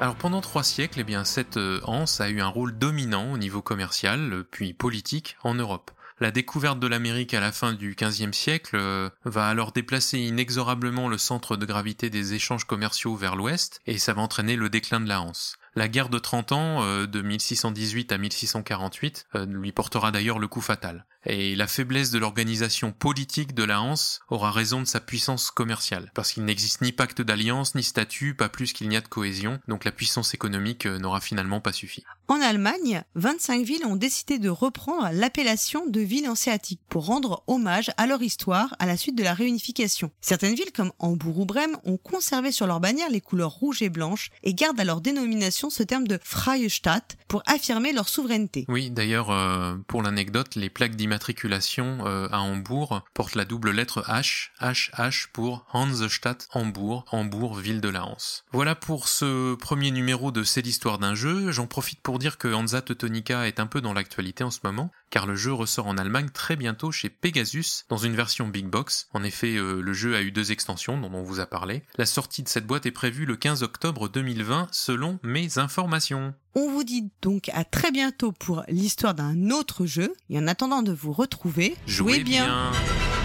Alors pendant trois siècles, eh bien, cette Hanse a eu un rôle dominant au niveau commercial, puis politique, en Europe. La découverte de l'Amérique à la fin du XVe siècle euh, va alors déplacer inexorablement le centre de gravité des échanges commerciaux vers l'ouest, et ça va entraîner le déclin de la Hanse. La guerre de 30 ans, euh, de 1618 à 1648, euh, lui portera d'ailleurs le coup fatal. Et la faiblesse de l'organisation politique de la Hanse aura raison de sa puissance commerciale, parce qu'il n'existe ni pacte d'alliance, ni statut, pas plus qu'il n'y a de cohésion, donc la puissance économique n'aura finalement pas suffi. En Allemagne, 25 villes ont décidé de reprendre l'appellation de ville hanséatique pour rendre hommage à leur histoire à la suite de la réunification. Certaines villes comme Hambourg ou Brême ont conservé sur leur bannière les couleurs rouges et blanches et gardent à leur dénomination ce terme de Freie Stadt pour affirmer leur souveraineté. Oui, d'ailleurs, euh, pour l'anecdote, les plaques d'immatriculation euh, à Hambourg portent la double lettre H, HH pour Hansestadt Hambourg, Hambourg, ville de la Hanse. Voilà pour ce premier numéro de C'est l'histoire d'un jeu. J'en profite pour dire que Hansa Teutonica est un peu dans l'actualité en ce moment, car le jeu ressort en Allemagne très bientôt chez Pegasus dans une version Big Box. En effet, euh, le jeu a eu deux extensions dont on vous a parlé. La sortie de cette boîte est prévue le 15 octobre 2020 selon mes informations. On vous dit donc à très bientôt pour l'histoire d'un autre jeu, et en attendant de vous retrouver, jouez, jouez bien. bien.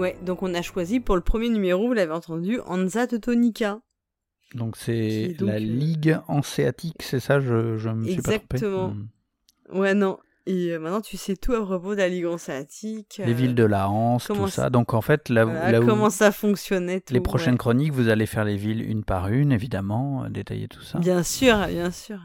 Ouais, donc on a choisi pour le premier numéro, vous l'avez entendu, Hansa Teutonica. Donc c'est donc, la euh, Ligue hanséatique, c'est ça je, je me suis pas trompé. Exactement. Hmm. Ouais, non. Et euh, maintenant, tu sais tout à propos de la Ligue hanséatique. Les euh, villes de la Hanse, comment tout ça. ça- Donc en fait, là, voilà, là où comment ça fonctionnait. Tout, les prochaines ouais. chroniques, vous allez faire les villes une par une, évidemment, détailler tout ça. Bien sûr, bien sûr.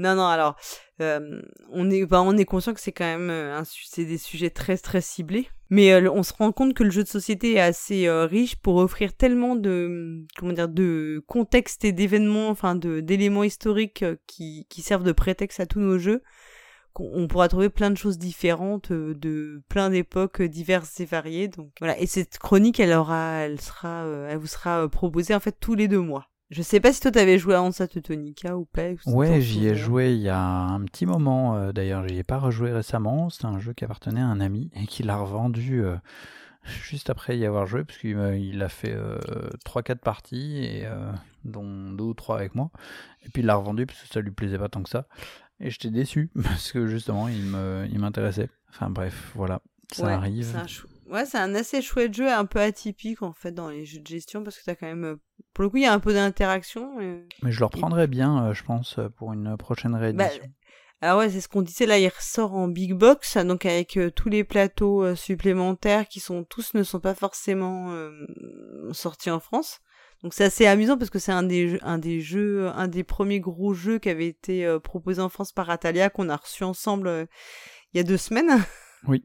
Non, non, alors, euh, on, est, bah, on est conscient que c'est quand même un, c'est des sujets très, très ciblés. Mais on se rend compte que le jeu de société est assez riche pour offrir tellement de, comment dire, de contexte et d'événements, enfin, de, d'éléments historiques qui, qui servent de prétexte à tous nos jeux, on pourra trouver plein de choses différentes de plein d'époques diverses et variées. Donc voilà. Et cette chronique, elle aura, elle sera, elle vous sera proposée en fait tous les deux mois. Je sais pas si toi t'avais joué à Hansa Teutonica ou pas. ou Ouais, j'y ai joué il y a un petit moment. euh, D'ailleurs, j'y ai pas rejoué récemment. C'est un jeu qui appartenait à un ami et qui l'a revendu euh, juste après y avoir joué, parce qu'il a fait 3-4 parties, et, euh, dont 2 ou 3 avec moi. Et puis il l'a revendu parce que ça lui plaisait pas tant que ça. Et j'étais déçu parce que justement, il me- il m'intéressait. Enfin bref, voilà, ça Ouais, arrive. c'est un chou- Ouais, c'est un assez chouette jeu, un peu atypique en fait dans les jeux de gestion parce que t'as quand même, euh, pour le coup, il y a un peu d'interaction. Mais je le reprendrai bien, euh, je pense, euh, pour une prochaine Bah, réédition. alors ouais, c'est ce qu'on disait là, il ressort en big box, donc avec euh, tous les plateaux euh, supplémentaires qui sont tous ne sont pas forcément sortis en France. Donc c'est assez amusant parce que c'est un des jeux, un des jeux, un des premiers gros jeux qui avait été proposé en France par Atalia qu'on a reçu ensemble il y a deux semaines. Oui.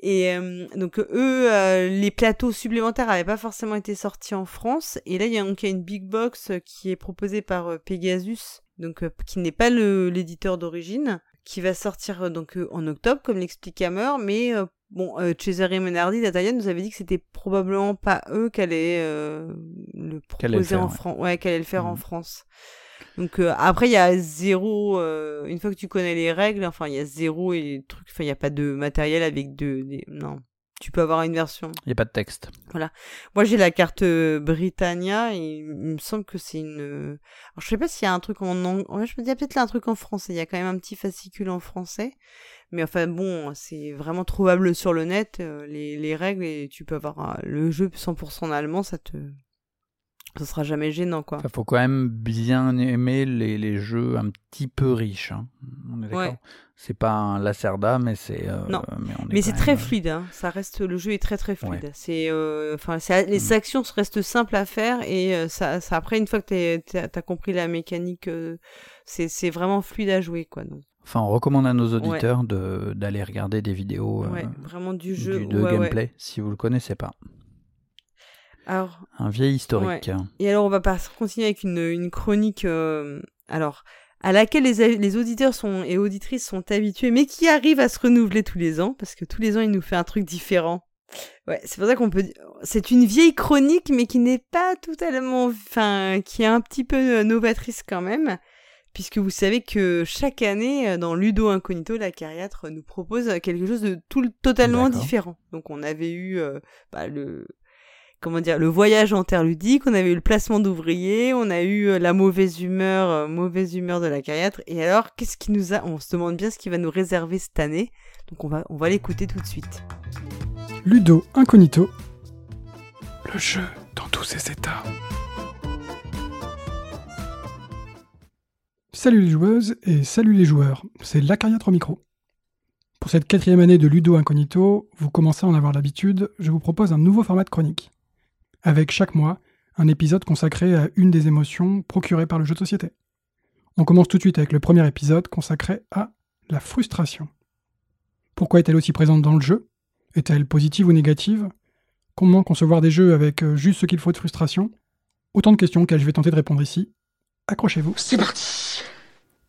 Et euh, donc eux, euh, les plateaux supplémentaires n'avaient pas forcément été sortis en France. Et là, il y a, donc, il y a une big box euh, qui est proposée par euh, Pegasus, donc euh, qui n'est pas l'éditeur d'origine, qui va sortir donc en octobre, comme l'explique Hammer. Mais bon, euh, Cesare Menardi d'Atalia nous avait dit que c'était probablement pas eux qui allaient euh, le Qu'elle allait le proposer faire, en ouais. France. Ouais, allait le faire en Mhm. France. Donc euh, après il y a zéro euh, une fois que tu connais les règles enfin il y a zéro et les trucs enfin il y a pas de matériel avec de des- non. Tu peux avoir une version. Il n'y a pas de texte. voilà. Moi j'ai la carte euh, Britannia et il me semble que c'est une euh, alors je sais pas s'il y a un truc en anglais ouais, je me dis il y a peut-être là un truc en français. Il y a quand même un petit fascicule en français. Mais enfin bon c'est vraiment trouvable sur le net euh, les, les règles et tu peux avoir le jeu 100% en allemand ça te ça sera jamais gênant quoi Il faut quand même bien aimer les, les jeux un petit peu riches. hein. On est Ouais. C'est pas un Lacerda, mais c'est. euh, Non, mais, c'est très euh, fluide. Hein. Ça reste, le jeu est très très fluide. Ouais. C'est, euh, enfin, les Mm. actions restent simples à faire et euh, ça, ça, après une fois que t'as as compris la mécanique, c'est, c'est vraiment fluide à jouer quoi. Donc, Enfin, on recommande à nos auditeurs d'aller regarder des vidéos ouais, vraiment du jeu. du- de gameplay si vous le connaissez pas. Alors, Un vieil historique. Ouais. Et alors, on va pas continuer avec une, une chronique, euh, alors, à laquelle les, les auditeurs sont, et auditrices sont habitués, mais qui arrive à se renouveler tous les ans, parce que tous les ans, il nous fait un truc différent. Ouais, c'est pour ça qu'on peut c'est une vieille chronique, mais qui n'est pas totalement, enfin, qui est un petit peu euh, novatrice quand même, puisque vous savez que chaque année, euh, dans Ludo Incognito, la cariatre nous propose quelque chose de tout, totalement différent. Donc, on avait eu, euh, bah, le, comment dire, le voyage en terre ludique, on avait eu le placement d'ouvriers, on a eu euh, la mauvaise humeur, euh, mauvaise humeur de la cariatre. Et alors, qu'est-ce qui nous a, on se demande bien ce qui va nous réserver cette année. Donc on va, on va l'écouter tout de suite. Ludo Incognito. Le jeu dans tous ses états. Salut les joueuses et salut les joueurs, c'est l'Acariatre au micro. Pour cette quatrième année de Ludo Incognito, vous commencez à en avoir l'habitude, je vous propose un nouveau format de chronique. Avec chaque mois, un épisode consacré à une des émotions procurées par le jeu de société. On commence tout de suite avec le premier épisode consacré à la frustration. Pourquoi est-elle aussi présente dans le jeu? Est-elle positive ou négative? Comment concevoir des jeux avec euh, juste ce qu'il faut de frustration? Autant de questions auxquelles je vais tenter de répondre ici. Accrochez-vous. C'est parti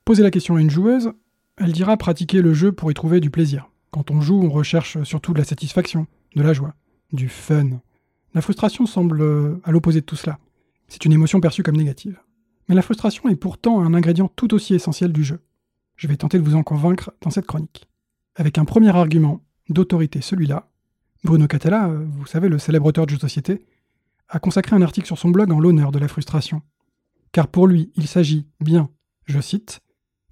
Posez la question à une joueuse, elle dira pratiquer le jeu pour y trouver du plaisir. Quand on joue, on recherche surtout de la satisfaction, de la joie, du fun. La frustration semble euh, à l'opposé de tout cela. C'est une émotion perçue comme négative. Mais la frustration est pourtant un ingrédient tout aussi essentiel du jeu. Je vais tenter de vous en convaincre dans cette chronique. Avec un premier argument d'autorité, celui-là, Bruno Catala, euh, vous savez, le célèbre auteur de jeux de société, a consacré un article sur son blog en l'honneur de la frustration. Car pour lui, il s'agit bien, je cite,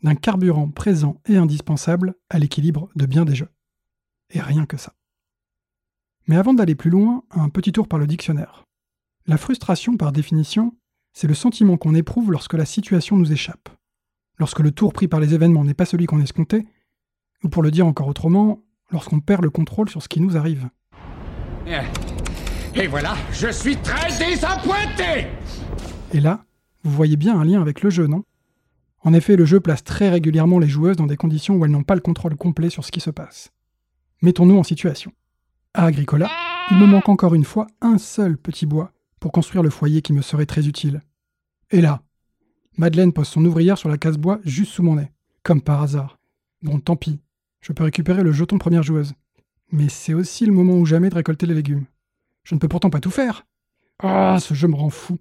d'un carburant présent et indispensable à l'équilibre de bien des jeux. Et rien que ça. Mais avant d'aller plus loin, un petit tour par le dictionnaire. La frustration, par définition, c'est le sentiment qu'on éprouve lorsque la situation nous échappe, lorsque le tour pris par les événements n'est pas celui qu'on escomptait, ou pour le dire encore autrement, lorsqu'on perd le contrôle sur ce qui nous arrive. Et voilà, je suis très désappointé Et là, vous voyez bien un lien avec le jeu, non? En effet, le jeu place très régulièrement les joueuses dans des conditions où elles n'ont pas le contrôle complet sur ce qui se passe. Mettons-nous en situation. À Agricola, il me manque encore une fois un seul petit bois pour construire le foyer qui me serait très utile. Et là, Madeleine pose son ouvrière sur la case bois juste sous mon nez, comme par hasard. Bon, tant pis, je peux récupérer le jeton première joueuse. Mais c'est aussi le moment ou jamais de récolter les légumes. Je ne peux pourtant pas tout faire. Ah, ce jeu me rend fou.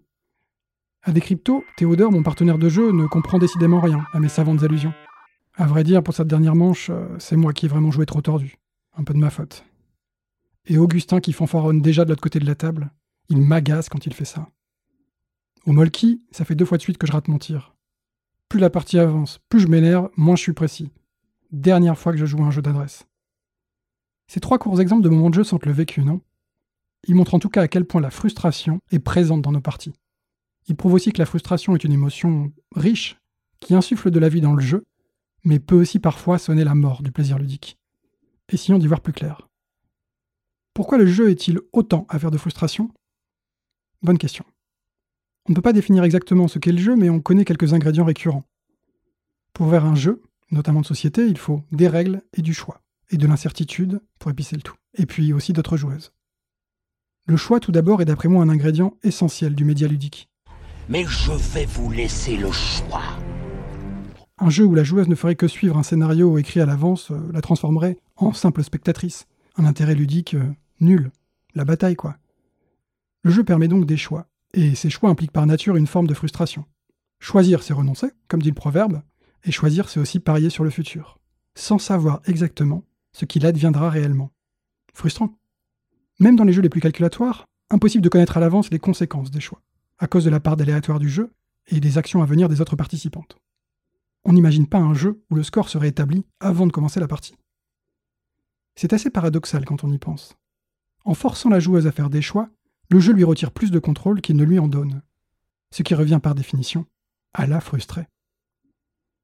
À Décrypto, Théodore, mon partenaire de jeu, ne comprend décidément rien à mes savantes allusions. À vrai dire, pour cette dernière manche, euh, c'est moi qui ai vraiment joué trop tordu. Un peu de ma faute. Et Augustin qui fanfaronne déjà de l'autre côté de la table, il m'agace quand il fait ça. Au Molki, ça fait deux fois de suite que je rate mon tir. Plus la partie avance, plus je m'énerve, moins je suis précis. Dernière fois que je joue à un jeu d'adresse. Ces trois courts exemples de moments de jeu sentent le vécu, non? Ils montrent en tout cas à quel point la frustration est présente dans nos parties. Ils prouvent aussi que la frustration est une émotion riche, qui insuffle de la vie dans le jeu, mais peut aussi parfois sonner la mort du plaisir ludique. Essayons d'y voir plus clair. Pourquoi le jeu est-il autant affaire de frustration? Bonne question. On ne peut pas définir exactement ce qu'est le jeu, mais on connaît quelques ingrédients récurrents. Pour faire un jeu, notamment de société, il faut des règles et du choix, et de l'incertitude pour épicer le tout, et puis aussi d'autres joueuses. Le choix, tout d'abord, est d'après moi un ingrédient essentiel du média ludique. Mais je vais vous laisser le choix. Un jeu où la joueuse ne ferait que suivre un scénario écrit à l'avance euh, la transformerait en simple spectatrice. Un intérêt ludique euh, nul. La bataille, quoi. Le jeu permet donc des choix, et ces choix impliquent par nature une forme de frustration. Choisir, c'est renoncer, comme dit le proverbe, et choisir, c'est aussi parier sur le futur, sans savoir exactement ce qu'il adviendra réellement. Frustrant. Même dans les jeux les plus calculatoires, impossible de connaître à l'avance les conséquences des choix, à cause de la part d'aléatoire du jeu et des actions à venir des autres participantes. On n'imagine pas un jeu où le score serait établi avant de commencer la partie. C'est assez paradoxal quand on y pense. En forçant la joueuse à faire des choix, le jeu lui retire plus de contrôle qu'il ne lui en donne, ce qui revient par définition à la frustrer.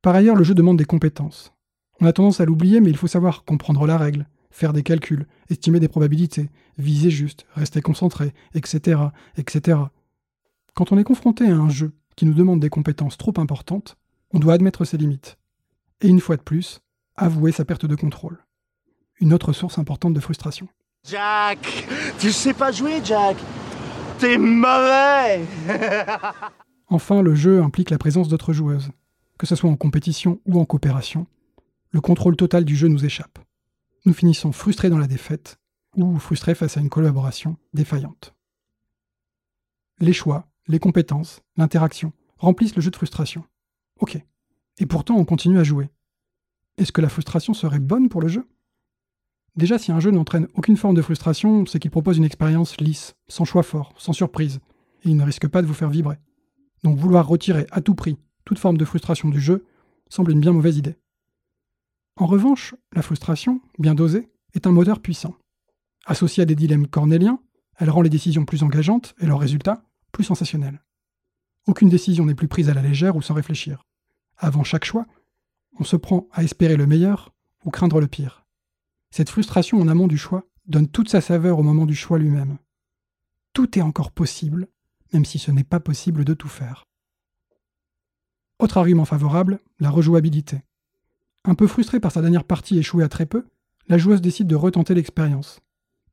Par ailleurs, le jeu demande des compétences. On a tendance à l'oublier, mais il faut savoir comprendre la règle, faire des calculs, estimer des probabilités, viser juste, rester concentré, etc., etc. Quand on est confronté à un jeu qui nous demande des compétences trop importantes, on doit admettre ses limites. Et une fois de plus, avouer sa perte de contrôle. Une autre source importante de frustration. Jack Tu sais pas jouer, Jack T'es mauvais Enfin, le jeu implique la présence d'autres joueuses. Que ce soit en compétition ou en coopération, le contrôle total du jeu nous échappe. Nous finissons frustrés dans la défaite ou frustrés face à une collaboration défaillante. Les choix, les compétences, l'interaction remplissent le jeu de frustration. Ok. Et pourtant, on continue à jouer. Est-ce que la frustration serait bonne pour le jeu? Déjà, si un jeu n'entraîne aucune forme de frustration, c'est qu'il propose une expérience lisse, sans choix fort, sans surprise, et il ne risque pas de vous faire vibrer. Donc vouloir retirer à tout prix toute forme de frustration du jeu semble une bien mauvaise idée. En revanche, la frustration, bien dosée, est un moteur puissant. Associée à des dilemmes cornéliens, elle rend les décisions plus engageantes et leurs résultats plus sensationnels. Aucune décision n'est plus prise à la légère ou sans réfléchir. Avant chaque choix, on se prend à espérer le meilleur ou craindre le pire. Cette frustration en amont du choix donne toute sa saveur au moment du choix lui-même. Tout est encore possible, même si ce n'est pas possible de tout faire. Autre argument favorable, la rejouabilité. Un peu frustrée par sa dernière partie échouée à très peu, la joueuse décide de retenter l'expérience,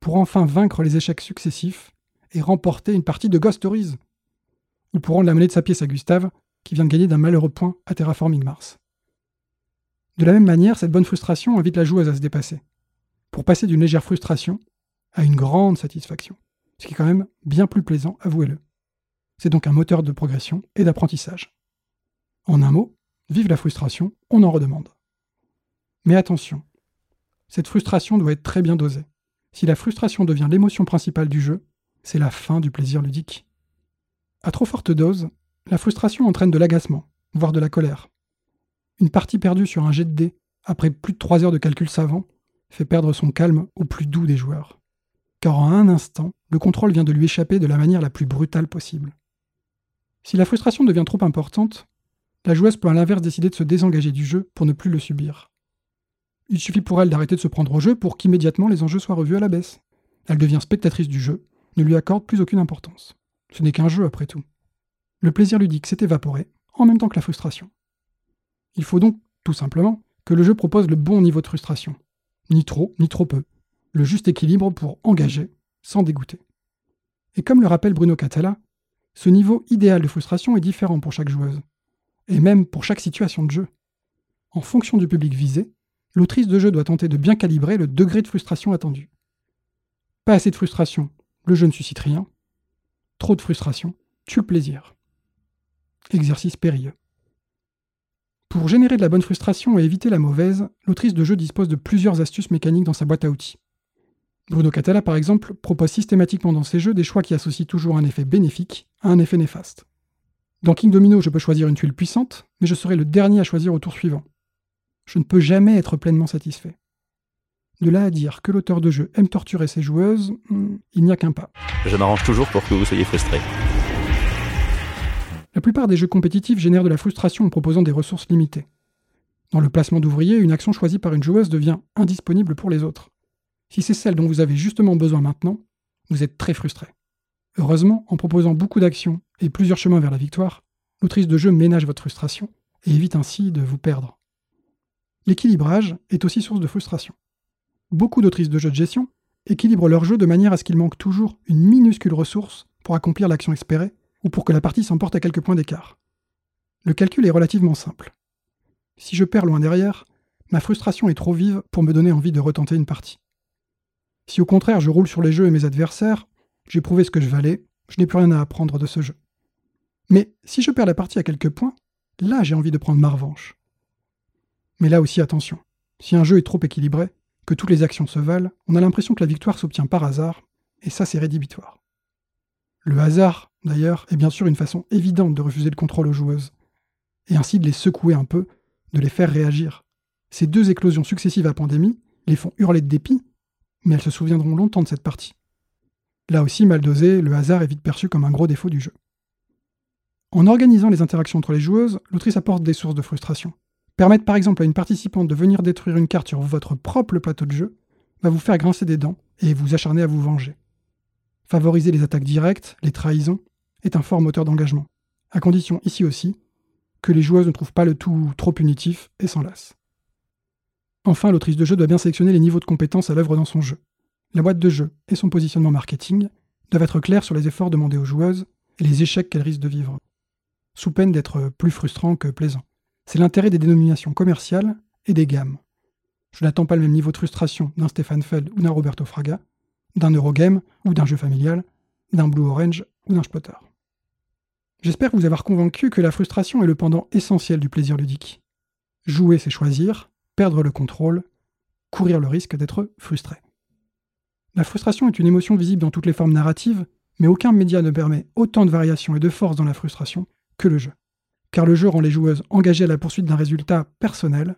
pour enfin vaincre les échecs successifs et remporter une partie de Ghost Stories, ou pour rendre la monnaie de sa pièce à Gustave, qui vient de gagner d'un malheureux point à Terraforming Mars. De la même manière, cette bonne frustration invite la joueuse à se dépasser, pour passer d'une légère frustration à une grande satisfaction, ce qui est quand même bien plus plaisant, avouez-le. C'est donc un moteur de progression et d'apprentissage. En un mot, vive la frustration, on en redemande. Mais attention, cette frustration doit être très bien dosée. Si la frustration devient l'émotion principale du jeu, c'est la fin du plaisir ludique. À trop forte dose, la frustration entraîne de l'agacement, voire de la colère. Une partie perdue sur un jet de dés, après plus de trois heures de calcul savant, fait perdre son calme au plus doux des joueurs. Car en un instant, le contrôle vient de lui échapper de la manière la plus brutale possible. Si la frustration devient trop importante, la joueuse peut à l'inverse décider de se désengager du jeu pour ne plus le subir. Il suffit pour elle d'arrêter de se prendre au jeu pour qu'immédiatement les enjeux soient revus à la baisse. Elle devient spectatrice du jeu, ne lui accorde plus aucune importance. Ce n'est qu'un jeu après tout. Le plaisir ludique s'est évaporé, en même temps que la frustration. Il faut donc, tout simplement, que le jeu propose le bon niveau de frustration. Ni trop, ni trop peu. Le juste équilibre pour engager, sans dégoûter. Et comme le rappelle Bruno Catala, ce niveau idéal de frustration est différent pour chaque joueuse, et même pour chaque situation de jeu. En fonction du public visé, l'autrice de jeu doit tenter de bien calibrer le degré de frustration attendu. Pas assez de frustration, le jeu ne suscite rien. Trop de frustration, tue le plaisir. Exercice périlleux. Pour générer de la bonne frustration et éviter la mauvaise, l'autrice de jeu dispose de plusieurs astuces mécaniques dans sa boîte à outils. Bruno Catala, par exemple, propose systématiquement dans ses jeux des choix qui associent toujours un effet bénéfique à un effet néfaste. Dans King Domino, je peux choisir une tuile puissante, mais je serai le dernier à choisir au tour suivant. Je ne peux jamais être pleinement satisfait. De là à dire que l'auteur de jeu aime torturer ses joueuses, hmm, il n'y a qu'un pas. Je m'arrange toujours pour que vous soyez frustrés. La plupart des jeux compétitifs génèrent de la frustration en proposant des ressources limitées. Dans le placement d'ouvriers, une action choisie par une joueuse devient indisponible pour les autres. Si c'est celle dont vous avez justement besoin maintenant, vous êtes très frustré. Heureusement, en proposant beaucoup d'actions et plusieurs chemins vers la victoire, l'autrice de jeu ménage votre frustration et évite ainsi de vous perdre. L'équilibrage est aussi source de frustration. Beaucoup d'autrices de jeux de gestion équilibrent leur jeu de manière à ce qu'il manque toujours une minuscule ressource pour accomplir l'action espérée ou pour que la partie s'emporte à quelques points d'écart. Le calcul est relativement simple. Si je perds loin derrière, ma frustration est trop vive pour me donner envie de retenter une partie. Si au contraire je roule sur les jeux et mes adversaires, j'ai prouvé ce que je valais, je n'ai plus rien à apprendre de ce jeu. Mais si je perds la partie à quelques points, là j'ai envie de prendre ma revanche. Mais là aussi attention, si un jeu est trop équilibré, que toutes les actions se valent, on a l'impression que la victoire s'obtient par hasard, et ça c'est rédhibitoire. Le hasard, d'ailleurs, est bien sûr une façon évidente de refuser le contrôle aux joueuses, et ainsi de les secouer un peu, de les faire réagir. Ces deux éclosions successives à pandémie les font hurler de dépit, mais elles se souviendront longtemps de cette partie. Là aussi, mal dosé, le hasard est vite perçu comme un gros défaut du jeu. En organisant les interactions entre les joueuses, l'autrice apporte des sources de frustration. Permettre par exemple à une participante de venir détruire une carte sur votre propre plateau de jeu va vous faire grincer des dents et vous acharner à vous venger. Favoriser les attaques directes, les trahisons, est un fort moteur d'engagement, à condition ici aussi que les joueuses ne trouvent pas le tout trop punitif et s'en lassent. Enfin, l'autrice de jeu doit bien sélectionner les niveaux de compétences à l'œuvre dans son jeu. La boîte de jeu et son positionnement marketing doivent être clairs sur les efforts demandés aux joueuses et les échecs qu'elles risquent de vivre, sous peine d'être plus frustrants que plaisants. C'est l'intérêt des dénominations commerciales et des gammes. Je n'attends pas le même niveau de frustration d'un Stéphane Feld ou d'un Roberto Fraga, d'un Eurogame ou d'un jeu familial, d'un Blue Orange ou d'un Spotter. J'espère vous avoir convaincu que la frustration est le pendant essentiel du plaisir ludique. Jouer, c'est choisir, perdre le contrôle, courir le risque d'être frustré. La frustration est une émotion visible dans toutes les formes narratives, mais aucun média ne permet autant de variations et de force dans la frustration que le jeu. Car le jeu rend les joueuses engagées à la poursuite d'un résultat personnel,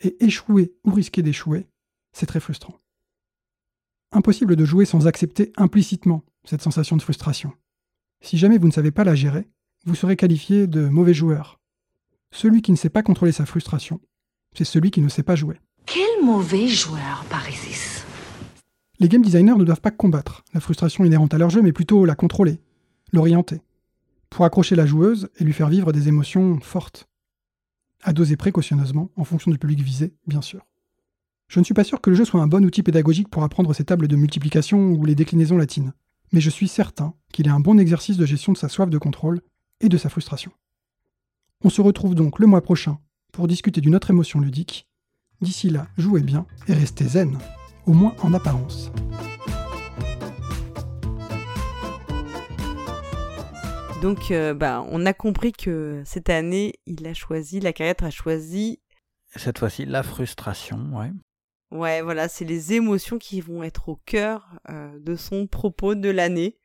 et échouer ou risquer d'échouer, c'est très frustrant. Impossible de jouer sans accepter implicitement cette sensation de frustration. Si jamais vous ne savez pas la gérer, vous serez qualifié de mauvais joueur. Celui qui ne sait pas contrôler sa frustration, c'est celui qui ne sait pas jouer. Quel mauvais joueur, Parisis Les game designers ne doivent pas combattre la frustration inhérente à leur jeu, mais plutôt la contrôler, l'orienter, pour accrocher la joueuse et lui faire vivre des émotions fortes. À doser précautionneusement, en fonction du public visé, bien sûr. Je ne suis pas sûr que le jeu soit un bon outil pédagogique pour apprendre ces tables de multiplication ou les déclinaisons latines, mais je suis certain qu'il est un bon exercice de gestion de sa soif de contrôle et de sa frustration. On se retrouve donc le mois prochain pour discuter d'une autre émotion ludique. D'ici là, jouez bien et restez zen, au moins en apparence. Donc, euh, bah, on a compris que cette année, il a choisi, la carrière a choisi. Cette fois-ci, la frustration, ouais. Ouais, voilà, c'est les émotions qui vont être au cœur euh, de son propos de l'année.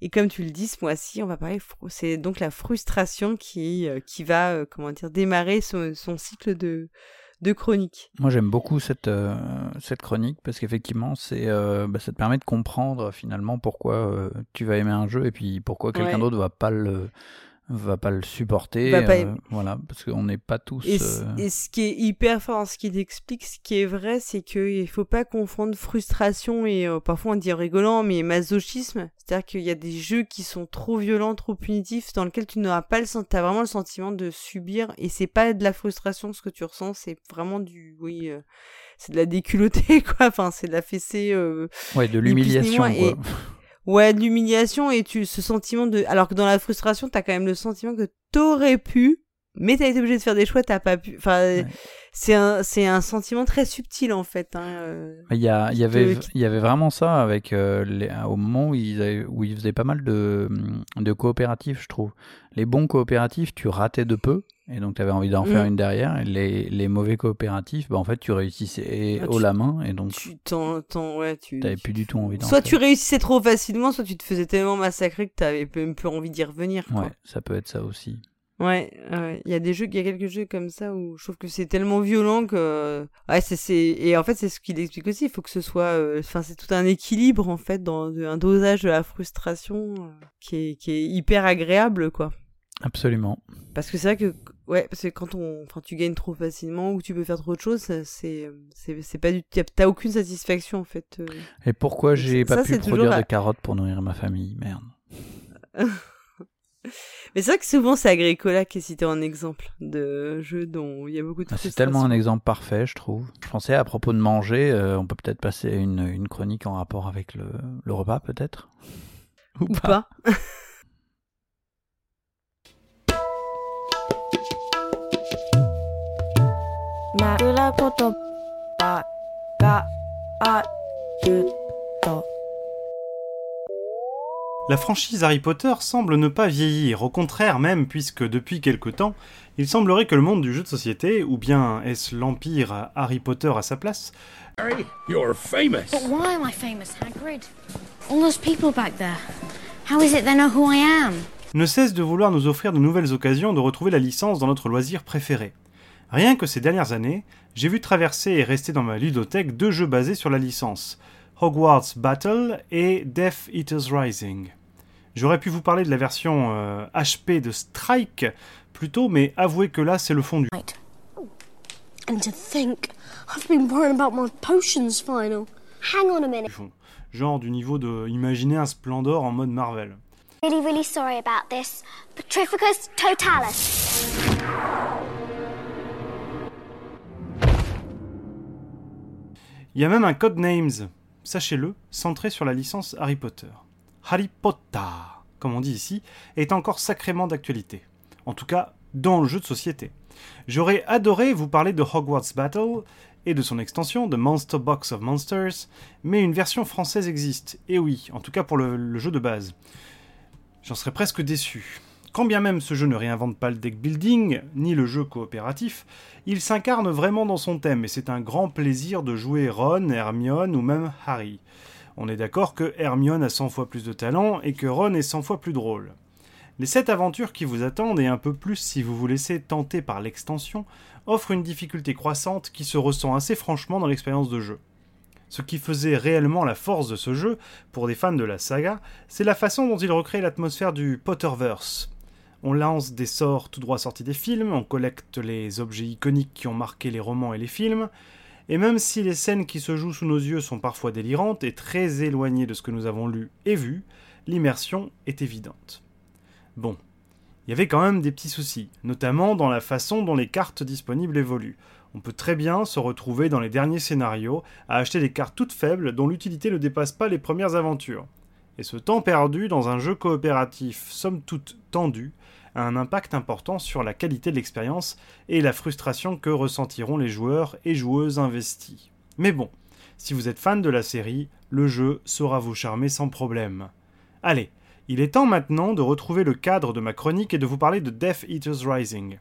Et comme tu le dis, ce mois-ci, on va parler, c'est donc la frustration qui, euh, qui va, comment dire, démarrer son, son cycle de, de chronique. Moi, j'aime beaucoup cette, euh, cette chronique parce qu'effectivement, c'est, euh, bah, ça te permet de comprendre finalement pourquoi euh, tu vas aimer un jeu et puis pourquoi quelqu'un d'autre va pas le va pas le supporter. Va pas- euh, voilà, parce qu'on n'est pas tous. Et, euh, et ce qui est hyper fort ce qu'il explique, ce qui est vrai, c'est qu'il faut pas confondre frustration et euh, parfois on dit en rigolant, mais masochisme. C'est-à-dire qu'il y a des jeux qui sont trop violents, trop punitifs, dans lesquels tu n'auras pas le sentiment, t'as vraiment le sentiment de subir, et c'est pas de la frustration ce que tu ressens, c'est vraiment du, oui, c'est de la déculottée quoi. Enfin, c'est de la fessée. Ouais, de l'humiliation, et-. Ouais, de l'humiliation et tu ce sentiment de alors que dans la frustration, t'as quand même le sentiment que t'aurais pu mais t'as été obligé de faire des choix, t'as pas pu. Enfin, c'est un c'est un sentiment très subtil en fait. Hein, euh, Il y, a, il y, avait, il y avait vraiment ça avec euh, les- au moment où ils, avaient- où ils faisaient pas mal de, de coopératifs, je trouve. Les bons coopératifs, tu ratais de peu, et donc tu avais envie d'en faire Mm. une derrière. Et les, les mauvais coopératifs, bah, en fait, tu réussissais Ah, haut la main, et donc tu t'en t'en- ouais, tu t'avais plus du tout envie d'en soit faire. tu réussissais trop facilement, soit tu te faisais tellement massacrer que t'avais même plus envie d'y revenir. Quoi. Ouais, ça peut être ça aussi. Ouais, ouais. Il y a des jeux, il y a quelques jeux comme ça où je trouve que c'est tellement violent que, ouais, c'est, c'est, et en fait, c'est ce qu'il explique aussi. Il faut que ce soit, euh, enfin, c'est tout un équilibre, en fait, dans de- un dosage de la frustration euh, qui est, qui est hyper agréable, quoi. Absolument. Parce que c'est vrai que, ouais, parce que quand on, enfin, tu gagnes trop facilement ou tu peux faire trop de choses, ça, c'est, c'est, c'est pas du, t'as- aucune satisfaction, en fait. euh. Et pourquoi j'ai ça, pas c'est pu toujours produire de carottes pour nourrir ma famille? Merde. Mais c'est vrai que souvent c'est Agricola qui est cité en exemple de jeu dont il y a beaucoup de Ah, C'est tellement un exemple parfait, je trouve. Je pensais à propos de manger, euh, on peut peut-être passer une, une chronique en rapport avec le, le repas, peut-être? Ou pas. La franchise Harry Potter semble ne pas vieillir, au contraire même, puisque depuis quelque temps, il semblerait que le monde du jeu de société, ou bien est-ce l'empire Harry Potter à sa place, Harry, you're famous. But why am I famous, Hagrid? All those people back there. How is it they know who I am? ne cesse de vouloir nous offrir de nouvelles occasions de retrouver la licence dans notre loisir préféré. Rien que ces dernières années, j'ai vu traverser et rester dans ma ludothèque deux jeux basés sur la licence, Hogwarts Battle et Death Eaters Rising. J'aurais pu vous parler de la version euh, HP de Strike plus tôt, mais avouez que là c'est le fond du... And to think, I've been worrying about my potions final. Hang on a minute. Genre du niveau de imaginer un Splendor en mode Marvel. Really, really sorry about this. Petrificus totalis. Il y a même un Codenames, sachez-le, centré sur la licence Harry Potter. Harry Potter, comme on dit ici, est encore sacrément d'actualité. En tout cas, dans le jeu de société. J'aurais adoré vous parler de Hogwarts Battle et de son extension, de Monster Box of Monsters, mais une version française existe, et oui, en tout cas pour le, le jeu de base. J'en serais presque déçu. Quand bien même ce jeu ne réinvente pas le deck building, ni le jeu coopératif, il s'incarne vraiment dans son thème et c'est un grand plaisir de jouer Ron, Hermione ou même Harry. On est d'accord que Hermione a 100 fois plus de talent et que Ron est 100 fois plus drôle. Les 7 aventures qui vous attendent et un peu plus si vous vous laissez tenter par l'extension offrent une difficulté croissante qui se ressent assez franchement dans l'expérience de jeu. Ce qui faisait réellement la force de ce jeu, pour des fans de la saga, c'est la façon dont il recrée l'atmosphère du Potterverse. On lance des sorts tout droit sortis des films, on collecte les objets iconiques qui ont marqué les romans et les films, et même si les scènes qui se jouent sous nos yeux sont parfois délirantes et très éloignées de ce que nous avons lu et vu, l'immersion est évidente. Bon, il y avait quand même des petits soucis, notamment dans la façon dont les cartes disponibles évoluent. On peut très bien se retrouver dans les derniers scénarios à acheter des cartes toutes faibles dont l'utilité ne dépasse pas les premières aventures. Et ce temps perdu dans un jeu coopératif, somme toute tendu, a un impact important sur la qualité de l'expérience et la frustration que ressentiront les joueurs et joueuses investis. Mais bon, si vous êtes fan de la série, le jeu saura vous charmer sans problème. Allez, il est temps maintenant de retrouver le cadre de ma chronique et de vous parler de Death Eaters Rising.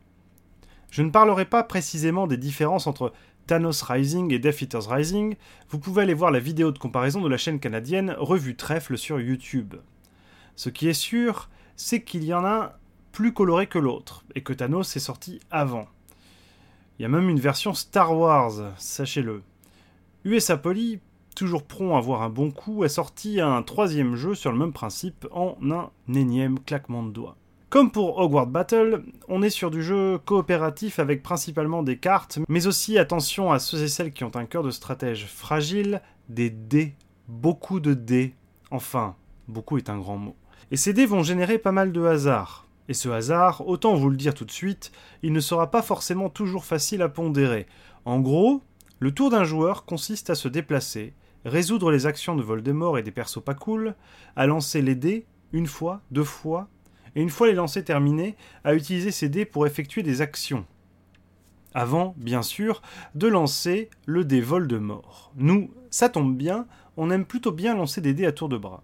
Je ne parlerai pas précisément des différences entre Thanos Rising et Death Eaters Rising, vous pouvez aller voir la vidéo de comparaison de la chaîne canadienne Revue Trèfle sur YouTube. Ce qui est sûr, c'est qu'il y en a un plus coloré que l'autre, et que Thanos est sorti avant. Il y a même une version Star Wars, sachez-le. USA Poly, toujours prompt à voir un bon coup, a sorti un troisième jeu sur le même principe en un énième claquement de doigts. Comme pour Hogwarts Battle, on est sur du jeu coopératif avec principalement des cartes, mais aussi attention à ceux et celles qui ont un cœur de stratège fragile, des dés, beaucoup de dés. Enfin, beaucoup est un grand mot. Et ces dés vont générer pas mal de hasard. Et ce hasard, autant vous le dire tout de suite, il ne sera pas forcément toujours facile à pondérer. En gros, le tour d'un joueur consiste à se déplacer, résoudre les actions de Voldemort et des persos pas cool, à lancer les dés une fois, deux fois, et une fois les lancers terminés, à utiliser ces dés pour effectuer des actions. Avant, bien sûr, de lancer le dé Voldemort. Nous, ça tombe bien, on aime plutôt bien lancer des dés à tour de bras.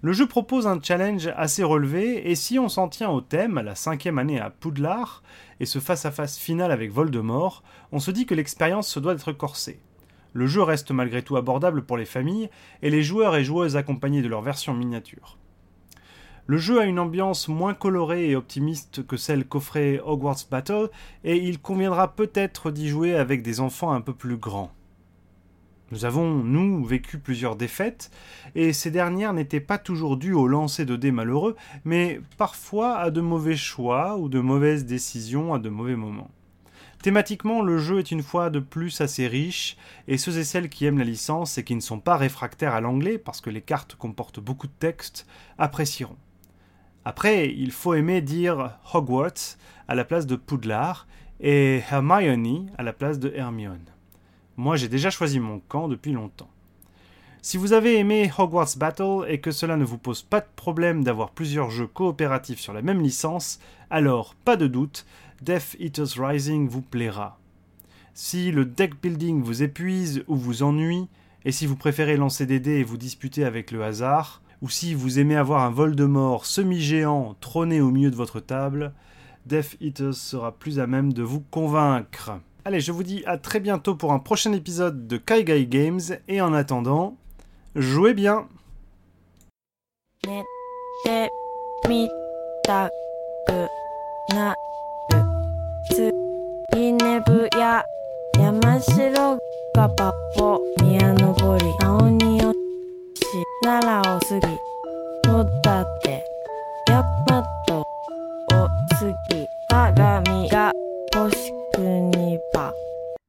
Le jeu propose un challenge assez relevé, et si on s'en tient au thème, la cinquième année à Poudlard, et ce face-à-face final avec Voldemort, on se dit que l'expérience se doit d'être corsée. Le jeu reste malgré tout abordable pour les familles, et les joueurs et joueuses accompagnés de leur version miniature. Le jeu a une ambiance moins colorée et optimiste que celle qu'offrait Hogwarts Battle, et il conviendra peut-être d'y jouer avec des enfants un peu plus grands. Nous avons, nous, vécu plusieurs défaites, et ces dernières n'étaient pas toujours dues au lancer de dés malheureux, mais parfois à de mauvais choix ou de mauvaises décisions à de mauvais moments. Thématiquement, le jeu est une fois de plus assez riche, et ceux et celles qui aiment la licence et qui ne sont pas réfractaires à l'anglais, parce que les cartes comportent beaucoup de texte, apprécieront. Après, il faut aimer dire Hogwarts à la place de Poudlard et Hermione à la place de Hermione. Moi, j'ai déjà choisi mon camp depuis longtemps. Si vous avez aimé Hogwarts Battle et que cela ne vous pose pas de problème d'avoir plusieurs jeux coopératifs sur la même licence, alors pas de doute, Death Eaters Rising vous plaira. Si le deck building vous épuise ou vous ennuie, et si vous préférez lancer des dés et vous disputer avec le hasard, ou si vous aimez avoir un vol de mort semi-géant trôné au milieu de votre table, Death Eaters sera plus à même de vous convaincre. Allez, je vous dis à très bientôt pour un prochain épisode de Kaigai Games, et en attendant, jouez bien 寝てみたくなるついねぶや山城がパポ宮登り青によし 奈良を過ぎ戸って山とお次鏡が星国場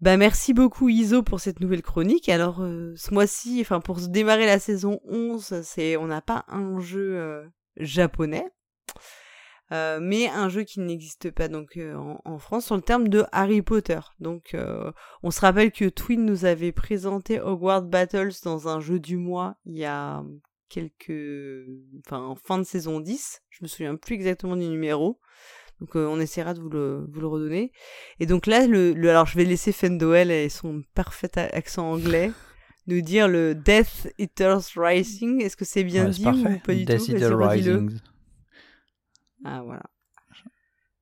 Bah merci beaucoup Iso pour cette nouvelle chronique. Alors euh, ce mois-ci, enfin pour se démarrer la saison 11, c'est on n'a pas un jeu euh, japonais, euh, mais un jeu qui n'existe pas donc euh, en, en France sur le terme de Harry Potter. Donc euh, on se rappelle que Twin nous avait présenté Hogwarts Battles dans un jeu du mois il y a quelques enfin en fin de saison 10, je me souviens plus exactement du numéro. Donc euh, on essaiera de vous le, vous le redonner. Et donc là, le, le- alors je vais laisser Fendoel et son parfait accent anglais nous dire le Death Eaters Rising. Est-ce que c'est bien Ouais, dit parfait. ou pas du Death tout? Eater. Rising. Ah voilà.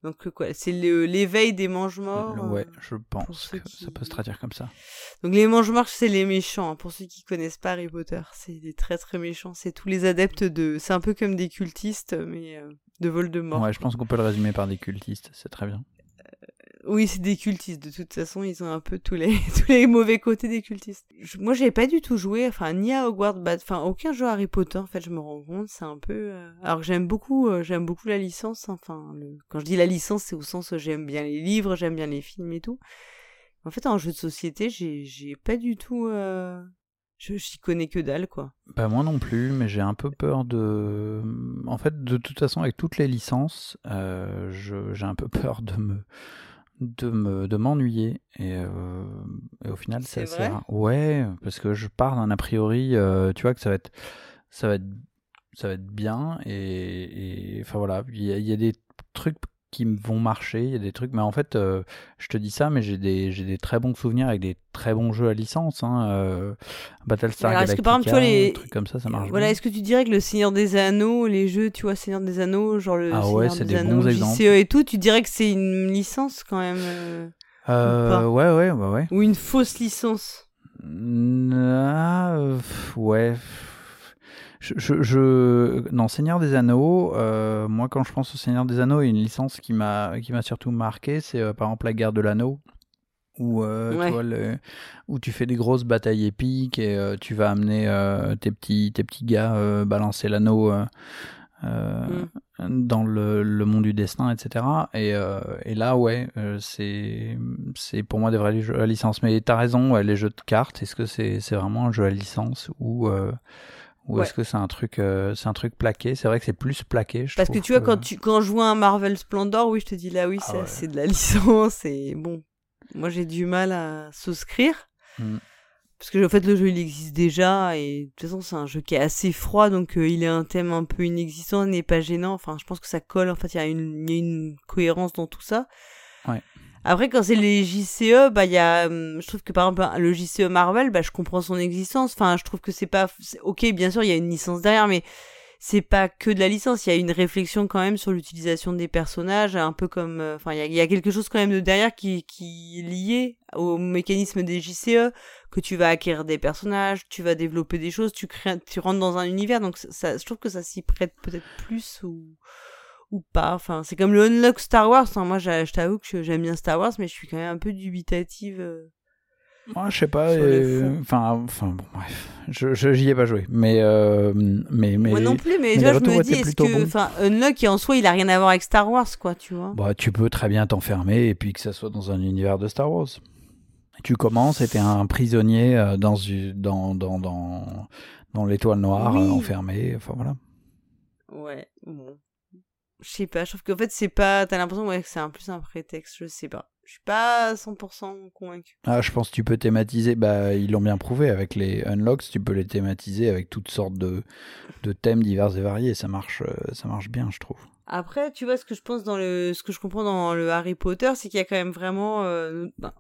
Donc euh, quoi C'est l'éveil des mange-morts. Le- euh, Ouais, je pense que qui- ça peut se traduire comme ça. Donc les mange-morts, c'est les méchants. hein. Pour ceux qui connaissent pas Harry Potter, c'est des très très méchants. C'est tous les adeptes de. C'est un peu comme des cultistes, mais euh, de Voldemort. Ouais, je pense qu'on peut le résumer par des cultistes, c'est très bien. Oui, c'est des cultistes. De toute façon, ils ont un peu tous les, tous les mauvais côtés des cultistes. Je- moi, j'avais pas du tout joué, enfin, ni à Hogwarts Bat, enfin, aucun jeu Harry Potter, en fait, je me rends compte, c'est un peu, euh, alors que j'aime beaucoup, euh, j'aime beaucoup la licence, enfin, quand je dis la licence, c'est au sens où j'aime bien les livres, j'aime bien les films et tout. En fait, en jeu de société, j'ai, pas du tout, euh, je, j'y connais que dalle, quoi. Bah moi non plus, mais j'ai un peu peur de... En fait, de toute façon, avec toutes les licences, euh, j'ai un peu peur de me de me de m'ennuyer et, euh, et au final c'est assez rare. Ouais, parce que je pars d'un a priori, euh, tu vois que ça va être ça va être ça va être bien et, et- enfin voilà, il y, a- il y a des trucs qui vont marcher, il y a des trucs, mais en fait, euh, je te dis ça, mais j'ai des, j'ai des très bons souvenirs avec des très bons jeux à licence. Hein, euh, Battlestar Alors, est-ce que, par exemple, tu vois, Galactica, les- trucs comme ça, ça marche Voilà, est-ce que tu dirais que le Seigneur des Anneaux, les jeux, tu vois, Seigneur des Anneaux, genre le Ah Seigneur des des Anneaux, JCE et tout, tu dirais que c'est une licence quand même euh, ou Euh, ouais, ouais, ouais, ouais. Ou une fausse licence? Ah, ouais. Je, je, je- non, Seigneur des Anneaux. euh, moi, quand je pense au Seigneur des Anneaux, il y a une licence qui m'a surtout marqué, c'est euh, par exemple la Guerre de l'Anneau, où euh, Ouais. tu vois, le- où tu fais des grosses batailles épiques et euh, tu vas amener euh, tes petits tes petits gars balancer l'anneau. euh, dans le, le monde du destin, etc. Et, et là, ouais, c'est c'est pour moi des vrais jeux à licence. Mais t'as raison, ouais, les jeux de cartes, est-ce que c'est vraiment un jeu à licence ou ou Ouais. est-ce que c'est un truc c'est un truc plaqué? C'est vrai que c'est plus plaqué. Je Parce que tu vois, quand, tu, quand je vois un Marvel Splendor, oui, je te dis là, oui, ça, c'est de la licence. Et bon, moi, j'ai du mal à souscrire. Mm. Parce que, en fait, le jeu, il existe déjà. Et de toute façon, c'est un jeu qui est assez froid. Donc, euh, il est un thème un peu inexistant, n'est pas gênant. Enfin, je pense que ça colle. En fait, il y, a une- il y a une cohérence dans tout ça. Après, quand c'est les JCE, bah, y a, hum, je trouve que par exemple, le JCE Marvel, bah, je comprends son existence. Enfin, je trouve que c'est pas, ok, bien sûr, il y a une licence derrière, mais c'est pas que de la licence. Il y a une réflexion quand même sur l'utilisation des personnages, un peu comme, euh, enfin, il y a, quelque chose quand même de derrière qui, qui est lié au mécanisme des JCE, que tu vas acquérir des personnages, tu vas développer des choses, tu crées, tu rentres dans un univers. Donc, ça- ça, je trouve que ça s'y prête peut-être plus ou, ou pas. Enfin, c'est comme le Unlock Star Wars. hein. Moi, je t'avoue que j'aime bien Star Wars, mais je suis quand même un peu dubitative. euh. Moi, je sais pas. Euh, Enfin, enfin, bon, bref, je j'y ai pas joué, mais euh, mais mais. Moi non plus, mais, vois, je me dis, est-ce que, Unlock, en soi, il a rien à voir avec Star Wars, quoi, tu vois. Bah, tu peux très bien t'enfermer et puis que ça soit dans un univers de Star Wars. Tu commences et t'es un prisonnier euh, dans dans dans dans dans l'étoile noire Oui. euh, enfermé. Enfin voilà. Ouais, bon. Je sais pas, je trouve qu'en fait, c'est pas. T'as l'impression ouais, que c'est un plus un prétexte, je sais pas. Je suis pas 100% convaincu. Ah, je pense que tu peux thématiser. Bah, ils l'ont bien prouvé avec les unlocks. Tu peux les thématiser avec toutes sortes de de thèmes divers et variés. Ça marche euh, ça marche bien, je trouve. Après, tu vois, ce que je pense dans le. Ce que je comprends dans le Harry Potter, c'est qu'il y a quand même vraiment. euh, ben,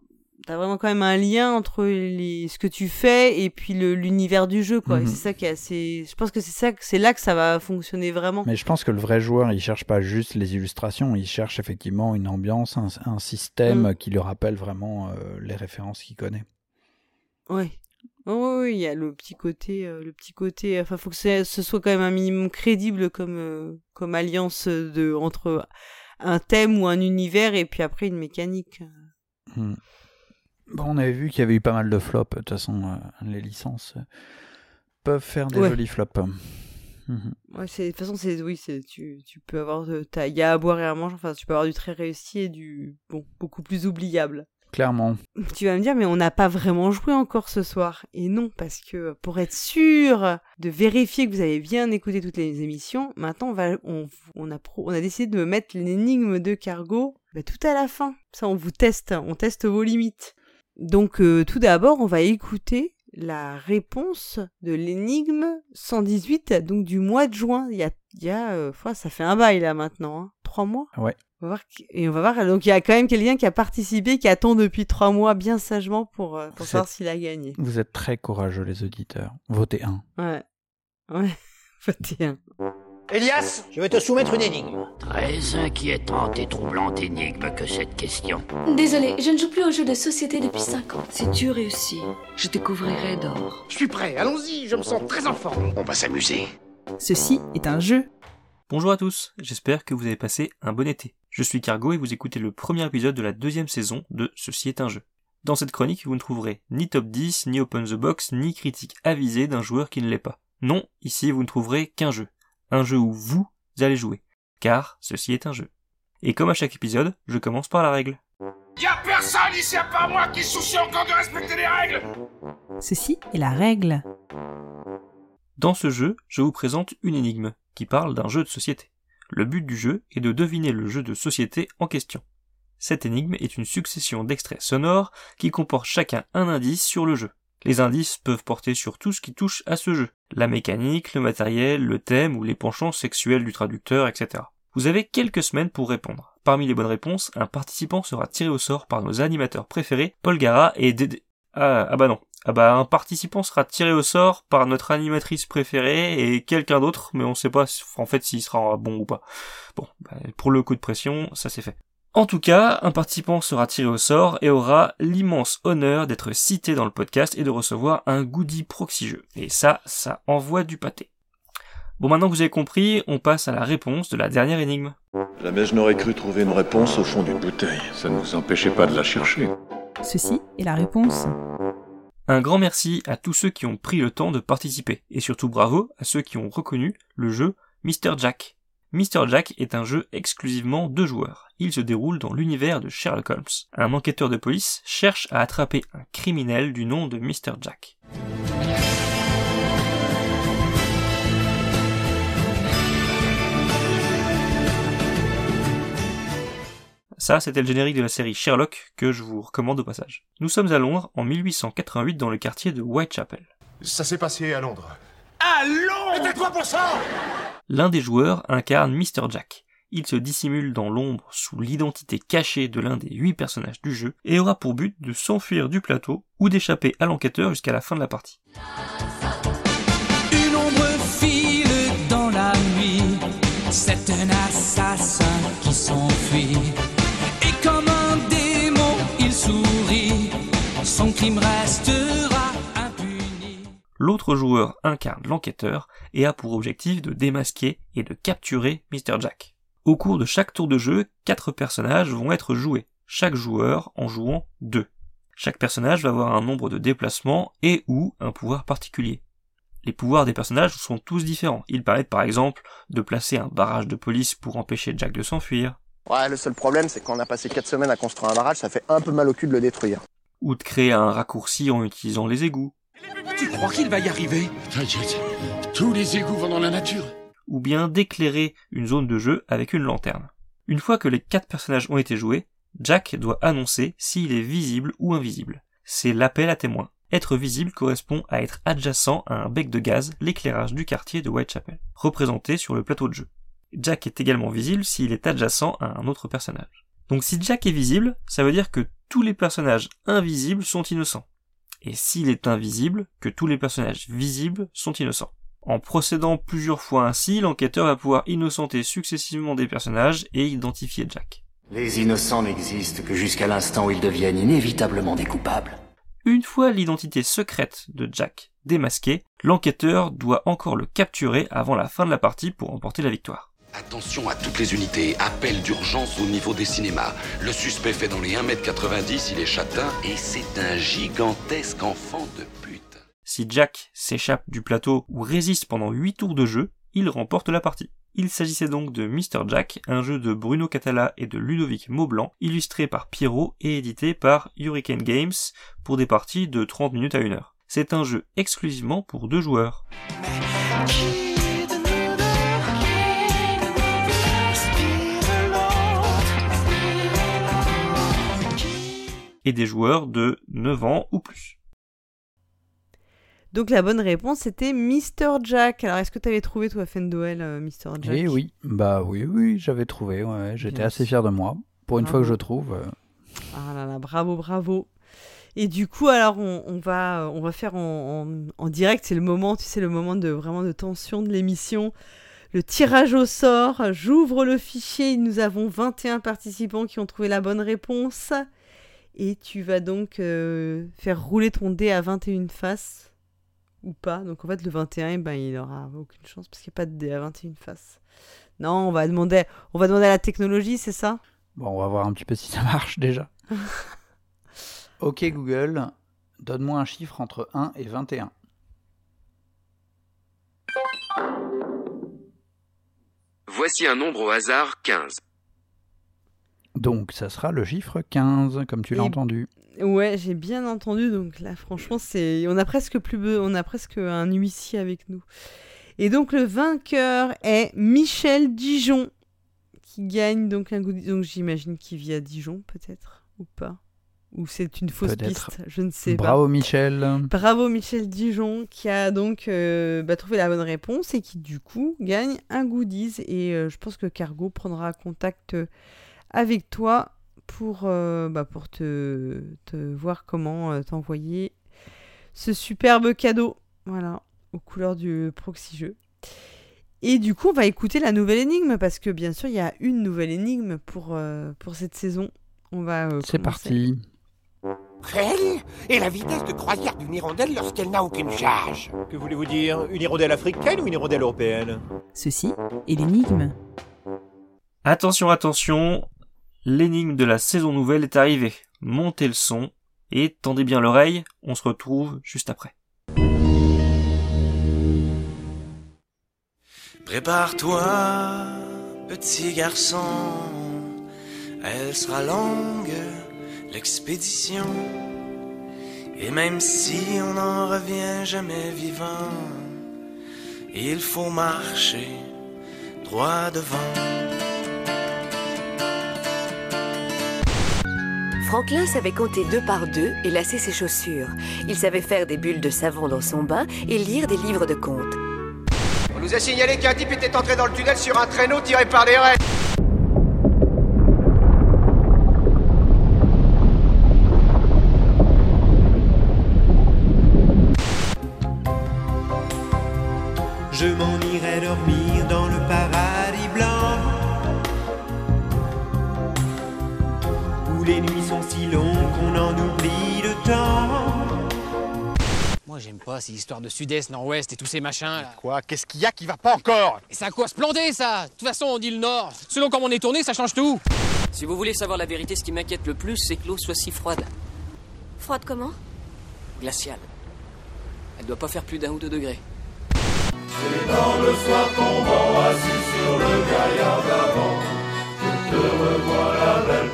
T'as vraiment quand même un lien entre les, ce que tu fais et puis l'univers du jeu, quoi. Mhm. c'est ça qui est assez. Je pense que c'est ça, c'est là que ça va fonctionner vraiment. Mais je pense que le vrai joueur, il cherche pas juste les illustrations, il cherche effectivement une ambiance, un, un système Mm. qui lui rappelle vraiment euh, les références qu'il connaît. Ouais. Oui, oui, il y a le petit côté, euh, le petit côté. Enfin, faut que ce soit quand même un minimum crédible comme euh, comme alliance de entre un thème ou un univers et puis après une mécanique. Mm. Bon, on avait vu qu'il y avait eu pas mal de flops. De toute façon, euh, les licences euh, peuvent faire des Ouais. jolis flops. Mhm. Ouais, c'est de toute façon c'est oui, c'est tu tu peux avoir de t'as- il y a à boire et à manger. Enfin, tu peux avoir du très réussi et du bon beaucoup plus oubliable. Clairement. Tu vas me dire, mais on n'a pas vraiment joué encore ce soir. Et non, parce que pour être sûr de vérifier que vous avez bien écouté toutes les émissions, maintenant on, va, on, on, a, pro- on a décidé de me mettre l'énigme de Cargo bah, tout à la fin. Ça, on vous teste, on teste vos limites. Donc euh, tout d'abord, on va écouter la réponse de l'énigme 118, donc du mois de juin. Il y a, il y a euh, ça fait un bail là maintenant, hein. trois mois? Ouais. On va voir qui- et on va voir. Donc il y a quand même quelqu'un qui a participé, qui attend depuis trois mois bien sagement pour, euh, pour savoir s'il a gagné. Vous êtes très courageux, les auditeurs. Votez un. Ouais. Ouais. Votez un. Elias, je vais te soumettre une énigme. Très inquiétante et troublante énigme que cette question. Désolé, je ne joue plus aux jeux de société depuis 5 ans. Si tu réussis, je te couvrirai d'or. Je suis prêt, allons-y, je me sens très en forme. On va s'amuser. Ceci est un jeu. Bonjour à tous, j'espère que vous avez passé un bon été. Je suis Cargo et vous écoutez le premier épisode de la deuxième saison de Ceci est un jeu. Dans cette chronique, vous ne trouverez ni top 10, ni open the box, ni critique avisée d'un joueur qui ne l'est pas. Non, ici vous ne trouverez qu'un jeu. Un jeu où vous allez jouer. Car ceci est un jeu. Et comme à chaque épisode, je commence par la règle. Y'a personne ici à part moi qui soucie encore de respecter les règles Ceci est la règle. Dans ce jeu, je vous présente une énigme qui parle d'un jeu de société. Le but du jeu est de deviner le jeu de société en question. Cette énigme est une succession d'extraits sonores qui comportent chacun un indice sur le jeu. Les indices peuvent porter sur tout ce qui touche à ce jeu, la mécanique, le matériel, le thème ou les penchants sexuels du traducteur, etc. Vous avez quelques semaines pour répondre. Parmi les bonnes réponses, un participant sera tiré au sort par nos animateurs préférés, Paul Gara et Dédé. Ah, ah bah non. Ah bah un participant sera tiré au sort par notre animatrice préférée et quelqu'un d'autre, mais on sait pas en fait s'il sera bon ou pas. Bon, bah, pour le coup de pression, ça c'est fait. En tout cas, un participant sera tiré au sort et aura l'immense honneur d'être cité dans le podcast et de recevoir un goodie proxy jeu. Et ça, ça envoie du pâté. Bon, maintenant que vous avez compris, on passe à la réponse de la dernière énigme. Jamais je n'aurais cru trouver une réponse au fond d'une bouteille. Ça ne nous empêchait pas de la chercher. Ceci est la réponse. Un grand merci à tous ceux qui ont pris le temps de participer, et surtout bravo à ceux qui ont reconnu le jeu Mr. Jack. Mr. Jack est un jeu exclusivement de joueurs. Il se déroule dans l'univers de Sherlock Holmes. Un enquêteur de police cherche à attraper un criminel du nom de Mr. Jack. Ça, c'était le générique de la série Sherlock que je vous recommande au passage. Nous sommes à Londres en 1888 dans le quartier de Whitechapel. Ça s'est passé à Londres. Pour ça L'un des joueurs incarne Mr. Jack. Il se dissimule dans l'ombre sous l'identité cachée de l'un des huit personnages du jeu et aura pour but de s'enfuir du plateau ou d'échapper à l'enquêteur jusqu'à la fin de la partie. Une ombre file dans la nuit, c'est un assassin qui s'enfuit. Et comme un démon, il sourit, son crime impuni. L'autre joueur incarne l'enquêteur et a pour objectif de démasquer et de capturer Mr. Jack. Au cours de chaque tour de jeu, quatre personnages vont être joués, chaque joueur en jouant deux. Chaque personnage va avoir un nombre de déplacements et ou un pouvoir particulier. Les pouvoirs des personnages sont tous différents. Ils permettent par exemple de placer un barrage de police pour empêcher Jack de s'enfuir, Ouais, le seul problème, c'est qu'on a passé 4 semaines à construire un barrage, ça fait un peu mal au cul de le détruire. ou de créer un raccourci en utilisant les égouts, Tu crois qu'il va y arriver? T'inquiète, tous les égouts vont dans la nature. ou bien d'éclairer une zone de jeu avec une lanterne. Une fois que les quatre personnages ont été joués, Jack doit annoncer s'il est visible ou invisible. C'est l'appel à témoins. Être visible correspond à être adjacent à un bec de gaz, l'éclairage du quartier de Whitechapel, représenté sur le plateau de jeu. Jack est également visible s'il est adjacent à un autre personnage. Donc si Jack est visible, ça veut dire que tous les personnages invisibles sont innocents. Et s'il est invisible, que tous les personnages visibles sont innocents. En procédant plusieurs fois ainsi, l'enquêteur va pouvoir innocenter successivement des personnages et identifier Jack. Les innocents n'existent que jusqu'à l'instant où ils deviennent inévitablement des coupables. Une fois l'identité secrète de Jack démasquée, l'enquêteur doit encore le capturer avant la fin de la partie pour remporter la victoire. Attention à toutes les unités, appel d'urgence au niveau des cinémas. Le suspect fait dans les 1m90, il est châtain et c'est un gigantesque enfant de pute. Si Jack s'échappe du plateau ou résiste pendant 8 tours de jeu, il remporte la partie. Il s'agissait donc de Mr. Jack, un jeu de Bruno Catala et de Ludovic Maublanc, illustré par Pierrot et édité par Hurricane Games pour des parties de 30 minutes à 1 heure. C'est un jeu exclusivement pour deux joueurs. Et des joueurs de 9 ans ou plus. Donc la bonne réponse c'était Mr. Jack. Alors est-ce que tu avais trouvé toi Fendoel euh, Mr. Jack? Eh oui, bah oui, oui, j'avais trouvé. Ouais, j'étais assez fier de moi. Pour une fois que je trouve. euh, Ah là là, bravo, bravo. Et du coup, alors, on, on va, on va faire en, en- en direct, c'est le moment, tu sais, le moment de vraiment de tension de l'émission. Le tirage au sort, j'ouvre le fichier, nous avons 21 participants qui ont trouvé la bonne réponse. Et tu vas donc euh, faire rouler ton dé à 21 faces, ou pas. Donc en fait, le 21, eh ben, il aura aucune chance parce qu'il n'y a pas de dé à 21 faces. Non, on va demander, on va demander à la technologie, c'est ça? Bon, on va voir un petit peu si ça marche déjà. ok Google, donne-moi un chiffre entre 1 et 21. Voici un nombre au hasard 15. Donc ça sera le chiffre 15, comme tu l'as entendu. Ouais, j'ai bien entendu. Donc là, franchement, c'est, on a presque plus, be- on a presque un huissier avec nous. Et donc le vainqueur est Michel Dijon, qui gagne donc un goodie. Donc j'imagine qu'il vit à Dijon, peut-être ou pas, ou c'est une fausse piste. Je ne sais pas. Bravo Michel. Bravo Michel Dijon qui a donc euh, bah, trouvé la bonne réponse et qui du coup gagne un goodies. Et euh, je pense que Cargo prendra contact euh, avec toi pour, euh, bah, pour te, te voir comment euh, t'envoyer ce superbe cadeau. Voilà, aux couleurs du proxy jeu. Et du coup, on va écouter la nouvelle énigme parce que bien sûr, il y a une nouvelle énigme pour, euh, pour cette saison. On va. euh, C'est parti. Quelle est la vitesse de croisière d'une hirondelle lorsqu'elle n'a aucune charge Que voulez-vous dire? Une hirondelle africaine ou une hirondelle européenne? Ceci est l'énigme. Attention, attention, l'énigme de la saison nouvelle est arrivée. Montez le son et tendez bien l'oreille, on se retrouve juste après. Prépare-toi, petit garçon, elle sera longue, l'expédition. Et même si on n'en revient jamais vivant, il faut marcher droit devant. Franklin savait compter deux par deux et lasser ses chaussures. Il savait faire des bulles de savon dans son bain et lire des livres de contes. On nous a signalé qu'un type était entré dans le tunnel sur un traîneau tiré par des raies. Si qu'on en oublie le temps Moi j'aime pas ces histoires de sud-est, nord-ouest et tous ces machins là. Quoi? Qu'est-ce qu'il y a qui va pas encore? Et c'est à quoi se planter ça De toute façon on dit le nord. Selon comment on est tourné, ça change tout. Si vous voulez savoir la vérité, ce qui m'inquiète le plus, c'est que l'eau soit si froide. Froide comment? Glaciale. Elle doit pas faire plus d'un ou deux degrés. Et dans le soir tombant, assis sur le gaillard d'avant, je te revois la belle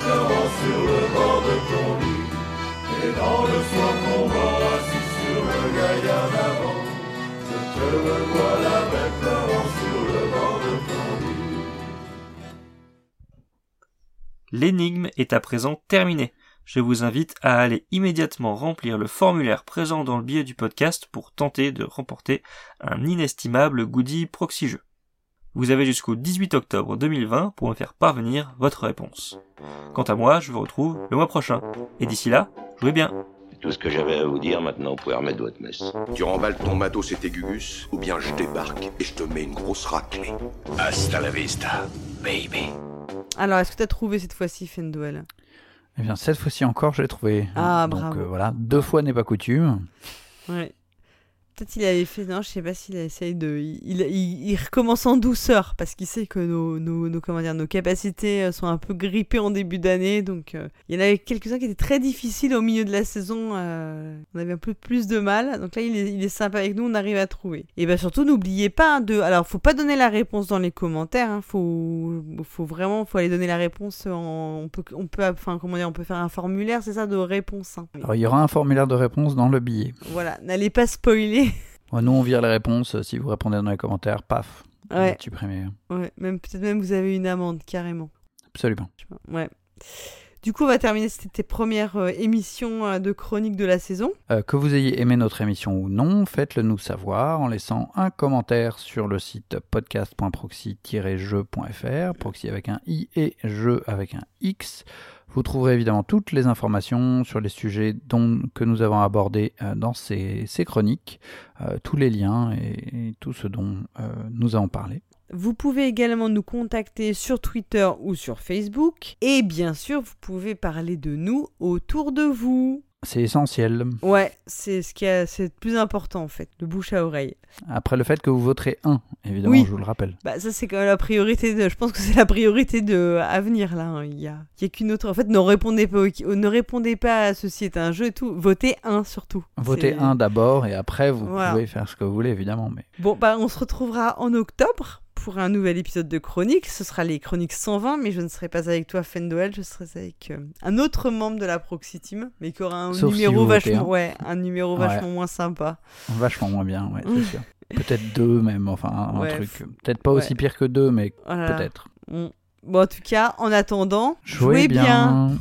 L'énigme est à présent terminée. Je vous invite à aller immédiatement remplir le formulaire présent dans le billet du podcast pour tenter de remporter un inestimable goodie proxy jeu. Vous avez jusqu'au 18 octobre 2020 pour me faire parvenir votre réponse. Quant à moi, je vous retrouve le mois prochain. Et d'ici là, jouez bien. C'est tout ce que j'avais à vous dire, maintenant vous pouvez remettre votre messe. Tu remballes ton matos et tes gugus, ou bien je débarque et je te mets une grosse raclée. Hasta la vista, baby. Alors, est-ce que tu as trouvé cette fois-ci, Fenduel? Eh bien, cette fois-ci encore, je l'ai trouvé. Ah, Donc bravo. euh, voilà, deux fois n'est pas coutume. Ouais. Peut-être il avait fait. Non, je sais pas s'il essaye de. Il, il, il recommence en douceur parce qu'il sait que nos, nos, nos- comment dire, nos capacités euh, sont un peu grippées en début d'année. Donc euh, il y en avait quelques-uns qui étaient très difficiles au milieu de la saison. euh, on avait un peu plus de mal. Donc là, il est, il est sympa avec nous. On arrive à trouver. Et bien surtout, n'oubliez pas hein, de. Alors, faut pas donner la réponse dans les commentaires. Hein, faut, faut vraiment, faut aller donner la réponse. En, on peut, on peut, enfin comment dire, on peut faire un formulaire, c'est ça, de réponse. hein. Alors, il y aura un formulaire de réponse dans le billet. Voilà, n'allez pas spoiler. Nous, on vire les réponses. Si vous répondez dans les commentaires, paf, Ouais. supprimer. Ouais, même peut-être même vous avez une amende carrément. Absolument. Ouais. Du coup, on va terminer cette première euh, émission euh, de chronique de la saison. Euh, que vous ayez aimé notre émission ou non, faites-le nous savoir en laissant un commentaire sur le site podcast.proxy-jeu.fr, proxy avec un i et jeu avec un x. Vous trouverez évidemment toutes les informations sur les sujets que nous avons abordés dans ces, chroniques, tous les liens et, tout ce dont nous avons parlé. Vous pouvez également nous contacter sur Twitter ou sur Facebook. Et bien sûr, vous pouvez parler de nous autour de vous. C'est essentiel. Ouais, c'est ce qui est c'est le plus important en fait, le bouche à oreille. Après le fait que vous voterez un, évidemment, Oui. je vous le rappelle. Bah ça c'est quand même la priorité de, je pense que c'est la priorité de à venir là. hein. Il y a, il y a qu'une autre. En fait, ne répondez pas, au- ne répondez pas à ceci est un jeu et tout. Votez un surtout. Votez C'est- un d'abord et après vous Voilà. pouvez faire ce que vous voulez, évidemment. Mais Bon, bah, on se retrouvera en octobre pour un nouvel épisode de Chronique. Ce sera les Chroniques 120, mais je ne serai pas avec toi, Fendoel. Je serai avec euh, un autre membre de la Proxy Team, mais qui aura un Sauf numéro vachement, ouais, un numéro Ouais. vachement moins sympa. Vachement moins bien, ouais, c'est sûr. Peut-être deux même, enfin un Ouais, truc. Peut-être pas aussi pire que deux, mais Voilà. peut-être. Bon. Bon, en tout cas, en attendant, Jouez jouez bien. bien.